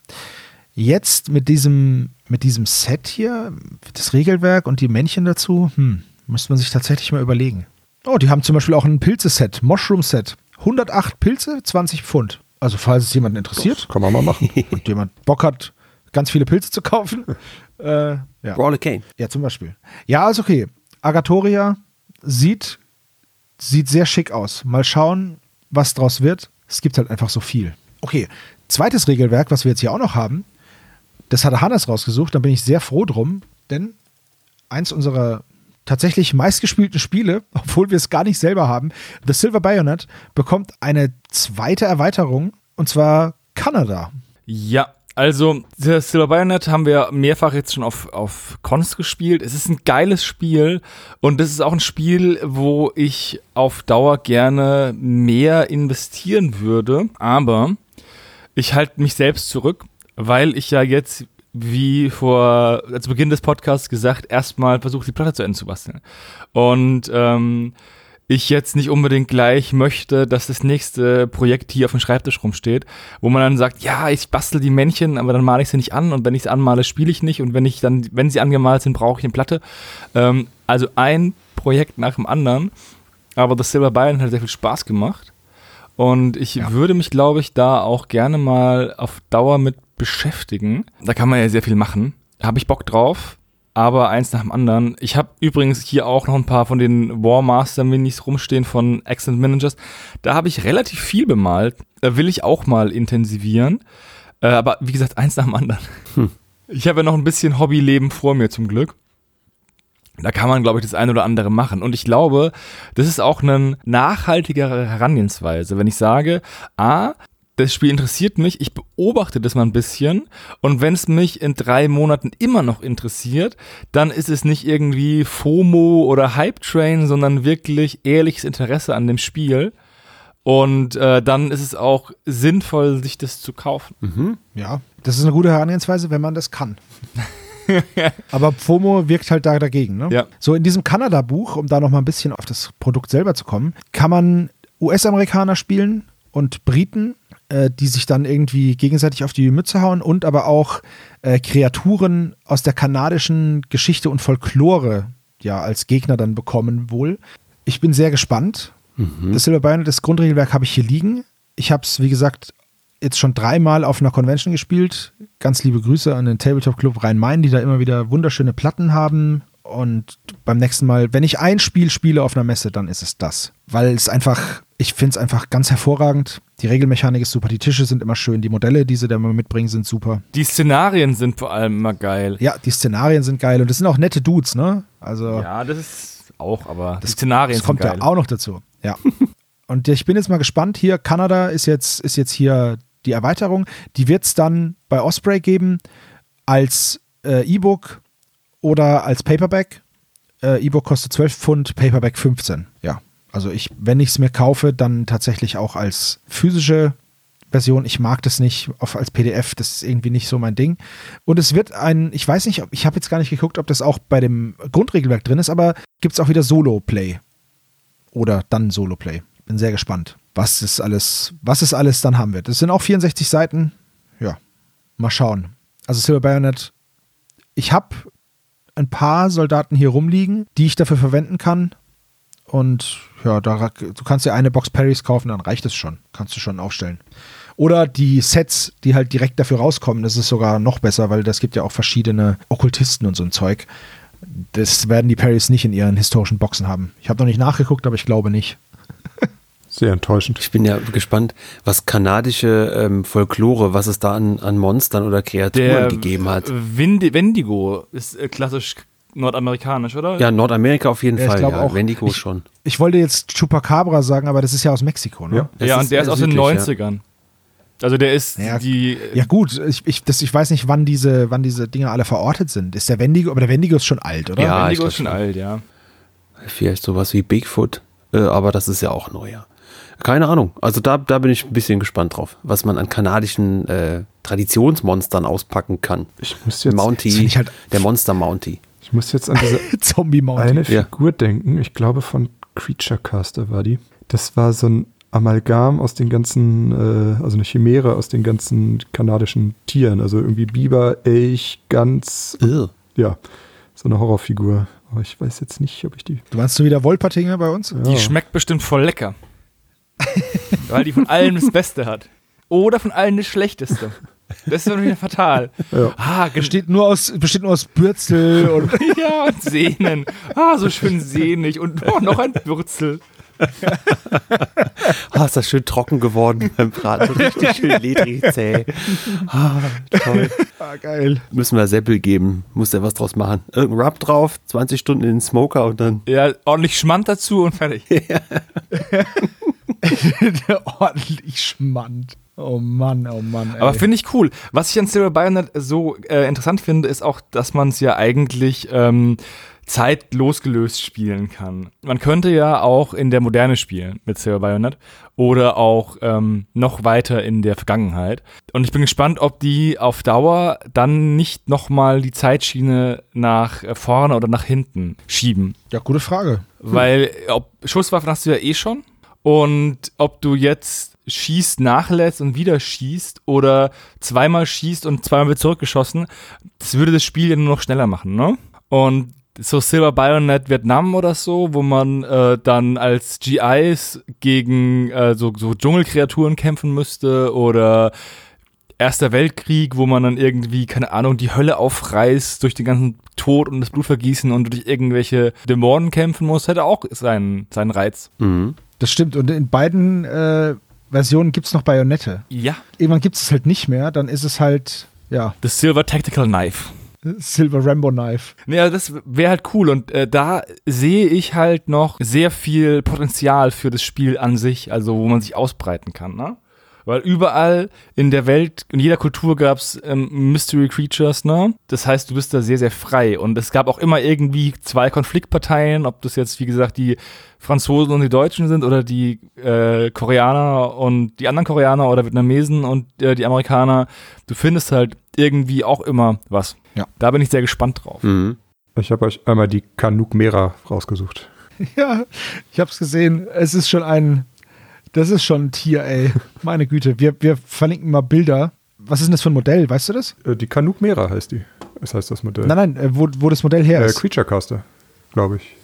A: Jetzt mit diesem, mit diesem Set hier, das Regelwerk und die Männchen dazu, hm, müsste man sich tatsächlich mal überlegen. Oh, die haben zum Beispiel auch ein Pilze-Set, Mushroom-Set. 108 Pilze, 20 Pfund. Also falls es jemanden interessiert. Das
D: kann man mal machen.
A: Und jemand Bock hat, ganz viele Pilze zu kaufen. äh, ja.
B: Brawler Kane.
A: Ja, zum Beispiel. Ja, ist okay. Agatoria sieht Sieht sehr schick aus. Mal schauen, was draus wird. Es gibt halt einfach so viel. Okay, zweites Regelwerk, was wir jetzt hier auch noch haben, das hatte Hannes rausgesucht. Da bin ich sehr froh drum, denn eins unserer tatsächlich meistgespielten Spiele, obwohl wir es gar nicht selber haben, The Silver Bayonet, bekommt eine zweite Erweiterung und zwar Kanada.
C: Ja, also, das Silver Bayonet haben wir mehrfach jetzt schon auf, auf Cons gespielt. Es ist ein geiles Spiel und das ist auch ein Spiel, wo ich auf Dauer gerne mehr investieren würde. Aber ich halte mich selbst zurück, weil ich ja jetzt, wie vor, zu Beginn des Podcasts gesagt, erstmal versuche, die Platte zu Ende zu basteln. Und ähm, ich jetzt nicht unbedingt gleich möchte, dass das nächste Projekt hier auf dem Schreibtisch rumsteht, wo man dann sagt, ja, ich bastel die Männchen, aber dann male ich sie nicht an und wenn ich sie anmale, spiele ich nicht und wenn ich dann, wenn sie angemalt sind, brauche ich eine Platte. Ähm, also ein Projekt nach dem anderen. Aber das Silver Bayern hat sehr viel Spaß gemacht. Und ich ja. würde mich, glaube ich, da auch gerne mal auf Dauer mit beschäftigen. Da kann man ja sehr viel machen. Habe ich Bock drauf aber eins nach dem anderen. Ich habe übrigens hier auch noch ein paar von den Warmaster Minis rumstehen von Accent Managers. Da habe ich relativ viel bemalt. Da will ich auch mal intensivieren. Äh, aber wie gesagt, eins nach dem anderen. Hm. Ich habe ja noch ein bisschen Hobbyleben vor mir zum Glück. Da kann man, glaube ich, das eine oder andere machen. Und ich glaube, das ist auch eine nachhaltigere Herangehensweise, wenn ich sage, a, das Spiel interessiert mich, ich beobachte das mal ein bisschen und wenn es mich in drei Monaten immer noch interessiert, dann ist es nicht irgendwie FOMO oder Hype Train, sondern wirklich ehrliches Interesse an dem Spiel. Und äh, dann ist es auch sinnvoll, sich das zu kaufen.
A: Mhm. Ja, das ist eine gute Herangehensweise, wenn man das kann. Aber FOMO wirkt halt da dagegen. Ne?
C: Ja.
A: So in diesem Kanada-Buch, um da noch mal ein bisschen auf das Produkt selber zu kommen, kann man US-Amerikaner spielen und Briten äh, die sich dann irgendwie gegenseitig auf die Mütze hauen und aber auch äh, Kreaturen aus der kanadischen Geschichte und Folklore ja als Gegner dann bekommen wohl. Ich bin sehr gespannt. Mhm. Das Silver Bayonet, das Grundregelwerk habe ich hier liegen. Ich habe es, wie gesagt, jetzt schon dreimal auf einer Convention gespielt. Ganz liebe Grüße an den Tabletop Club Rhein-Main, die da immer wieder wunderschöne Platten haben. Und beim nächsten Mal, wenn ich ein Spiel spiele auf einer Messe, dann ist es das. Weil es einfach, ich finde es einfach ganz hervorragend. Die Regelmechanik ist super, die Tische sind immer schön, die Modelle, die sie da mitbringen, sind super.
C: Die Szenarien sind vor allem immer geil.
A: Ja, die Szenarien sind geil und das sind auch nette Dudes, ne? Also.
C: Ja, das ist auch, aber das, die Szenarien
A: das kommt
C: geil.
A: ja auch noch dazu. Ja. und ich bin jetzt mal gespannt. Hier, Kanada ist jetzt, ist jetzt hier die Erweiterung. Die wird es dann bei Osprey geben als äh, E-Book oder als Paperback. Äh, E-Book kostet 12 Pfund, Paperback 15. Ja, also ich, wenn ich es mir kaufe, dann tatsächlich auch als physische Version. Ich mag das nicht auf, als PDF, das ist irgendwie nicht so mein Ding. Und es wird ein, ich weiß nicht, ich habe jetzt gar nicht geguckt, ob das auch bei dem Grundregelwerk drin ist, aber gibt es auch wieder Solo-Play. Oder dann Solo-Play. Bin sehr gespannt, was es alles, was es alles dann haben wird. Es sind auch 64 Seiten. Ja, mal schauen. Also Silver Bayonet. Ich habe ein paar Soldaten hier rumliegen, die ich dafür verwenden kann. Und ja, da, du kannst dir eine Box Parries kaufen, dann reicht es schon. Kannst du schon aufstellen. Oder die Sets, die halt direkt dafür rauskommen, das ist sogar noch besser, weil das gibt ja auch verschiedene Okkultisten und so ein Zeug. Das werden die Parries nicht in ihren historischen Boxen haben. Ich habe noch nicht nachgeguckt, aber ich glaube nicht.
D: Sehr enttäuschend.
B: Ich bin ja gespannt, was kanadische ähm, Folklore, was es da an, an Monstern oder Kreaturen Der gegeben hat.
C: Wind Wendigo ist äh, klassisch nordamerikanisch, oder?
B: Ja, Nordamerika auf jeden ja, Fall. Ja, auch, Wendigo
A: ich,
B: schon.
A: Ich wollte jetzt Chupacabra sagen, aber das ist ja aus Mexiko, ne?
C: Ja, ja und der ist aus den 90ern. Also der ist ja, die.
A: Ja gut, ich, ich, das, ich weiß nicht, wann diese, wann diese Dinge alle verortet sind. Ist der Wendigo, aber der Wendigo ist schon alt, oder?
C: Ja, Wendigo ist schon alt, ja.
B: Vielleicht sowas wie Bigfoot, äh, aber das ist ja auch neu, ja. Keine Ahnung. Also da, da bin ich ein bisschen gespannt drauf, was man an kanadischen äh, Traditionsmonstern auspacken kann.
D: Ich muss jetzt
B: Mountie, halt der Monster Mountie.
D: Ich muss jetzt an diese
A: Zombie
D: eine Figur ja. denken. Ich glaube von Creature Caster war die. Das war so ein Amalgam aus den ganzen, äh, also eine Chimäre aus den ganzen kanadischen Tieren. Also irgendwie Biber, Elch, Gans.
B: Ugh.
D: Ja, so eine Horrorfigur. Aber ich weiß jetzt nicht, ob ich die.
A: Du meinst du wieder Wolpertinger bei uns?
C: Ja. Die schmeckt bestimmt voll lecker. Weil die von allen das Beste hat. Oder von allen das Schlechteste. Das ist doch wieder fatal.
A: Ja. Ah, besteht nur aus, besteht nur aus Bürzel und.
C: ja, und Sehnen. Ah, so schön sehnig. Und oh, noch ein Bürzel.
B: ah, ist das schön trocken geworden beim Braten. Richtig schön ledrig zäh. Ah, toll.
A: Ah, geil.
B: Müssen wir Seppel geben. Muss der was draus machen. Irgendein Rub drauf, 20 Stunden in den Smoker und dann.
C: Ja, ordentlich Schmand dazu und fertig.
A: ordentlich Schmand. Oh Mann, oh Mann.
C: Ey. Aber finde ich cool. Was ich an Silver Bayonet so äh, interessant finde, ist auch, dass man es ja eigentlich ähm, zeitlos gelöst spielen kann. Man könnte ja auch in der Moderne spielen mit Silver Bayonet oder auch ähm, noch weiter in der Vergangenheit. Und ich bin gespannt, ob die auf Dauer dann nicht nochmal die Zeitschiene nach vorne oder nach hinten schieben.
A: Ja, gute Frage.
C: Weil ob Schusswaffen hast du ja eh schon. Und ob du jetzt schießt, nachlässt und wieder schießt oder zweimal schießt und zweimal wird zurückgeschossen, das würde das Spiel ja nur noch schneller machen, ne? Und so Silver Bayonet Vietnam oder so, wo man äh, dann als GIs gegen äh, so, so Dschungelkreaturen kämpfen müsste oder Erster Weltkrieg, wo man dann irgendwie, keine Ahnung, die Hölle aufreißt durch den ganzen Tod und das Blutvergießen und durch irgendwelche Dämonen kämpfen muss, hätte auch seinen, seinen Reiz.
A: Mhm. Das stimmt. Und in beiden äh, Versionen gibt es noch Bayonette.
C: Ja.
A: Irgendwann gibt es halt nicht mehr, dann ist es halt, ja.
C: The Silver Tactical Knife.
A: Silver Rambo Knife.
C: Naja, das wäre halt cool und äh, da sehe ich halt noch sehr viel Potenzial für das Spiel an sich, also wo man sich ausbreiten kann, ne? Weil überall in der Welt, in jeder Kultur gab es ähm, Mystery Creatures, ne? Das heißt, du bist da sehr, sehr frei. Und es gab auch immer irgendwie zwei Konfliktparteien, ob das jetzt, wie gesagt, die Franzosen und die Deutschen sind oder die äh, Koreaner und die anderen Koreaner oder Vietnamesen und äh, die Amerikaner. Du findest halt irgendwie auch immer was.
A: Ja.
C: Da bin ich sehr gespannt drauf.
D: Mhm. Ich habe euch einmal die Kanuk Mera rausgesucht.
A: Ja, ich habe es gesehen. Es ist schon ein das ist schon ein Tier, ey. Meine Güte. Wir, wir verlinken mal Bilder. Was ist denn das für ein Modell? Weißt du das?
D: Äh, die Canuck Mera heißt die. Das heißt das Modell.
A: Nein, nein, äh, wo, wo das Modell her äh, ist.
D: Creature Caster, glaube ich.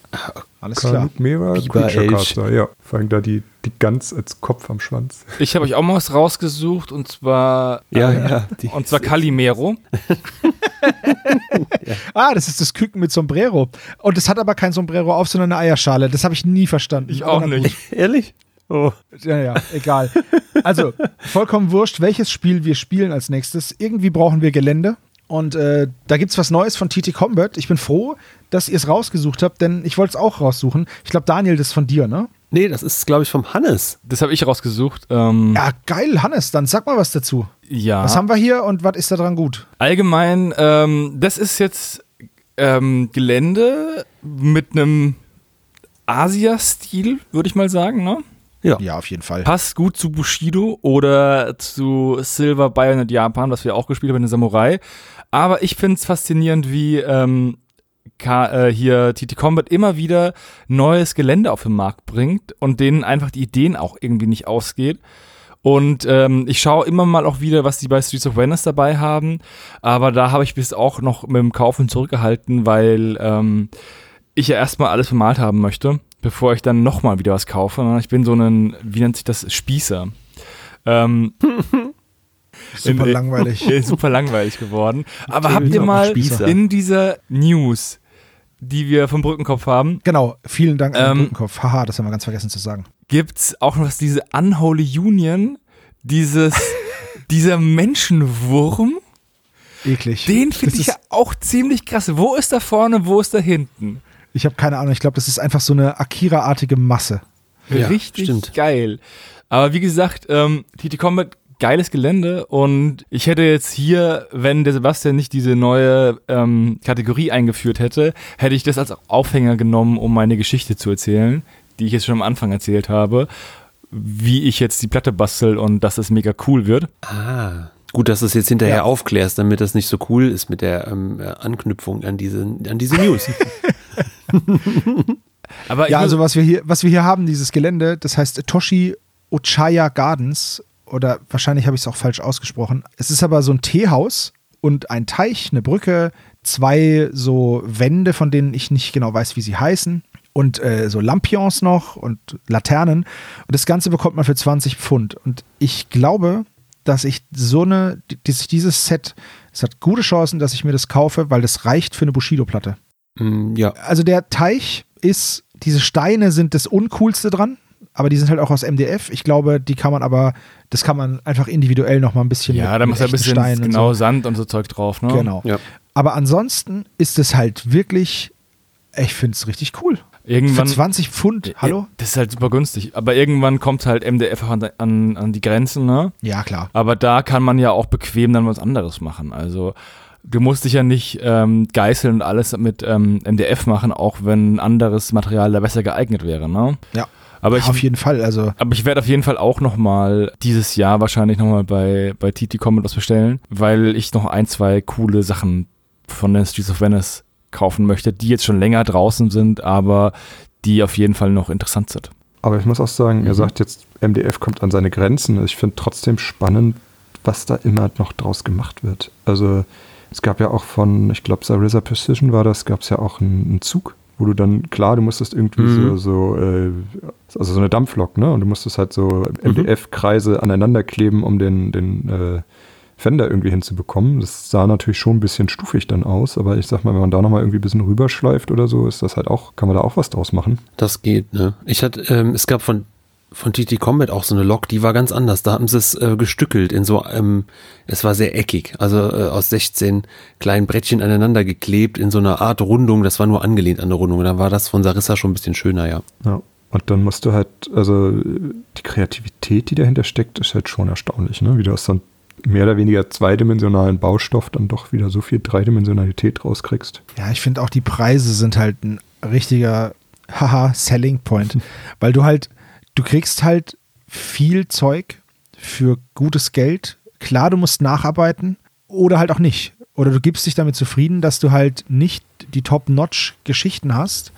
A: Alles Canuck
D: klar. Mera, Creature Caster, ja. Vor allem da die, die Gans als Kopf am Schwanz.
C: Ich habe euch auch mal was rausgesucht und zwar.
B: Ja, äh, ja.
C: Die, und zwar Calimero.
A: ja. Ah, das ist das Küken mit Sombrero. Und es hat aber kein Sombrero auf, sondern eine Eierschale. Das habe ich nie verstanden.
C: Ich auch nicht.
B: Ehrlich?
A: Oh. Ja, ja, egal. Also, vollkommen wurscht, welches Spiel wir spielen als nächstes. Irgendwie brauchen wir Gelände. Und äh, da gibt es was Neues von TT Combat. Ich bin froh, dass ihr es rausgesucht habt, denn ich wollte es auch raussuchen. Ich glaube, Daniel, das ist von dir, ne?
B: Nee, das ist, glaube ich, vom Hannes.
C: Das habe ich rausgesucht. Ähm
A: ja, geil, Hannes, dann sag mal was dazu.
C: Ja.
A: Was haben wir hier und was ist da dran gut?
C: Allgemein, ähm, das ist jetzt ähm, Gelände mit einem Asia-Stil, würde ich mal sagen, ne?
A: Ja. ja, auf jeden Fall.
C: Passt gut zu Bushido oder zu Silver Bayonet Japan, was wir auch gespielt haben in der Samurai. Aber ich finde es faszinierend, wie ähm, äh, hier TT Combat immer wieder neues Gelände auf den Markt bringt und denen einfach die Ideen auch irgendwie nicht ausgeht. Und ähm, ich schaue immer mal auch wieder, was die bei Streets of Venice dabei haben. Aber da habe ich bis auch noch mit dem Kaufen zurückgehalten, weil ähm, ich ja erstmal alles bemalt haben möchte bevor ich dann nochmal wieder was kaufe. Ich bin so ein, wie nennt sich das, Spießer. Ähm,
A: super in, langweilig.
C: super langweilig geworden. Aber habt ihr mal in dieser News die wir vom Brückenkopf haben.
A: Genau, vielen Dank an den ähm, Brückenkopf. Haha, das haben wir ganz vergessen zu sagen.
C: Gibt's auch noch diese Unholy Union, dieses, dieser Menschenwurm.
A: Eklig.
C: Den finde ich ja auch ziemlich krass. Wo ist da vorne, wo ist da hinten?
A: Ich habe keine Ahnung. Ich glaube, das ist einfach so eine Akira-artige Masse.
C: Ja, Richtig stimmt. geil. Aber wie gesagt, ähm, TT Combat geiles Gelände und ich hätte jetzt hier, wenn der Sebastian nicht diese neue ähm, Kategorie eingeführt hätte, hätte ich das als Aufhänger genommen, um meine Geschichte zu erzählen, die ich jetzt schon am Anfang erzählt habe, wie ich jetzt die Platte bastel und dass es mega cool wird.
B: Ah. Gut, dass du es jetzt hinterher ja. aufklärst, damit das nicht so cool ist mit der ähm, Anknüpfung an diese, an diese News.
A: Aber ja, also was wir hier, was wir hier haben, dieses Gelände, das heißt Toshi Ochaya Gardens oder wahrscheinlich habe ich es auch falsch ausgesprochen. Es ist aber so ein Teehaus und ein Teich, eine Brücke, zwei so Wände, von denen ich nicht genau weiß, wie sie heißen und äh, so Lampions noch und Laternen und das Ganze bekommt man für 20 Pfund und ich glaube, dass ich so eine, dieses Set, es hat gute Chancen, dass ich mir das kaufe, weil das reicht für eine Bushido-Platte.
B: Mm, ja.
A: Also der Teich ist, diese Steine sind das Uncoolste dran, aber die sind halt auch aus MDF. Ich glaube, die kann man aber, das kann man einfach individuell noch mal ein bisschen.
C: Ja, da muss ein bisschen Stein genau so. Sand und so Zeug drauf, ne?
A: Genau. Ja. Aber ansonsten ist es halt wirklich, ich finde es richtig cool.
C: Irgendwann,
A: Für 20 Pfund, hallo?
C: Das ist halt super günstig. Aber irgendwann kommt halt MDF an, an, an die Grenzen, ne?
A: Ja, klar.
C: Aber da kann man ja auch bequem dann was anderes machen. Also du musst dich ja nicht ähm, geißeln und alles mit ähm, MDF machen, auch wenn anderes Material da besser geeignet wäre, ne?
A: Ja. Aber ich, auf jeden Fall, also.
C: Aber ich werde auf jeden Fall auch nochmal dieses Jahr wahrscheinlich nochmal bei, bei TT Comet was bestellen, weil ich noch ein, zwei coole Sachen von den Streets of Venice kaufen möchte, die jetzt schon länger draußen sind, aber die auf jeden Fall noch interessant sind.
D: Aber ich muss auch sagen, mhm. er sagt jetzt, MDF kommt an seine Grenzen. Ich finde trotzdem spannend, was da immer noch draus gemacht wird. Also es gab ja auch von, ich glaube, Sarissa Precision war das, gab es ja auch einen, einen, Zug, wo du dann, klar, du musstest irgendwie mhm. so, so äh, also so eine Dampflok, ne? Und du musstest halt so MDF-Kreise mhm. aneinander kleben, um den, den äh, Fender irgendwie hinzubekommen. Das sah natürlich schon ein bisschen stufig dann aus, aber ich sag mal, wenn man da nochmal irgendwie ein bisschen rüberschleift oder so, ist das halt auch, kann man da auch was draus machen.
B: Das geht, ne? Ich hatte, ähm, es gab von von TT Combat auch so eine Lok, die war ganz anders. Da haben sie es äh, gestückelt in so, ähm, es war sehr eckig, also äh, aus 16 kleinen Brettchen aneinander geklebt in so einer Art Rundung. Das war nur angelehnt an eine Rundung. Da war das von Sarissa schon ein bisschen schöner, ja.
D: Ja. Und dann musst du halt, also die Kreativität, die dahinter steckt, ist halt schon erstaunlich, ne? Wie du aus so einem mehr oder weniger zweidimensionalen Baustoff dann doch wieder so viel Dreidimensionalität rauskriegst.
A: Ja, ich finde auch die Preise sind halt ein richtiger haha Selling Point, weil du halt du kriegst halt viel Zeug für gutes Geld. Klar, du musst nacharbeiten oder halt auch nicht. Oder du gibst dich damit zufrieden, dass du halt nicht die Top-Notch-Geschichten hast,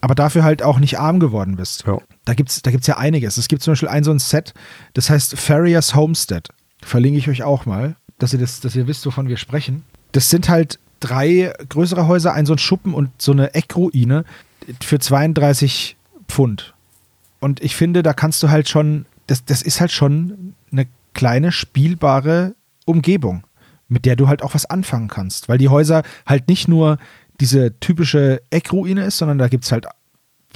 A: aber dafür halt auch nicht arm geworden bist. Ja. Da gibt es da gibt's ja einiges. Es gibt zum Beispiel ein so ein Set, das heißt Farriers Homestead. Verlinke ich euch auch mal, dass ihr, das, dass ihr wisst, wovon wir sprechen. Das sind halt drei größere Häuser, ein so ein Schuppen und so eine Eckruine für 32 Pfund. Und ich finde, da kannst du halt schon, das, das ist halt schon eine kleine spielbare Umgebung, mit der du halt auch was anfangen kannst. Weil die Häuser halt nicht nur diese typische Eckruine ist, sondern da gibt es halt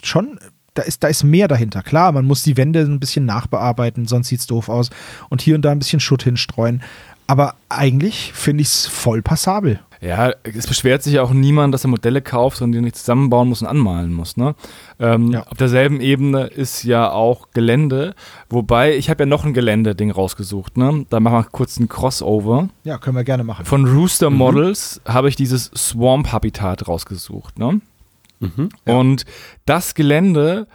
A: schon, da ist, da ist mehr dahinter. Klar, man muss die Wände ein bisschen nachbearbeiten, sonst sieht es doof aus. Und hier und da ein bisschen Schutt hinstreuen. Aber eigentlich finde ich es voll passabel.
C: Ja, es beschwert sich ja auch niemand, dass er Modelle kauft und die nicht zusammenbauen muss und anmalen muss. Ne? Ähm, ja. Auf derselben Ebene ist ja auch Gelände, wobei ich habe ja noch ein Gelände-Ding rausgesucht. Ne? Da machen wir kurz ein Crossover.
A: Ja, können wir gerne machen.
C: Von Rooster mhm. Models habe ich dieses Swamp-Habitat rausgesucht. Ne? Mhm, ja. Und das Gelände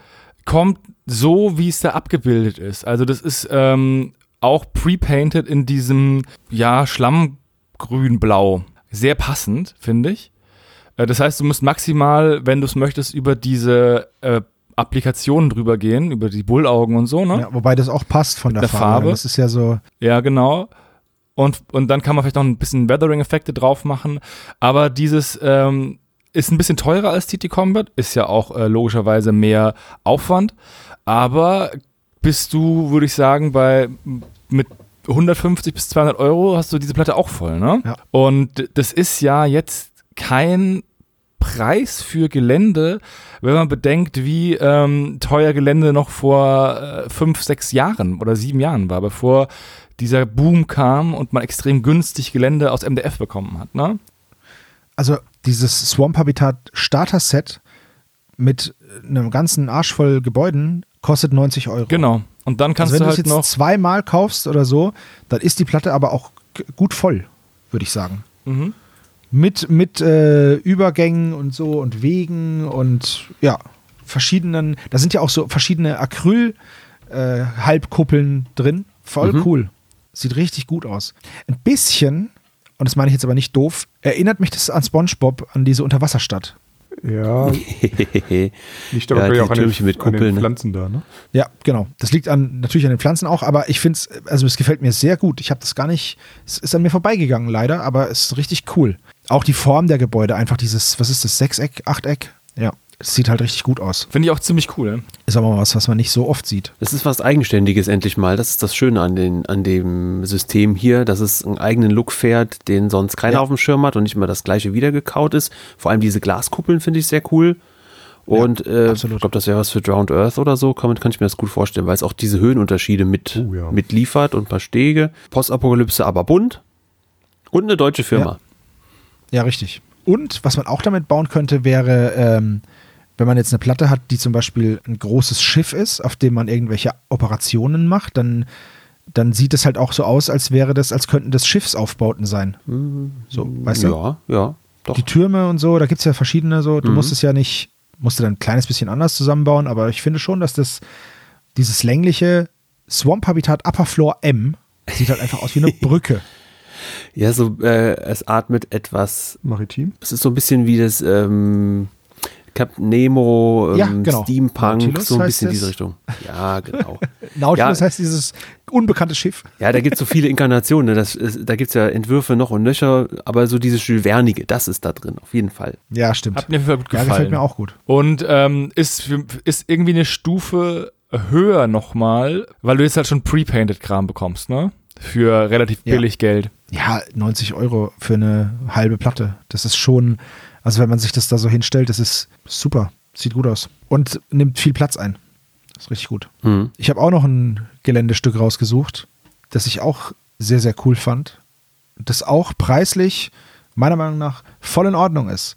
C: kommt so, wie es da abgebildet ist. Also das ist ähm, auch pre-painted in diesem, ja, Schlammgrün-Blau sehr passend, finde ich. Äh, das heißt, du musst maximal, wenn du es möchtest, über diese äh, Applikationen drüber gehen, über die Bullaugen und so, ne? Ja,
A: wobei das auch passt von der, der Farbe. Farbe. Das ist ja so.
C: Ja, genau. Und, und dann kann man vielleicht noch ein bisschen Weathering-Effekte drauf machen. Aber dieses ähm, ist ein bisschen teurer als TT Combat, ist ja auch äh, logischerweise mehr Aufwand. Aber bist du, würde ich sagen, bei mit 150 bis 200 Euro hast du diese Platte auch voll, ne? Ja. Und das ist ja jetzt kein Preis für Gelände, wenn man bedenkt, wie ähm, teuer Gelände noch vor äh, fünf, sechs Jahren oder sieben Jahren war, bevor dieser Boom kam und man extrem günstig Gelände aus MDF bekommen hat. Ne?
A: Also dieses Swamp Habitat Starter Set mit einem ganzen Arsch voll Gebäuden kostet 90 Euro.
C: Genau. Und dann kannst
A: also
C: du halt
A: noch. Wenn du es zweimal kaufst oder so, dann ist die Platte aber auch gut voll, würde ich sagen. Mhm. Mit, mit äh, Übergängen und so und Wegen und ja, verschiedenen, da sind ja auch so verschiedene Acryl-Halbkuppeln äh, drin. Voll mhm. cool. Sieht richtig gut aus. Ein bisschen, und das meine ich jetzt aber nicht doof, erinnert mich das an SpongeBob, an diese Unterwasserstadt.
D: Ja.
B: Liegt aber ja, auch an den, mit Kuppeln, an den
D: ne? Pflanzen ne? da, ne?
A: Ja, genau. Das liegt an, natürlich an den Pflanzen auch, aber ich finde es, also es gefällt mir sehr gut. Ich habe das gar nicht, es ist an mir vorbeigegangen leider, aber es ist richtig cool. Auch die Form der Gebäude, einfach dieses, was ist das, Sechseck, Achteck? Ja, es sieht halt richtig gut aus.
C: Finde ich auch ziemlich cool. Ne?
A: Ist aber was, was man nicht so oft sieht.
B: Es ist was Eigenständiges endlich mal. Das ist das Schöne an, den, an dem System hier, dass es einen eigenen Look fährt, den sonst keiner ja. auf dem Schirm hat und nicht immer das gleiche wiedergekaut ist. Vor allem diese Glaskuppeln finde ich sehr cool. Und ja, äh, ich glaube, das wäre was für Drowned Earth oder so. Kann, kann ich mir das gut vorstellen, weil es auch diese Höhenunterschiede mit, uh, ja. mitliefert und ein paar Stege. Postapokalypse aber bunt. Und eine deutsche Firma.
A: Ja, ja richtig. Und was man auch damit bauen könnte, wäre ähm, wenn man jetzt eine Platte hat, die zum Beispiel ein großes Schiff ist, auf dem man irgendwelche Operationen macht, dann, dann sieht es halt auch so aus, als wäre das, als könnten das Schiffsaufbauten sein. So, weißt
B: ja,
A: du?
B: Ja, ja.
A: Doch. Die Türme und so, da gibt es ja verschiedene so, du mhm. musst es ja nicht, musst du dann ein kleines bisschen anders zusammenbauen, aber ich finde schon, dass das dieses längliche Swamp Habitat Upper Floor M sieht halt einfach aus wie eine Brücke.
B: Ja, so, äh, es atmet etwas.
D: Maritim?
B: Es ist so ein bisschen wie das, ähm, Captain Nemo, ähm, ja, genau. Steampunk, Nautilus so ein bisschen in diese Richtung. Ja, genau.
A: Nautilus ja. heißt dieses unbekannte Schiff.
B: Ja, da gibt es so viele Inkarnationen. Ne? Das ist, da gibt es ja Entwürfe noch und nöcher, aber so dieses Jules das ist da drin, auf jeden Fall.
A: Ja, stimmt.
C: Hat mir gut gefallen.
A: Ja, gefällt mir auch gut.
C: Und ähm, ist, ist irgendwie eine Stufe höher nochmal, weil du jetzt halt schon pre-painted Kram bekommst, ne? Für relativ billig ja. Geld.
A: Ja, 90 Euro für eine halbe Platte. Das ist schon also wenn man sich das da so hinstellt, das ist super. Sieht gut aus. Und nimmt viel Platz ein. Das ist richtig gut. Mhm. Ich habe auch noch ein Geländestück rausgesucht, das ich auch sehr, sehr cool fand. Das auch preislich, meiner Meinung nach, voll in Ordnung ist.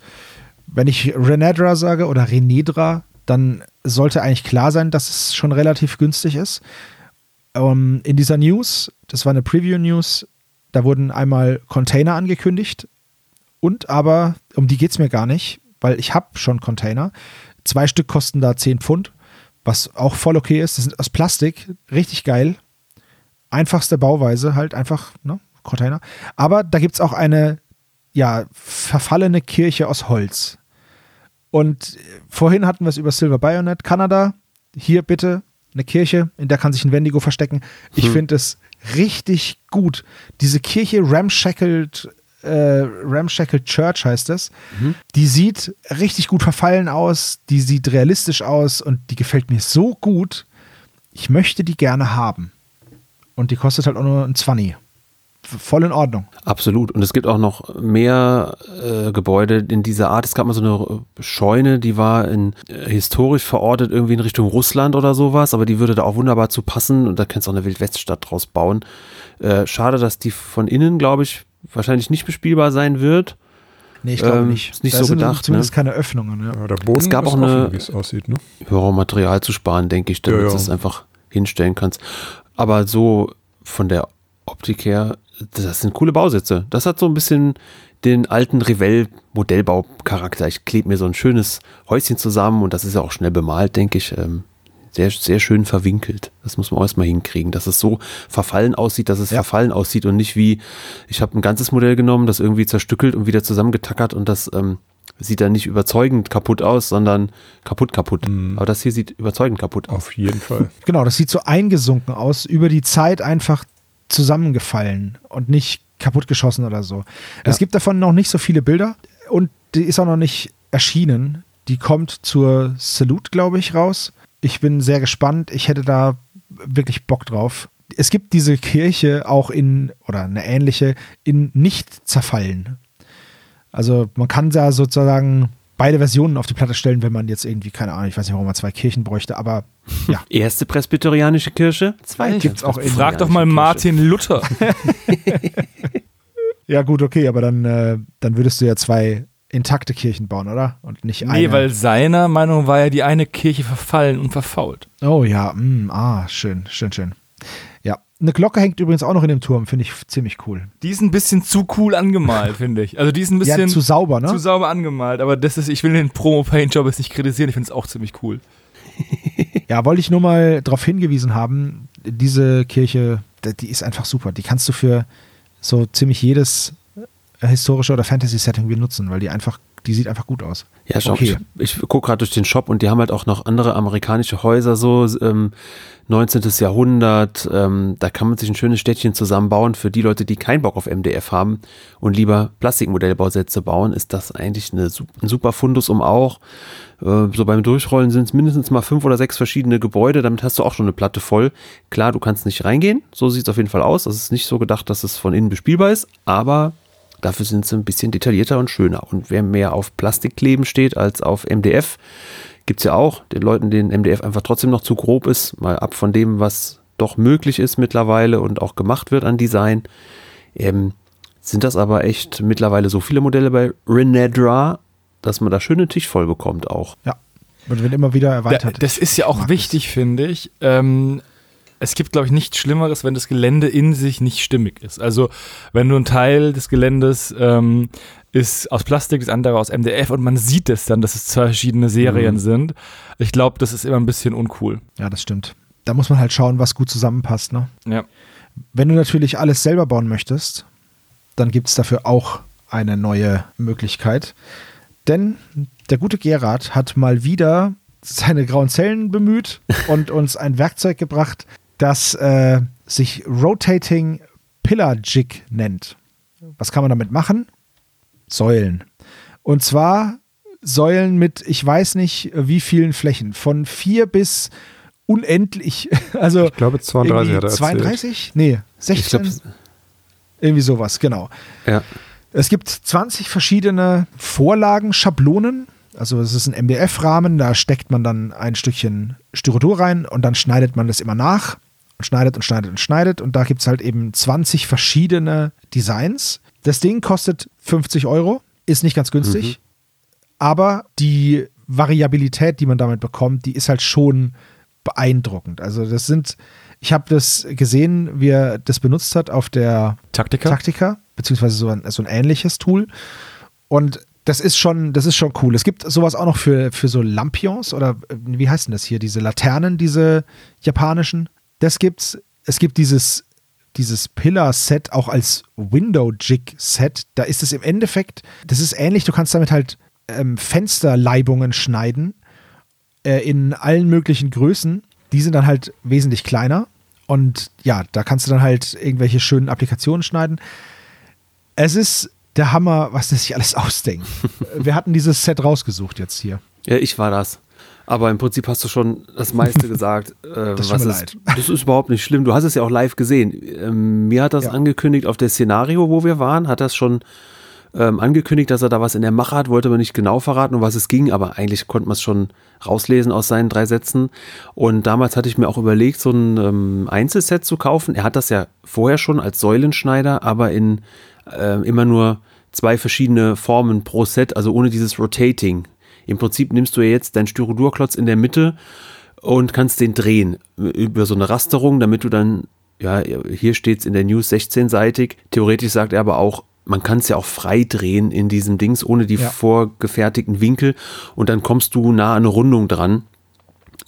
A: Wenn ich Renedra sage oder Renedra, dann sollte eigentlich klar sein, dass es schon relativ günstig ist. Ähm, in dieser News, das war eine Preview-News, da wurden einmal Container angekündigt und aber, um die geht es mir gar nicht, weil ich habe schon Container. Zwei Stück kosten da 10 Pfund, was auch voll okay ist. Das sind aus Plastik, richtig geil. Einfachste Bauweise, halt einfach, ne, Container. Aber da gibt es auch eine, ja, verfallene Kirche aus Holz. Und vorhin hatten wir es über Silver Bayonet, Kanada. Hier bitte eine Kirche, in der kann sich ein Wendigo verstecken. Ich hm. finde es richtig gut. Diese Kirche ramshackelt äh, Ramshackle Church heißt es. Mhm. Die sieht richtig gut verfallen aus, die sieht realistisch aus und die gefällt mir so gut. Ich möchte die gerne haben. Und die kostet halt auch nur ein 20. Voll in Ordnung.
B: Absolut. Und es gibt auch noch mehr äh, Gebäude in dieser Art. Es gab mal so eine Scheune, die war in, äh, historisch verortet, irgendwie in Richtung Russland oder sowas, aber die würde da auch wunderbar zu passen und da kannst du auch eine Wildweststadt draus bauen. Äh, schade, dass die von innen, glaube ich, wahrscheinlich nicht bespielbar sein wird.
A: Nee, ich glaube ähm, nicht.
B: Ist nicht da so gedacht.
A: Zumindest
B: ne?
A: keine Öffnungen. Ja.
D: ja der Boden
B: es gab auch eine,
D: wie es aussieht, ne?
B: Ja, Material zu sparen, denke ich, damit ja, ja. du es einfach hinstellen kannst. Aber so von der Optik her, das sind coole Bausätze. Das hat so ein bisschen den alten Revell-Modellbaucharakter. Ich klebe mir so ein schönes Häuschen zusammen und das ist ja auch schnell bemalt, denke ich. Ähm, sehr, sehr schön verwinkelt. Das muss man auch erstmal hinkriegen, dass es so verfallen aussieht, dass es ja. verfallen aussieht und nicht wie, ich habe ein ganzes Modell genommen, das irgendwie zerstückelt und wieder zusammengetackert und das ähm, sieht dann nicht überzeugend kaputt aus, sondern kaputt kaputt. Mhm. Aber das hier sieht überzeugend kaputt aus.
D: Auf jeden Fall.
A: Genau, das sieht so eingesunken aus, über die Zeit einfach zusammengefallen und nicht kaputtgeschossen oder so. Ja. Es gibt davon noch nicht so viele Bilder und die ist auch noch nicht erschienen. Die kommt zur Salute, glaube ich, raus. Ich bin sehr gespannt. Ich hätte da wirklich Bock drauf. Es gibt diese Kirche auch in, oder eine ähnliche, in nicht zerfallen. Also man kann da sozusagen beide Versionen auf die Platte stellen, wenn man jetzt irgendwie, keine Ahnung, ich weiß nicht, warum man zwei Kirchen bräuchte, aber ja.
B: Erste presbyterianische Kirche,
A: zweite. Gibt's auch
C: Frag doch mal Martin Luther.
A: ja, gut, okay, aber dann, äh, dann würdest du ja zwei intakte Kirchen bauen, oder? Und nicht eine.
C: Nee, weil seiner Meinung war ja die eine Kirche verfallen und verfault.
A: Oh ja, mh, ah, schön, schön, schön. Ja, eine Glocke hängt übrigens auch noch in dem Turm, finde ich ziemlich cool.
C: Die ist ein bisschen zu cool angemalt, finde ich. Also die ist ein bisschen
A: ja, zu sauber, ne?
C: Zu sauber angemalt, aber das ist, ich will den Promo-Paint-Job jetzt nicht kritisieren, ich finde es auch ziemlich cool.
A: ja, wollte ich nur mal darauf hingewiesen haben, diese Kirche, die ist einfach super. Die kannst du für so ziemlich jedes historische oder Fantasy-Setting benutzen, weil die einfach, die sieht einfach gut aus.
B: Ja, schau, okay. ich, ich gucke gerade durch den Shop und die haben halt auch noch andere amerikanische Häuser, so ähm, 19. Jahrhundert. Ähm, da kann man sich ein schönes Städtchen zusammenbauen. Für die Leute, die keinen Bock auf MDF haben und lieber Plastikmodellbausätze bauen, ist das eigentlich eine, ein super Fundus, um auch äh, so beim Durchrollen sind es mindestens mal fünf oder sechs verschiedene Gebäude. Damit hast du auch schon eine Platte voll. Klar, du kannst nicht reingehen. So sieht es auf jeden Fall aus. Das ist nicht so gedacht, dass es von innen bespielbar ist, aber Dafür sind sie ein bisschen detaillierter und schöner. Und wer mehr auf Plastikkleben steht als auf MDF, gibt es ja auch. Den Leuten, denen MDF einfach trotzdem noch zu grob ist, mal ab von dem, was doch möglich ist mittlerweile und auch gemacht wird an Design. Ähm, sind das aber echt mittlerweile so viele Modelle bei Renedra, dass man da schöne Tisch voll bekommt auch.
A: Ja. Und wird immer wieder erweitert.
C: das ist ja auch wichtig, finde ich. Ähm, es gibt, glaube ich, nichts Schlimmeres, wenn das Gelände in sich nicht stimmig ist. Also, wenn du ein Teil des Geländes ähm, ist aus Plastik, das andere aus MDF und man sieht es dann, dass es zwei verschiedene Serien mhm. sind. Ich glaube, das ist immer ein bisschen uncool.
A: Ja, das stimmt. Da muss man halt schauen, was gut zusammenpasst. Ne?
C: Ja.
A: Wenn du natürlich alles selber bauen möchtest, dann gibt es dafür auch eine neue Möglichkeit. Denn der gute Gerard hat mal wieder seine grauen Zellen bemüht und uns ein Werkzeug gebracht, das äh, sich Rotating Pillar Jig nennt. Was kann man damit machen? Säulen. Und zwar Säulen mit, ich weiß nicht wie vielen Flächen, von vier bis unendlich. Also
D: ich glaube 32 hat er
A: 32? Nee, 16. Glaub, irgendwie sowas, genau.
B: Ja.
A: Es gibt 20 verschiedene Vorlagen, Schablonen. Also es ist ein MDF-Rahmen, da steckt man dann ein Stückchen Styrodur rein und dann schneidet man das immer nach und schneidet und schneidet und schneidet. Und da gibt es halt eben 20 verschiedene Designs. Das Ding kostet 50 Euro, ist nicht ganz günstig, mhm. aber die Variabilität, die man damit bekommt, die ist halt schon beeindruckend. Also das sind, ich habe das gesehen, wie er das benutzt hat auf der
C: Taktika,
A: Taktika beziehungsweise so ein, so ein ähnliches Tool. Und das ist schon, das ist schon cool. Es gibt sowas auch noch für, für so Lampions oder wie heißt denn das hier? Diese Laternen, diese japanischen. Das gibt's. Es gibt dieses, dieses Pillar-Set auch als Window-Jig-Set. Da ist es im Endeffekt, das ist ähnlich, du kannst damit halt ähm, Fensterleibungen schneiden äh, in allen möglichen Größen. Die sind dann halt wesentlich kleiner. Und ja, da kannst du dann halt irgendwelche schönen Applikationen schneiden. Es ist der Hammer, was das sich alles ausdenkt. Wir hatten dieses Set rausgesucht jetzt hier.
B: Ja, ich war das. Aber im Prinzip hast du schon das meiste gesagt.
A: Äh, das, was ist,
B: das ist überhaupt nicht schlimm. Du hast es ja auch live gesehen. Ähm, mir hat das ja. angekündigt auf der Szenario, wo wir waren, hat das schon ähm, angekündigt, dass er da was in der Mache hat, wollte aber nicht genau verraten, um was es ging, aber eigentlich konnte man es schon rauslesen aus seinen drei Sätzen. Und damals hatte ich mir auch überlegt, so ein ähm, Einzelset zu kaufen. Er hat das ja vorher schon als Säulenschneider, aber in äh, immer nur zwei verschiedene Formen pro Set, also ohne dieses Rotating. Im Prinzip nimmst du ja jetzt deinen Styrodurklotz in der Mitte und kannst den drehen über so eine Rasterung, damit du dann, ja, hier steht es in der News 16-seitig. Theoretisch sagt er aber auch, man kann es ja auch frei drehen in diesem Dings, ohne die ja. vorgefertigten Winkel und dann kommst du nah an eine Rundung dran.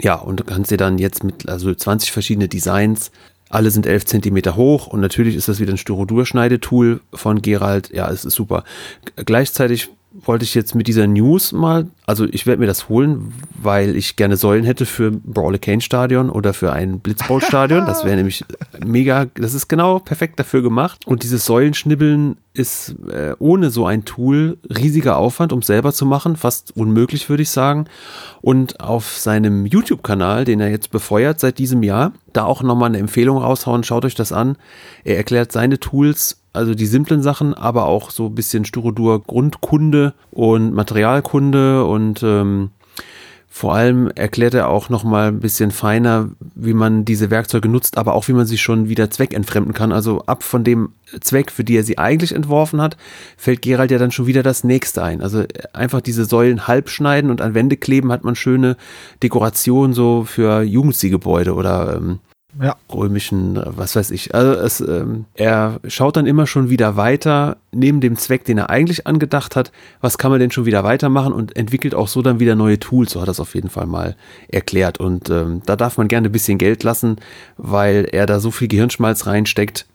B: Ja, und kannst dir dann jetzt mit also 20 verschiedene Designs, alle sind 11 Zentimeter hoch und natürlich ist das wieder ein Styrodur-Schneidetool von Gerald. Ja, es ist super. Gleichzeitig wollte ich jetzt mit dieser News mal, also ich werde mir das holen, weil ich gerne Säulen hätte für Brawley Kane Stadion oder für ein Blitzbowl Stadion. Das wäre nämlich mega, das ist genau perfekt dafür gemacht. Und dieses Säulenschnibbeln ist äh, ohne so ein Tool riesiger Aufwand, um selber zu machen, fast unmöglich würde ich sagen. Und auf seinem YouTube-Kanal, den er jetzt befeuert seit diesem Jahr, da auch nochmal eine Empfehlung raushauen, schaut euch das an. Er erklärt seine Tools also die simplen Sachen, aber auch so ein bisschen Styrodur Grundkunde und Materialkunde und ähm, vor allem erklärt er auch noch mal ein bisschen feiner, wie man diese Werkzeuge nutzt, aber auch wie man sie schon wieder zweckentfremden kann. Also ab von dem Zweck, für die er sie eigentlich entworfen hat, fällt Gerald ja dann schon wieder das nächste ein. Also einfach diese Säulen halb schneiden und an Wände kleben hat man schöne Dekorationen so für Jugendstilgebäude oder ähm, ja. römischen, äh, was weiß ich. Also es, ähm, er schaut dann immer schon wieder weiter, neben dem Zweck, den er eigentlich angedacht hat, was kann man denn schon wieder weitermachen und entwickelt auch so dann wieder neue Tools, so hat er es auf jeden Fall mal erklärt. Und ähm, da darf man gerne ein bisschen Geld lassen, weil er da so viel Gehirnschmalz reinsteckt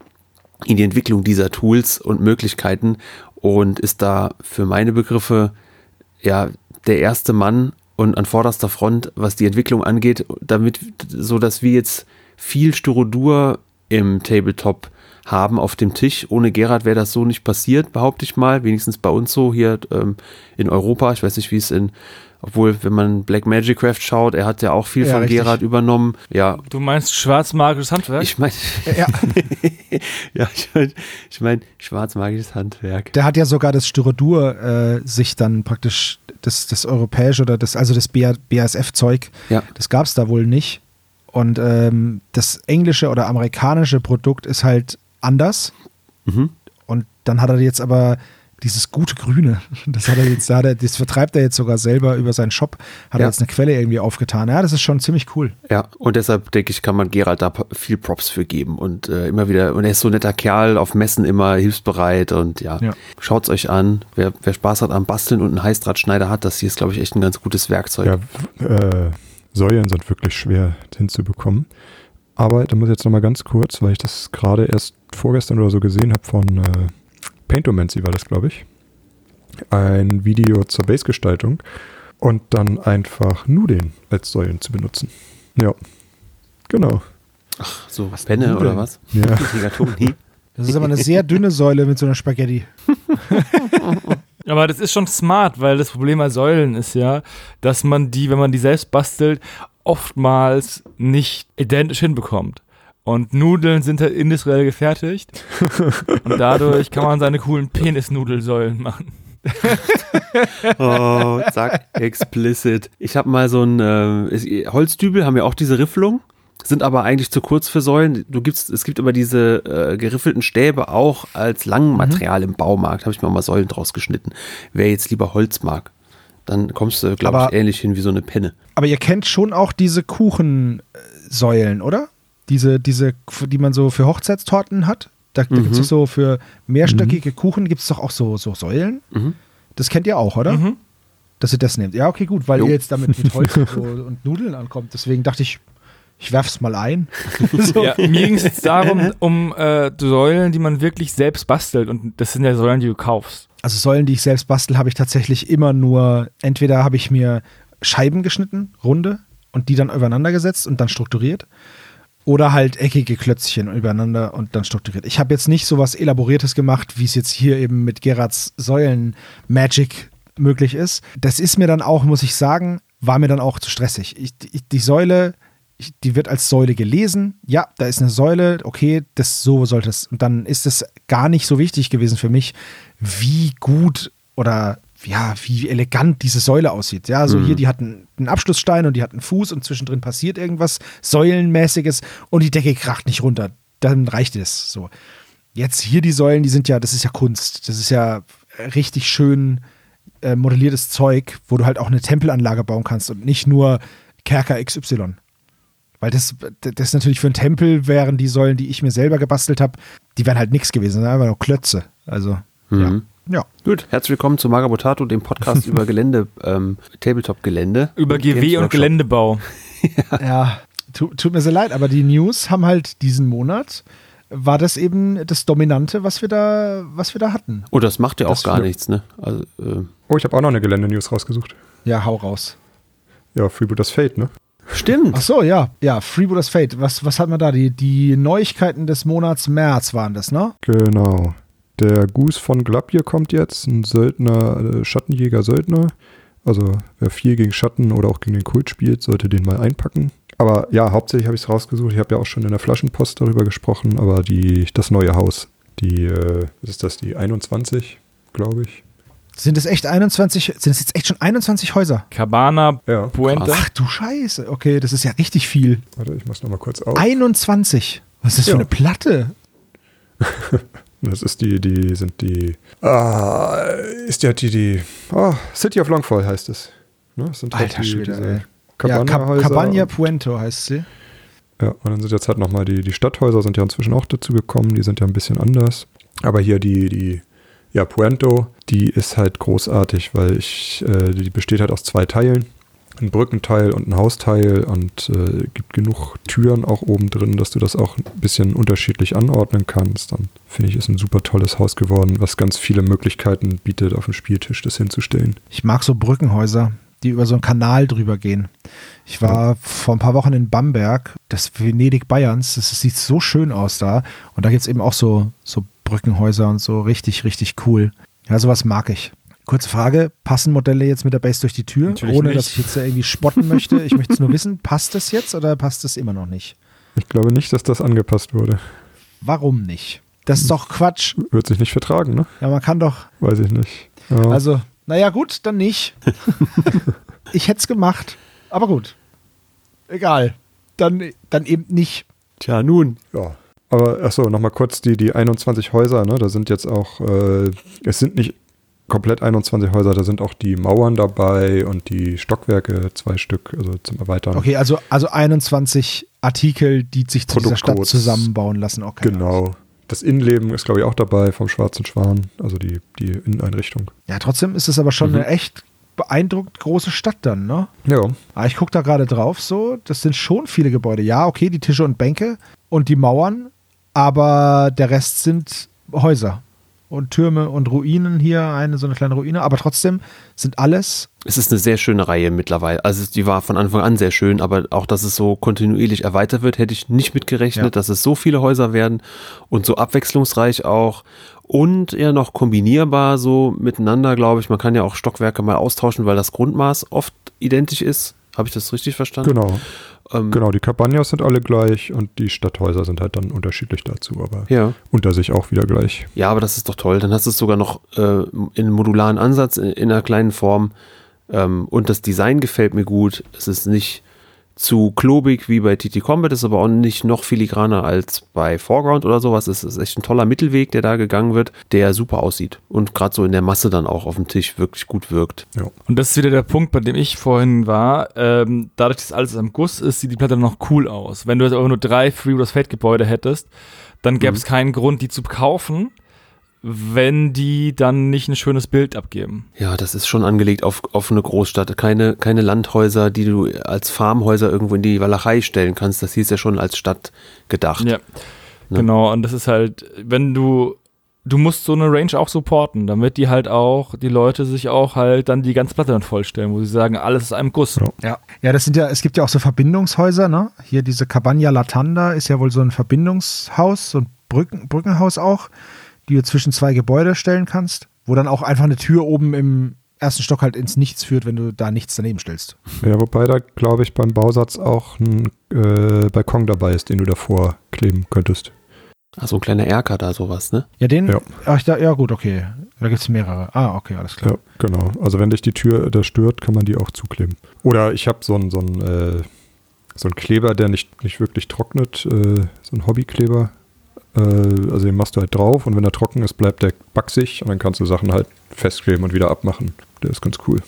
B: in die Entwicklung dieser Tools und Möglichkeiten und ist da für meine Begriffe ja der erste Mann und an vorderster Front, was die Entwicklung angeht, damit, so dass wir jetzt viel Styrodur im Tabletop haben auf dem Tisch. Ohne Gerard wäre das so nicht passiert, behaupte ich mal. Wenigstens bei uns so hier ähm, in Europa. Ich weiß nicht, wie es in, obwohl, wenn man Black Magic Craft schaut, er hat ja auch viel ja, von richtig. Gerard übernommen. Ja.
C: Du meinst schwarzmagisches Handwerk?
B: Ich meine, ja. ja, ich meine ich mein, schwarzmagisches Handwerk.
A: Der hat ja sogar das Styrodur äh, sich dann praktisch, das, das europäische oder das, also das BASF-Zeug, ja. das gab es da wohl nicht. Und ähm, das englische oder amerikanische Produkt ist halt anders. Mhm. Und dann hat er jetzt aber dieses gute Grüne, das hat er jetzt, da das vertreibt er jetzt sogar selber über seinen Shop, hat ja. er jetzt eine Quelle irgendwie aufgetan. Ja, das ist schon ziemlich cool.
B: Ja, und deshalb denke ich, kann man Gerald da viel Props für geben und äh, immer wieder, und er ist so ein netter Kerl, auf Messen immer hilfsbereit und ja, ja. schaut's euch an. Wer, wer Spaß hat am Basteln und einen Heißdrahtschneider hat, das hier ist, glaube ich, echt ein ganz gutes Werkzeug.
D: Ja, äh, Säulen sind wirklich schwer hinzubekommen. Aber da muss ich jetzt nochmal ganz kurz, weil ich das gerade erst vorgestern oder so gesehen habe von äh, Paintomancy war das, glaube ich. Ein Video zur Base-Gestaltung und dann einfach Nudeln als Säulen zu benutzen. Ja, genau.
B: Ach, so was Penne Nudeln. oder was?
D: Ja.
A: Das ist aber eine sehr dünne Säule mit so einer Spaghetti.
C: Aber das ist schon smart, weil das Problem bei Säulen ist ja, dass man die, wenn man die selbst bastelt, oftmals nicht identisch hinbekommt. Und Nudeln sind halt industriell gefertigt. und dadurch kann man seine coolen Penisnudelsäulen machen.
B: oh, zack, explicit. Ich habe mal so ein äh, Holzdübel, haben ja auch diese Rifflung sind aber eigentlich zu kurz für Säulen. Du gibst, es gibt immer diese äh, geriffelten Stäbe auch als Langmaterial mhm. im Baumarkt. Habe ich mir mal Säulen draus geschnitten. Wer jetzt lieber Holz mag, dann kommst du, glaube ich, ähnlich hin wie so eine Penne.
A: Aber ihr kennt schon auch diese Kuchensäulen, oder? Diese, diese, die man so für Hochzeitstorten hat. Da, da mhm. gibt es so für mehrstöckige mhm. Kuchen gibt es doch auch so, so Säulen. Mhm. Das kennt ihr auch, oder? Mhm. Dass ihr das nehmt. Ja, okay, gut, weil jo. ihr jetzt damit mit Holz und, Nudeln ankommt. Deswegen dachte ich, ich werf's mal ein.
C: so. ja, mir ging es darum, um äh, Säulen, die man wirklich selbst bastelt. Und das sind ja Säulen, die du kaufst.
A: Also Säulen, die ich selbst bastel, habe ich tatsächlich immer nur, entweder habe ich mir Scheiben geschnitten, runde, und die dann übereinander gesetzt und dann strukturiert. Oder halt eckige Klötzchen übereinander und dann strukturiert. Ich habe jetzt nicht so was Elaboriertes gemacht, wie es jetzt hier eben mit Gerards Säulen-Magic möglich ist. Das ist mir dann auch, muss ich sagen, war mir dann auch zu stressig. Ich, die, die Säule die wird als Säule gelesen. Ja, da ist eine Säule, okay, das so sollte es. Und dann ist es gar nicht so wichtig gewesen für mich, wie gut oder ja, wie elegant diese Säule aussieht. Ja, so mhm. hier, die hat einen, einen, Abschlussstein und die hat einen Fuß und zwischendrin passiert irgendwas Säulenmäßiges und die Decke kracht nicht runter. Dann reicht es so. Jetzt hier die Säulen, die sind ja, das ist ja Kunst. Das ist ja richtig schön äh, modelliertes Zeug, wo du halt auch eine Tempelanlage bauen kannst und nicht nur Kerker XY. Weil das, das natürlich für einen Tempel wären die Säulen, die ich mir selber gebastelt habe, die wären halt nichts gewesen, einfach nur Klötze. Also, mhm. ja.
B: ja. Gut, herzlich willkommen zu Magabotato, dem Podcast über Gelände, ähm, Tabletop-Gelände.
C: Über GW und Geländebau.
A: ja, ja tu, tut mir sehr leid, aber die News haben halt diesen Monat war das eben das Dominante, was wir da, was wir da hatten.
B: Oh, das macht ja auch das gar nichts, ne? Also,
D: äh oh, ich habe auch noch eine Gelände-News rausgesucht.
A: Ja, hau raus.
D: Ja, Freebooters Fate, ne?
A: Stimmt. Ach so, ja. Ja, Freebooters Fate. Was, was hat man da? Die, die Neuigkeiten des Monats März waren das, ne?
D: Genau. Der Goose von Glapir kommt jetzt, ein Söldner, äh, Schattenjäger-Söldner. Also wer viel gegen Schatten oder auch gegen den Kult spielt, sollte den mal einpacken. Aber ja, hauptsächlich habe ich es rausgesucht. Ich habe ja auch schon in der Flaschenpost darüber gesprochen, aber die, das neue Haus Die, äh, was ist das, die 21, glaube ich.
A: Sind es echt 21, sind es jetzt echt schon 21 Häuser?
C: Cabana,
D: Ja.
C: Puente.
A: Ach du Scheiße. Okay, das ist ja richtig viel.
D: Warte, ich mach's nochmal kurz auf.
A: 21. Was ist das
D: Ja.
A: für eine Platte?
D: Das ist die, die sind die. Ah, ist ja die, die. Ah, City of Longfall heißt es. Ne? Das sind
A: Alter
D: die,
A: Schwede,
D: diese
A: ey. Ja, Cab
D: Cabana-Häuser.
A: Cabana Puento heißt sie.
D: Ja, und dann sind jetzt halt nochmal die, die Stadthäuser sind ja inzwischen auch dazu gekommen, die sind ja ein bisschen anders. Aber hier die, die, ja, Puento, die ist halt großartig, weil ich, äh, die besteht halt aus zwei Teilen. Ein Brückenteil und ein Hausteil und äh, gibt genug Türen auch oben drin, dass du das auch ein bisschen unterschiedlich anordnen kannst. Dann finde ich, ist ein super tolles Haus geworden, was ganz viele Möglichkeiten bietet, auf dem Spieltisch das hinzustellen.
A: Ich mag so Brückenhäuser, die über so einen Kanal drüber gehen. Ich war vor ein paar Wochen in Bamberg, das Venedig Bayerns. Das sieht so schön aus da. Und da gibt es eben auch so, so Brückenhäuser und so richtig, richtig cool. Ja, sowas mag ich. Kurze Frage, passen Modelle jetzt mit der Base durch die Tür?
C: Natürlich
A: ohne
C: nicht.
A: dass ich jetzt da irgendwie spotten möchte. Ich möchte es nur wissen, passt das jetzt oder passt das immer noch nicht?
D: Ich glaube nicht, dass das angepasst wurde.
A: Warum nicht? Das ist doch Quatsch.
D: Wird sich nicht vertragen, ne?
A: Ja, man kann doch.
D: Weiß ich nicht. Ja.
A: Also, naja, gut, dann nicht. ich hätte es gemacht. Aber gut. Egal. Dann, dann eben nicht.
B: Tja, nun.
D: Ja. Aber achso, nochmal kurz die, die 21 Häuser, ne? Da sind jetzt auch, äh, es sind nicht komplett 21 Häuser, da sind auch die Mauern dabei und die Stockwerke, zwei Stück, also zum Erweitern.
A: Okay, also, also 21 Artikel, die sich zu dieser Stadt zusammenbauen lassen. Okay.
D: Genau. Das Innenleben ist, glaube ich, auch dabei vom Schwarzen Schwan, also die, die Inneneinrichtung.
A: Ja, trotzdem ist es aber schon eine echt beeindruckend große Stadt dann, ne?
D: Ja,
A: Ah, ich gucke da gerade drauf, so, das sind schon viele Gebäude. Ja, okay, die Tische und Bänke und die Mauern, aber der Rest sind Häuser und Türme und Ruinen hier, eine so eine kleine Ruine, aber trotzdem sind alles
B: Es ist eine sehr schöne Reihe mittlerweile. Also die war von Anfang an sehr schön, aber auch, dass es so kontinuierlich erweitert wird, hätte ich nicht mitgerechnet,
A: Ja.
B: dass es so viele Häuser werden und so abwechslungsreich auch und eher noch kombinierbar so miteinander, glaube ich. Man kann ja auch Stockwerke mal austauschen, weil das Grundmaß oft identisch ist. Habe ich das richtig verstanden?
D: genau.
B: Ähm,
D: Genau, die Cabanas sind alle gleich und die Stadthäuser sind halt dann unterschiedlich dazu, aber
B: Ja.
D: unter sich auch wieder gleich.
B: Ja, aber das ist doch toll. Dann hast du es sogar noch äh, in modularen Ansatz, in, in einer kleinen Form. Ähm, und das Design gefällt mir gut. Es ist nicht zu klobig wie bei TT Combat, ist aber auch nicht noch filigraner als bei Foreground oder sowas. Es ist echt ein toller Mittelweg, der da gegangen wird, der super aussieht. Und gerade so in der Masse dann auch auf dem Tisch wirklich gut wirkt.
D: Ja.
C: Und das ist wieder der Punkt, bei dem ich vorhin war. Ähm, dadurch, dass alles am Guss ist, sieht die Platte noch cool aus. Wenn du jetzt aber nur drei Free Wars Fate Gebäude hättest, dann gäbe es keinen Grund, die zu kaufen, wenn die dann nicht ein schönes Bild abgeben.
B: Ja, das ist schon angelegt auf, auf eine Großstadt. Keine, keine Landhäuser, die du als Farmhäuser irgendwo in die Walachei stellen kannst. Das hieß ja schon als Stadt gedacht.
C: Ja.
B: Ne?
C: Genau, und das ist halt, wenn du, du musst so eine Range auch supporten, damit die halt auch, die Leute sich auch halt dann die ganze Platte dann vollstellen, wo sie sagen, alles ist einem Guss.
D: Ja.
A: Ja. Das sind ja, es gibt ja auch so Verbindungshäuser, ne? Hier diese Cabana Latanda ist ja wohl so ein Verbindungshaus, so ein Brücken, Brückenhaus auch, die du zwischen zwei Gebäude stellen kannst, wo dann auch einfach eine Tür oben im ersten Stock halt ins Nichts führt, wenn du da nichts daneben stellst.
D: Ja, wobei da, glaube ich, beim Bausatz auch ein äh, Balkon dabei ist, den du davor kleben könntest.
B: Ach, so ein kleiner Erker da, sowas, ne?
A: Ja, den,
D: Ja.
A: Ach, da, ja gut, okay. Da gibt es mehrere. Ah, okay, alles klar.
D: Ja, genau. Also wenn dich die Tür da stört, kann man die auch zukleben. Oder ich habe so einen so einen, äh, so einen Kleber, der nicht, nicht wirklich trocknet, äh, so ein Hobbykleber. Äh, also den machst du halt drauf und wenn er trocken ist, bleibt der backsig und dann kannst du Sachen halt festkleben und wieder abmachen. Der ist ganz cool.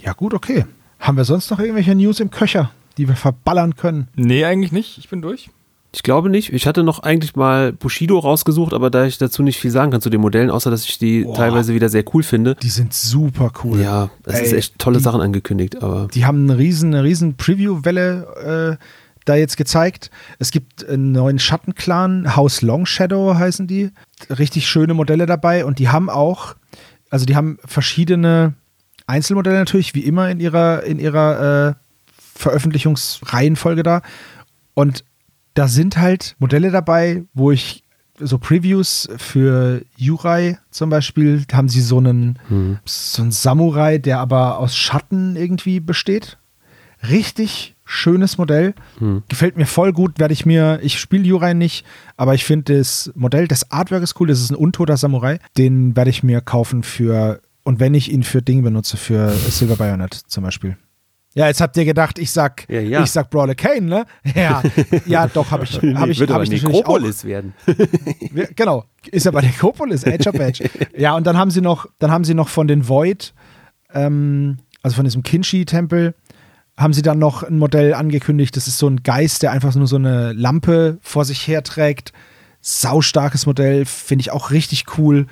A: Ja, gut, okay. Haben wir sonst noch irgendwelche News im Köcher, die wir verballern können?
C: Nee, eigentlich nicht. Ich bin durch.
B: Ich glaube nicht. Ich hatte noch eigentlich mal Bushido rausgesucht, aber da ich dazu nicht viel sagen kann zu den Modellen, außer dass ich die
A: Boah.
B: teilweise wieder sehr cool finde.
A: Die sind super cool.
B: Ja, es ist
A: Ey,
B: echt tolle
A: die-
B: Sachen angekündigt, aber
A: Die haben eine riesen, eine riesen Preview-Welle äh, da jetzt gezeigt. Es gibt einen neuen Schattenclan, House Long Shadow heißen die. Richtig schöne Modelle dabei und die haben auch, also die haben verschiedene Einzelmodelle natürlich, wie immer in ihrer, in ihrer äh, Veröffentlichungsreihenfolge da. Und da sind halt Modelle dabei, wo ich so Previews für Yurai zum Beispiel, haben sie so einen, so einen Samurai, der aber aus Schatten irgendwie besteht. Richtig schönes Modell. Hm. Gefällt mir voll gut. Werde ich mir, ich spiele Jurai nicht, aber ich finde das Modell, das Artwork ist cool. Das ist ein untoter Samurai. Den werde ich mir kaufen für, und wenn ich ihn für Dinge benutze, für Silver Bayonet zum Beispiel. Ja, jetzt habt ihr gedacht, ich sag, ja, ja. ich sag Brawler Kane, ne? Ja, ja, doch, habe ich, hab ich,
B: Würde
A: hab ich
B: Necropolis werden.
A: genau, ist ja bei Necropolis, Edge of Edge. Ja, und dann haben sie noch, dann haben sie noch von den Void, ähm, also von diesem Kinshi-Tempel, haben sie dann noch ein Modell angekündigt. Das ist so ein Geist, der einfach nur so eine Lampe vor sich herträgt. Saustarkes Modell, finde ich auch richtig cool.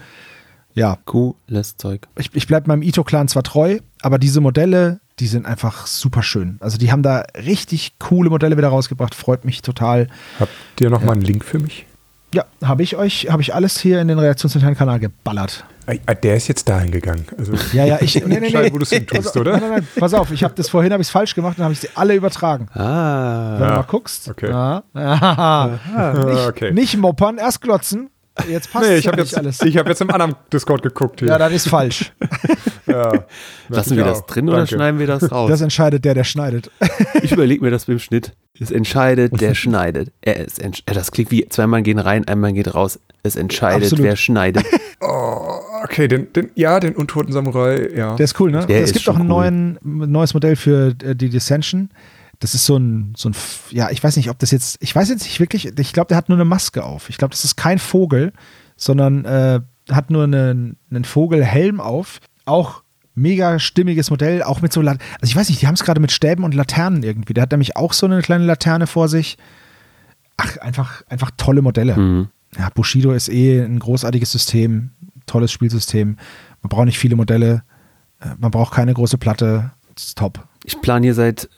A: Ja.
B: Cooles Zeug.
A: Ich, ich bleibe meinem Ito-Clan zwar treu, aber diese Modelle, die sind einfach super schön. Also die haben da richtig coole Modelle wieder rausgebracht. Freut mich total.
D: Habt ihr noch ja. mal einen Link für mich?
A: Ja, habe ich euch, habe ich alles hier in den reaktionszentralen Kanal geballert.
D: Ah, der ist jetzt dahin gegangen. Also
A: ja, ja, ich. Nee, nee, nee.
D: wo du es tust, also, oder? Nein, nein, nein,
A: pass auf, ich habe das vorhin habe ich es falsch gemacht und habe ich sie alle übertragen.
B: Ah.
A: Wenn du mal guckst.
D: Okay.
A: Ja, ah, nicht, okay. nicht moppern, erst glotzen. Jetzt passt nee,
D: ich ja nicht
A: jetzt, alles.
D: Ich habe jetzt im anderen Discord geguckt hier.
A: Ja, das ist falsch.
B: ja, Lassen wir das drin Danke. oder schneiden wir das raus?
A: Das entscheidet der, der schneidet.
B: ich überlege mir das beim Schnitt. Es entscheidet, der schneidet. Er ist entsch das klingt wie zweimal gehen rein, einmal geht raus. Es entscheidet, Absolut. wer schneidet.
D: Oh, okay, den, den, ja, den untoten Samurai, ja.
A: Der ist cool, ne? Der es gibt auch ein cool. neues Modell für äh, die Dissension. Das ist so ein, so ein, ja, ich weiß nicht, ob das jetzt, ich weiß jetzt nicht wirklich, ich glaube, der hat nur eine Maske auf. Ich glaube, das ist kein Vogel, sondern äh, hat nur einen, einen Vogelhelm auf. Auch mega stimmiges Modell, auch mit so, also ich weiß nicht, die haben es gerade mit Stäben und Laternen irgendwie. Der hat nämlich auch so eine kleine Laterne vor sich. Ach, einfach, einfach tolle Modelle. Mhm. Ja, Bushido ist eh ein großartiges System, tolles Spielsystem. Man braucht nicht viele Modelle, äh, man braucht keine große Platte. Ist top.
B: Ich plane hier seit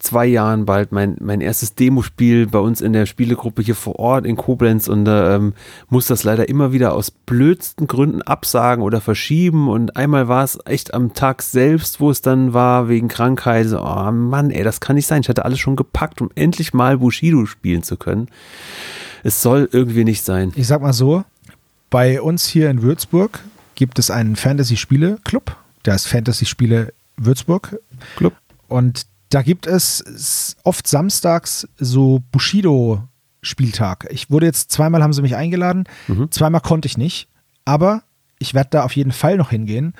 B: zwei Jahren bald mein, mein erstes Demospiel bei uns in der Spielegruppe hier vor Ort in Koblenz und ähm, muss das leider immer wieder aus blödsten Gründen absagen oder verschieben und einmal war es echt am Tag selbst, wo es dann war wegen Krankheit, so, oh Mann, ey, das kann nicht sein. Ich hatte alles schon gepackt, um endlich mal Bushido spielen zu können. Es soll irgendwie nicht sein.
A: Ich sag mal so, bei uns hier in Würzburg gibt es einen Fantasy-Spiele-Club, der heißt Fantasy-Spiele Würzburg Club. Und da gibt es oft samstags so Bushido-Spieltag. Ich wurde jetzt zweimal, haben sie mich eingeladen, mhm. zweimal konnte ich nicht, aber ich werde da auf jeden Fall noch hingehen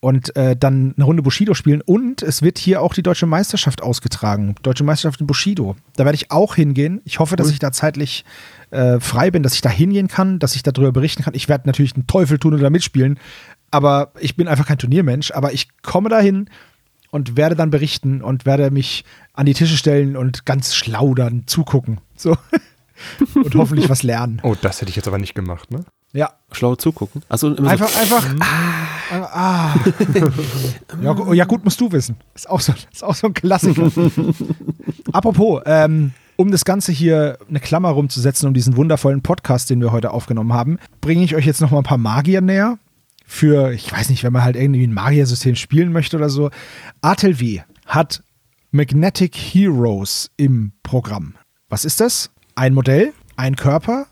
A: und äh, dann eine Runde Bushido spielen. Und es wird hier auch die deutsche Meisterschaft ausgetragen. Deutsche Meisterschaft in Bushido. Da werde ich auch hingehen. Ich hoffe, dass ich da zeitlich äh, frei bin, dass ich da hingehen kann, dass ich darüber berichten kann. Ich werde natürlich einen Teufel tun und da mitspielen. Aber ich bin einfach kein Turniermensch. Aber ich komme dahin und werde dann berichten und werde mich an die Tische stellen und ganz schlau dann zugucken. So. und hoffentlich was lernen.
D: Oh, das hätte ich jetzt aber nicht gemacht, ne?
A: Ja.
B: Schlau zugucken.
A: Also einfach, so, einfach. Ah, ah. ja, ja, gut, musst du wissen. Ist auch so, ist auch so ein Klassiker. Apropos, ähm, um das Ganze hier eine Klammer rumzusetzen, um diesen wundervollen Podcast, den wir heute aufgenommen haben, bringe ich euch jetzt noch mal ein paar Magier näher für, ich weiß nicht, wenn man halt irgendwie ein Magier-System spielen möchte oder so. ATLW hat Magnetic Heroes im Programm. Was ist das? Ein Modell, ein Körper,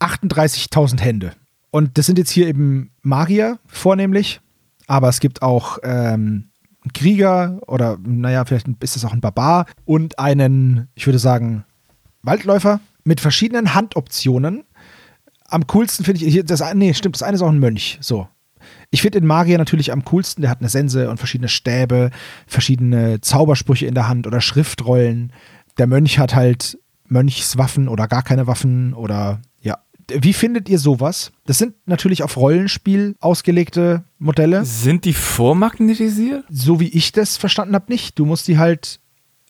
A: 38.000 Hände. Und das sind jetzt hier eben Magier vornehmlich, aber es gibt auch ähm, einen Krieger oder, naja, vielleicht ist es auch ein Barbar und einen, ich würde sagen, Waldläufer mit verschiedenen Handoptionen. Am coolsten finde ich, das, nee, stimmt, das eine ist auch ein Mönch, so. Ich finde den Magier natürlich am coolsten. Der hat eine Sense und verschiedene Stäbe, verschiedene Zaubersprüche in der Hand oder Schriftrollen. Der Mönch hat halt Mönchswaffen oder gar keine Waffen oder ja. Wie findet ihr sowas? Das sind natürlich auf Rollenspiel ausgelegte Modelle.
C: Sind die vormagnetisiert?
A: So wie ich das verstanden habe, nicht. Du musst die halt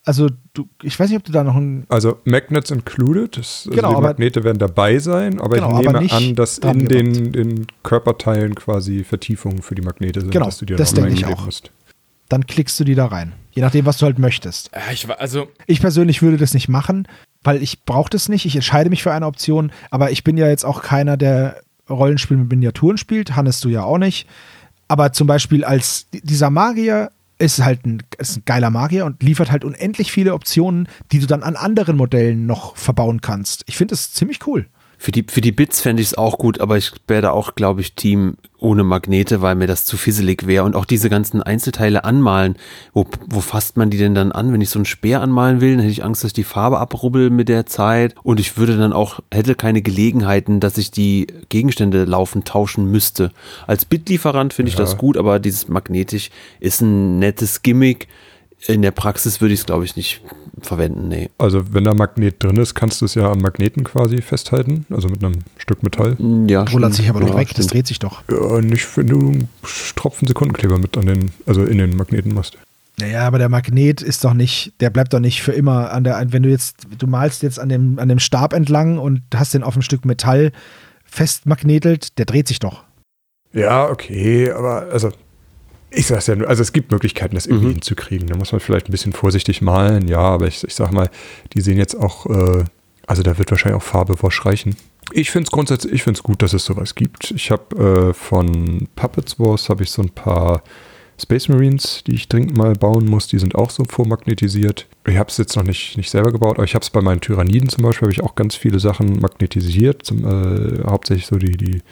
A: also du, ich weiß nicht, ob du da noch ein.
D: Also Magnets included, das, also
A: genau,
D: die Magnete werden dabei sein, aber genau, ich nehme aber an, dass in den, den, Körperteilen quasi Vertiefungen für die Magnete sind,
A: genau, dass du dir das denke ich auch. Musst. Dann klickst du die da rein. Je nachdem, was du halt möchtest.
C: Ich, also
A: ich persönlich würde das nicht machen, weil ich brauche das nicht. Ich entscheide mich für eine Option, aber ich bin ja jetzt auch keiner, der Rollenspiel mit Miniaturen spielt. Hannes, du ja auch nicht. Aber zum Beispiel als dieser Magier ist halt ein, ist ein geiler Magier und liefert halt unendlich viele Optionen, die du dann an anderen Modellen noch verbauen kannst. Ich finde das ziemlich cool.
B: Für die, für die Bits fände ich es auch gut, aber ich wäre da auch, glaube ich, Team ohne Magnete, weil mir das zu fisselig wäre. Und auch diese ganzen Einzelteile anmalen, wo, wo fasst man die denn dann an? Wenn ich so einen Speer anmalen will, dann hätte ich Angst, dass ich die Farbe abrubbel mit der Zeit. Und ich würde dann auch, hätte keine Gelegenheiten, dass ich die Gegenstände laufend tauschen müsste. Als Bitlieferant finde ich ja. das gut, aber dieses magnetisch ist ein nettes Gimmick in der Praxis würde ich es, glaube ich, nicht verwenden, nee.
D: Also wenn da Magnet drin ist, kannst du es ja am Magneten quasi festhalten, also mit einem Stück Metall.
A: Mm, ja, Rollert sich aber doch ja, weg, stimmt. das dreht sich doch.
D: Ja, nicht, wenn du einen Tropfen Sekundenkleber mit an den, also in den Magneten machst.
A: Naja, aber der Magnet ist doch nicht, der bleibt doch nicht für immer an der, wenn du jetzt, du malst jetzt an dem, an dem Stab entlang und hast den auf ein Stück Metall festmagnetelt, der dreht sich doch.
D: Ja, okay, aber also ich sag's ja nur, also es gibt Möglichkeiten, das irgendwie mhm. hinzukriegen. Da muss man vielleicht ein bisschen vorsichtig malen, ja, aber ich, ich sag mal, die sehen jetzt auch, äh, also da wird wahrscheinlich auch Farbe reichen. Ich finde es grundsätzlich, ich finde es gut, dass es sowas gibt. Ich habe äh, von Puppets Wars habe ich so ein paar Space Marines, die ich dringend mal bauen muss. Die sind auch so vormagnetisiert. Ich habe es jetzt noch nicht, nicht selber gebaut, aber ich habe es bei meinen Tyranniden zum Beispiel, habe ich auch ganz viele Sachen magnetisiert. Zum, äh, hauptsächlich so die, die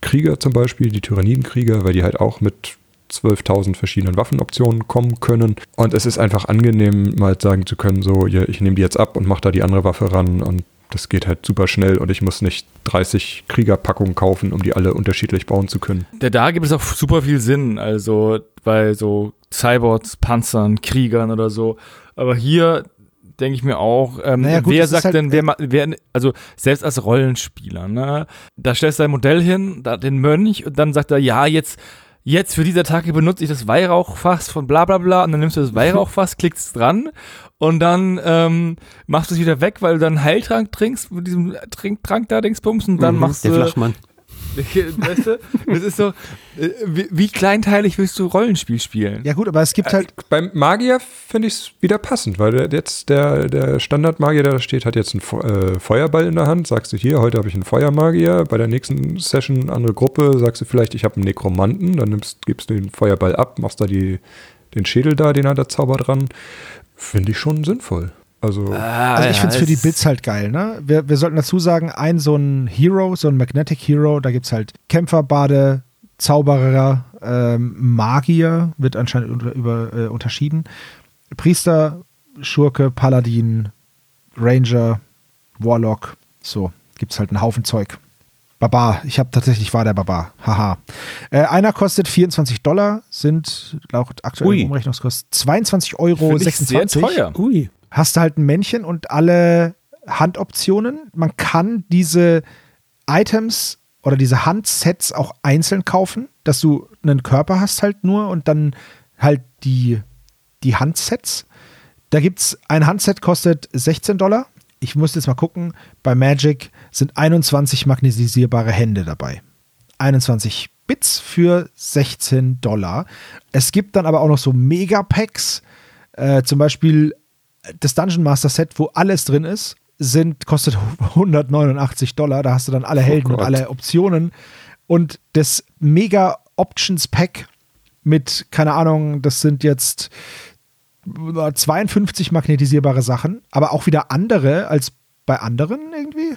D: Krieger zum Beispiel, die Tyrannidenkrieger, weil die halt auch mit 12.000 verschiedenen Waffenoptionen kommen können. Und es ist einfach angenehm, mal sagen zu können, so, ich nehme die jetzt ab und mache da die andere Waffe ran und das geht halt super schnell und ich muss nicht 30 Kriegerpackungen kaufen, um die alle unterschiedlich bauen zu können.
C: Ja, da gibt es auch super viel Sinn, also bei so Cyborgs, Panzern, Kriegern oder so. Aber hier denke ich mir auch, ähm, naja, gut, wer sagt halt, denn, wer, wer, also selbst als Rollenspieler, ne, da stellst du dein Modell hin, da den Mönch und dann sagt er, ja, jetzt jetzt für diese Attacke benutze ich das Weihrauchfass von bla bla bla und dann nimmst du das Weihrauchfass, klickst dran und dann ähm, machst du es wieder weg, weil du dann Heiltrank trinkst mit diesem Trink, da, Dingsbums und dann mhm, machst
B: du. Flachmann.
C: weißt du, das ist so, äh, wie, wie, kleinteilig willst du Rollenspiel spielen?
A: Ja gut, aber es gibt äh, halt...
D: Beim Magier finde ich es wieder passend, weil der, jetzt der, der Standardmagier, der da steht, hat jetzt einen äh, Feuerball in der Hand. Sagst du hier, heute habe ich einen Feuermagier. Bei der nächsten Session, andere Gruppe, sagst du vielleicht, ich habe einen Nekromanten. Dann nimmst, gibst du den Feuerball ab, machst da die, den Schädel da, den hat der Zauber dran. Finde ich schon sinnvoll. Also,
A: ah, also ich ja, finde es für die Bits halt geil, ne? Wir, wir sollten dazu sagen, ein so ein Hero, so ein Magnetic Hero, da gibt es halt Kämpfer, Bade, Zauberer, ähm, Magier, wird anscheinend unter, über, äh, unterschieden. Priester, Schurke, Paladin, Ranger, Warlock, so, gibt es halt einen Haufen Zeug. Barbar, ich habe tatsächlich war der Barbar. Haha. Äh, einer kostet 24 Dollar, sind laut aktuellen Umrechnungskosten 22 Euro. Finde 26.
C: sehr teuer.
A: Ui hast du halt ein Männchen und alle Handoptionen. Man kann diese Items oder diese Handsets auch einzeln kaufen, dass du einen Körper hast halt nur und dann halt die, die Handsets. Da gibt es ein Handset, kostet 16 Dollar. Ich muss jetzt mal gucken. Bei Magic sind 21 magnetisierbare Hände dabei. 21 Bits für 16 Dollar. Es gibt dann aber auch noch so Megapacks. Äh, zum Beispiel das Dungeon Master Set, wo alles drin ist, sind, kostet 189 Dollar. Da hast du dann alle oh Helden oh und alle Optionen. Und das Mega Options Pack mit, keine Ahnung, das sind jetzt 52 magnetisierbare Sachen, aber auch wieder andere als bei anderen irgendwie.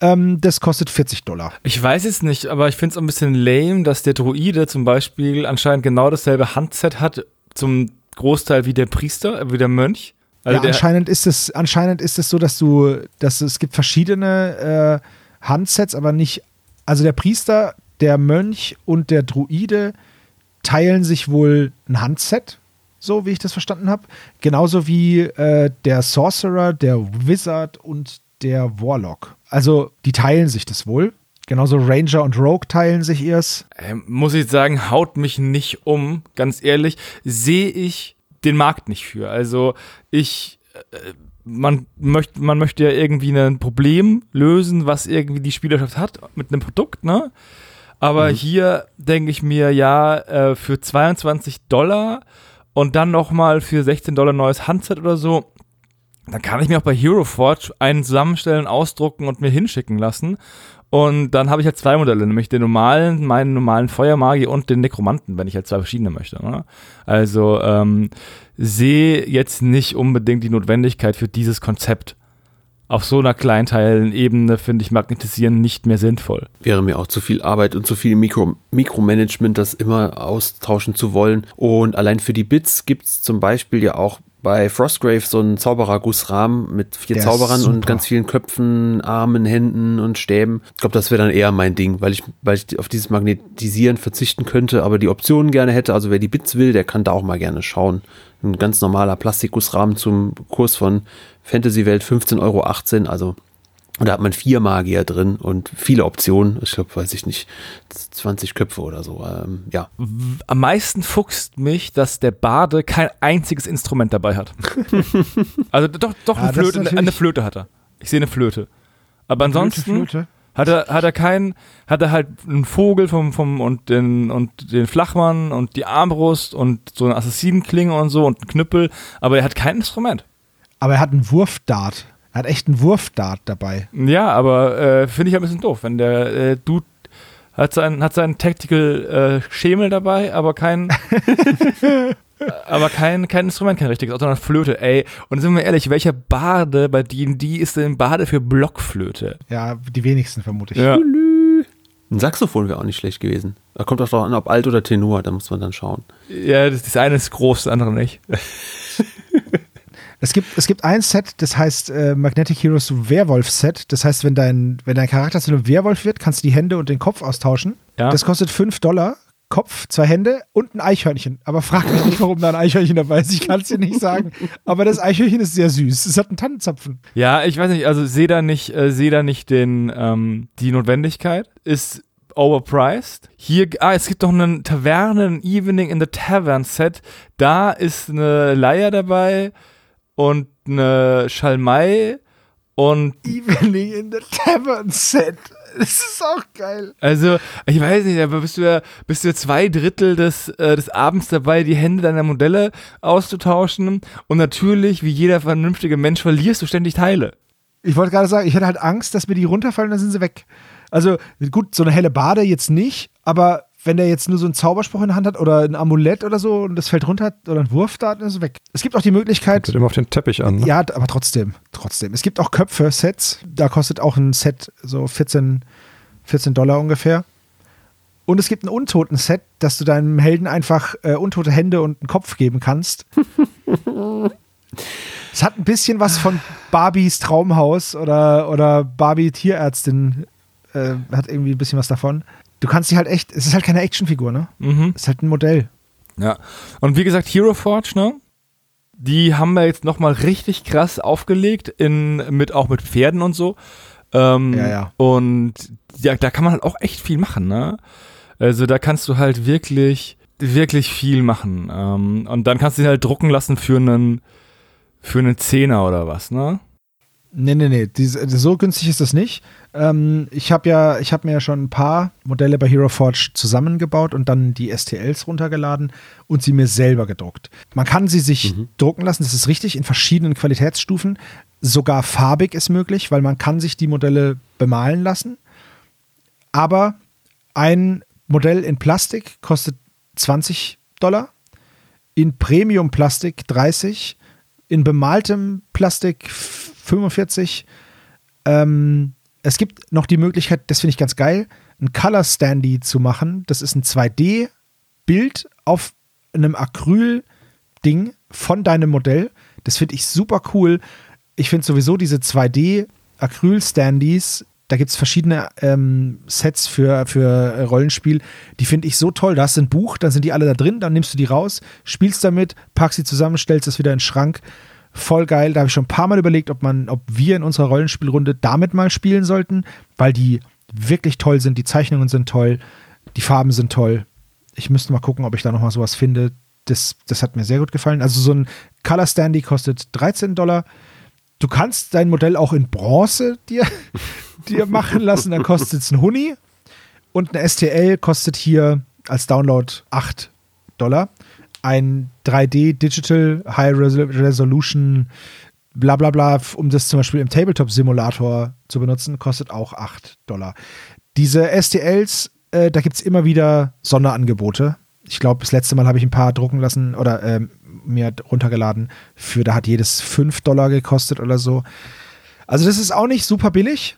A: Ähm, das kostet 40 Dollar.
C: Ich weiß es nicht, aber ich finde es ein bisschen lame, dass der Druide zum Beispiel anscheinend genau dasselbe Handset hat, zum Großteil wie der Priester, wie der Mönch.
A: Also ja, anscheinend ist es, anscheinend ist es so, dass du, dass es gibt verschiedene äh, Handsets, aber nicht. Also der Priester, der Mönch und der Druide teilen sich wohl ein Handset, so wie ich das verstanden habe. Genauso wie äh, der Sorcerer, der Wizard und der Warlock. Also die teilen sich das wohl. Genauso Ranger und Rogue teilen sich ihrs.
C: Ähm, muss ich sagen, haut mich nicht um, ganz ehrlich. Sehe ich den Markt nicht für. Also ich, äh, man möchte, man möchte ja irgendwie ein Problem lösen, was irgendwie die Spielerschaft hat mit einem Produkt, ne? Aber mhm. hier denke ich mir, ja, äh, für 22 Dollar und dann nochmal für 16 Dollar neues Handset oder so, dann kann ich mir auch bei Hero Forge einen zusammenstellen, ausdrucken und mir hinschicken lassen. Und dann habe ich halt zwei Modelle, nämlich den normalen, meinen normalen Feuermagier und den Nekromanten, wenn ich halt zwei verschiedene möchte. Ne? Also ähm, sehe jetzt nicht unbedingt die Notwendigkeit für dieses Konzept. auf so einer kleinteiligen Ebene finde ich Magnetisieren nicht mehr sinnvoll.
B: Wäre mir auch zu viel Arbeit und zu viel Mikro Mikromanagement, das immer austauschen zu wollen. Und allein für die Bits gibt es zum Beispiel ja auch bei Frostgrave so ein Zauberer-Gussrahmen mit vier Der Zauberern und ganz vielen Köpfen, Armen, Händen und Stäben. Ich glaube, das wäre dann eher mein Ding, weil ich, weil ich auf dieses Magnetisieren verzichten könnte, aber die Optionen gerne hätte. Also wer die Bits will, der kann da auch mal gerne schauen. Ein ganz normaler Plastikgussrahmen zum Kurs von Fantasy Welt 15,18 Euro. Also und da hat man vier Magier drin und viele Optionen. Ich glaube, weiß ich nicht, 20 Köpfe oder so. Ähm, ja.
C: Am meisten fuchst mich, dass der Bade kein einziges Instrument dabei hat. also doch, doch ja, eine, Flöte, eine Flöte hat er. Ich sehe eine Flöte. Aber ansonsten Flöte, Flöte. hat er, hat er keinen, hat er halt einen Vogel vom, vom und den und den Flachmann und die Armbrust und so eine Assassinenklinge und so und einen Knüppel, aber er hat kein Instrument.
A: Aber er hat einen Wurfdart. Er hat echt einen Wurfdart dabei.
C: Ja, aber äh, finde ich ein bisschen doof, wenn der äh, Dude hat seinen, hat seinen Tactical äh, Schemel dabei, aber kein, aber kein, kein Instrument, kein richtiges, sondern Flöte, ey. Und sind wir ehrlich, welcher Bade bei D&D ist denn Bade für Blockflöte?
A: Ja, die wenigsten vermute ich.
C: Ja.
B: Ein Saxophon wäre auch nicht schlecht gewesen. Da kommt auch darauf an, ob Alt oder Tenor, da muss man dann schauen.
C: Ja, das, das eine ist groß, das andere nicht.
A: Es gibt, es gibt ein Set, das heißt äh, Magnetic Heroes Werwolf Set. Das heißt, wenn dein, wenn dein Charakter zu einem Werwolf wird, kannst du die Hände und den Kopf austauschen. Ja. Das kostet 5 Dollar. Kopf, zwei Hände und ein Eichhörnchen. Aber frag mich nicht, warum da ein Eichhörnchen dabei ist. Ich kann es dir nicht sagen. Aber das Eichhörnchen ist sehr süß. Es hat einen Tannenzapfen.
C: Ja, ich weiß nicht, also sehe da nicht, äh, sehe da nicht den, ähm, die Notwendigkeit. Ist overpriced. Hier, ah, es gibt doch einen Tavernen Evening in the Tavern Set. Da ist eine Leier dabei und eine Schalmei und
A: Evening in the Tavern Set. Das ist auch geil.
C: Also, ich weiß nicht, aber bist du ja, bist du ja zwei Drittel des, äh, des Abends dabei, die Hände deiner Modelle auszutauschen. Und natürlich, wie jeder vernünftige Mensch, verlierst du ständig Teile.
A: Ich wollte gerade sagen, ich hätte halt Angst, dass mir die runterfallen, dann sind sie weg. Also, gut, so eine helle Bade jetzt nicht, aber wenn der jetzt nur so einen Zauberspruch in der Hand hat oder ein Amulett oder so und das fällt runter oder ein Wurf da, dann ist es weg. Es gibt auch die Möglichkeit.
D: Kommt immer auf den Teppich an. Ne?
A: Ja, aber trotzdem, trotzdem. Es gibt auch Köpfe-Sets. Da kostet auch ein Set so 14, 14 Dollar ungefähr. Und es gibt ein Untoten-Set, dass du deinem Helden einfach äh, untote Hände und einen Kopf geben kannst. es hat ein bisschen was von Barbies Traumhaus oder, oder Barbie Tierärztin. Äh, hat irgendwie ein bisschen was davon du kannst sie halt echt, es ist halt keine Actionfigur, ne? Mhm. Es ist halt ein Modell.
C: Ja. Und wie gesagt, Hero Forge, ne? Die haben wir jetzt nochmal richtig krass aufgelegt, in, mit, auch mit Pferden und so. Ähm, ja, ja. Und ja, da kann man halt auch echt viel machen, ne? Also da kannst du halt wirklich, wirklich viel machen. Ähm, und dann kannst du sie halt drucken lassen für einen, für einen Zehner oder was, ne?
A: Nee, nee, nee. Diese, so günstig ist das nicht. Ähm, ich habe ja, ich habe mir ja schon ein paar Modelle bei Hero Forge zusammengebaut und dann die STLs runtergeladen und sie mir selber gedruckt. Man kann sie sich mhm. drucken lassen, das ist richtig, in verschiedenen Qualitätsstufen. Sogar farbig ist möglich, weil man kann sich die Modelle bemalen lassen. Aber ein Modell in Plastik kostet 20 Dollar, in Premium-Plastik 30, in bemaltem Plastik 45. Ähm, es gibt noch die Möglichkeit, das finde ich ganz geil, ein Color Standy zu machen. Das ist ein 2D-Bild auf einem Acryl-Ding von deinem Modell. Das finde ich super cool. Ich finde sowieso diese 2D-Acryl-Standys, da gibt es verschiedene ähm, Sets für, für Rollenspiel, die finde ich so toll. Da hast du ein Buch, dann sind die alle da drin, dann nimmst du die raus, spielst damit, packst sie zusammen, stellst es wieder in den Schrank voll geil. Da habe ich schon ein paar Mal überlegt, ob man, ob wir in unserer Rollenspielrunde damit mal spielen sollten, weil die wirklich toll sind. Die Zeichnungen sind toll, die Farben sind toll. Ich müsste mal gucken, ob ich da noch mal sowas finde. Das, das hat mir sehr gut gefallen. Also so ein Color Standy kostet 13 Dollar. Du kannst dein Modell auch in Bronze dir, dir machen lassen, dann kostet es ein Huni. Und eine STL kostet hier als Download 8 Dollar ein 3D Digital High Resolution bla bla bla, um das zum Beispiel im Tabletop-Simulator zu benutzen, kostet auch 8 Dollar. Diese STLs, äh, da gibt es immer wieder Sonderangebote. Ich glaube, das letzte Mal habe ich ein paar drucken lassen oder äh, mir runtergeladen. Für da hat jedes 5 Dollar gekostet oder so. Also das ist auch nicht super billig,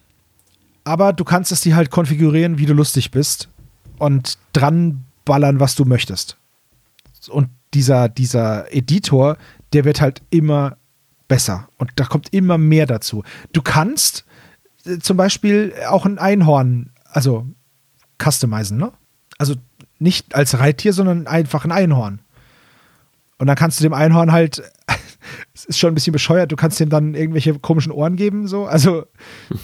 A: aber du kannst es dir halt konfigurieren, wie du lustig bist und dran ballern, was du möchtest. Und dieser, dieser Editor, der wird halt immer besser und da kommt immer mehr dazu. Du kannst äh, zum Beispiel auch ein Einhorn, also customizen, ne? Also nicht als Reittier, sondern einfach ein Einhorn. Und dann kannst du dem Einhorn halt, es ist schon ein bisschen bescheuert, du kannst dem dann irgendwelche komischen Ohren geben, so. Also,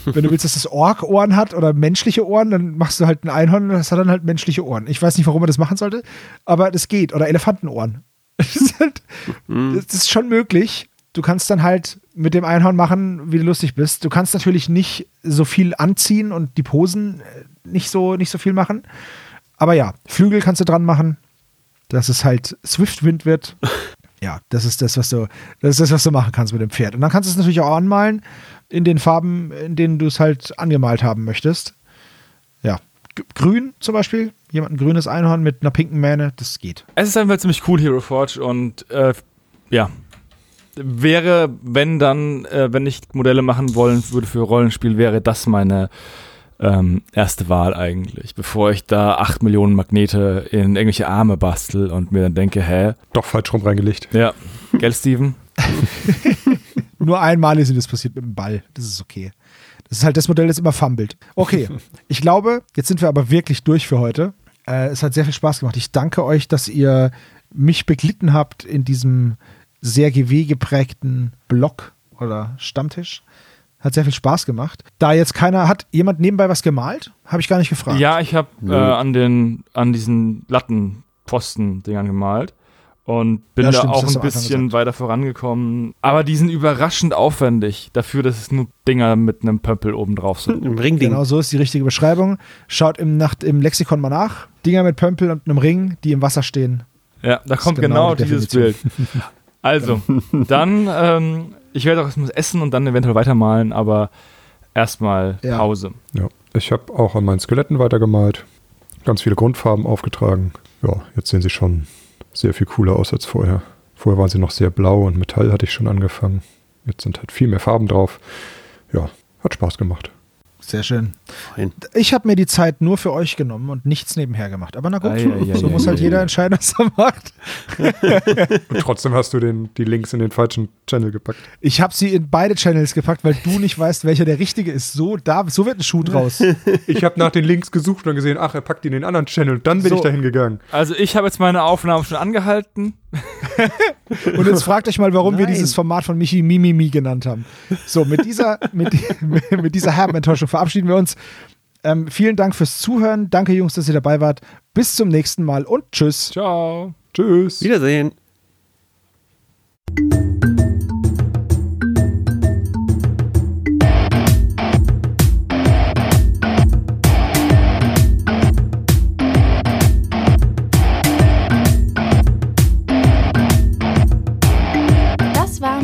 A: wenn du willst, dass das Ork Ohren hat oder menschliche Ohren, dann machst du halt ein Einhorn und das hat dann halt menschliche Ohren. Ich weiß nicht, warum man das machen sollte, aber das geht. Oder Elefantenohren. Das ist, halt, mhm. das ist schon möglich. Du kannst dann halt mit dem Einhorn machen, wie du lustig bist. Du kannst natürlich nicht so viel anziehen und die Posen äh, nicht so, nicht so viel machen. Aber ja, Flügel kannst du dran machen, dass es halt Swift-Wind wird. Ja, das ist das, was du, das ist das, was du machen kannst mit dem Pferd. Und dann kannst du es natürlich auch anmalen in den Farben, in denen du es halt angemalt haben möchtest. Ja, grün zum Beispiel, jemand ein grünes Einhorn mit einer pinken Mähne, das geht.
C: Es ist einfach ziemlich cool, Hero Forge, und äh, ja, wäre, wenn dann, äh, wenn ich Modelle machen wollen würde für Rollenspiel, wäre das meine ähm, erste Wahl eigentlich, bevor ich da acht Millionen Magnete in irgendwelche Arme bastel und mir dann denke, hä?
D: Doch falsch rum reingelegt.
C: Ja. Gell, Steven?
A: Nur einmal ist das passiert mit dem Ball. Das ist okay. Das ist halt das Modell, das immer fummelt. Okay, ich glaube, jetzt sind wir aber wirklich durch für heute. Äh, es hat sehr viel Spaß gemacht. Ich danke euch, dass ihr mich beglitten habt in diesem sehr GW geprägten Blog oder Stammtisch. Hat sehr viel Spaß gemacht. Da jetzt keiner hat, jemand nebenbei was gemalt? Habe ich gar nicht gefragt.
C: Ja, ich habe äh, an den an diesen Lattenpfosten-Dingern gemalt und bin ja, da stimmt, auch ein bisschen weiter vorangekommen. Aber die sind überraschend aufwendig dafür, dass es nur Dinger mit einem Pömpel oben drauf sind.
A: Im Ringding. Genau so ist die richtige Beschreibung. Schaut im, Nacht, im Lexikon mal nach. Dinger mit Pömpel und einem Ring, die im Wasser stehen.
C: Ja, da kommt genau, genau die dieses Bild. Also, dann ähm, ich werde auch erstmal essen und dann eventuell weitermalen, aber erstmal ja. Pause.
D: Ja, ich habe auch an meinen Skeletten weitergemalt, ganz viele Grundfarben aufgetragen. Ja, jetzt sehen sie schon sehr viel cooler aus als vorher. Vorher waren sie noch sehr blau und Metall hatte ich schon angefangen. Jetzt sind halt viel mehr Farben drauf. Ja, hat Spaß gemacht.
A: Sehr schön. Fein. Ich habe mir die Zeit nur für euch genommen und nichts nebenher gemacht. Aber na gut, ai, ai, so ai, muss halt jeder entscheiden, was er macht.
D: und trotzdem hast du den, die Links in den falschen Channel gepackt.
A: Ich habe sie in beide Channels gepackt, weil du nicht weißt, welcher der richtige ist. So, da, so wird ein Schuh draus.
D: ich habe nach den Links gesucht und gesehen, ach, er packt die in den anderen Channel. Und dann bin so. ich dahin gegangen.
C: Also ich habe jetzt meine Aufnahme schon angehalten.
A: Und jetzt fragt euch mal, warum Nein. wir dieses Format von Michi Mimimi genannt haben. So, mit dieser, mit, mit dieser Herbenenttäuschung verabschieden wir uns. Ähm, vielen Dank fürs Zuhören. Danke, Jungs, dass ihr dabei wart. Bis zum nächsten Mal und tschüss.
C: Ciao.
B: Tschüss. Wiedersehen.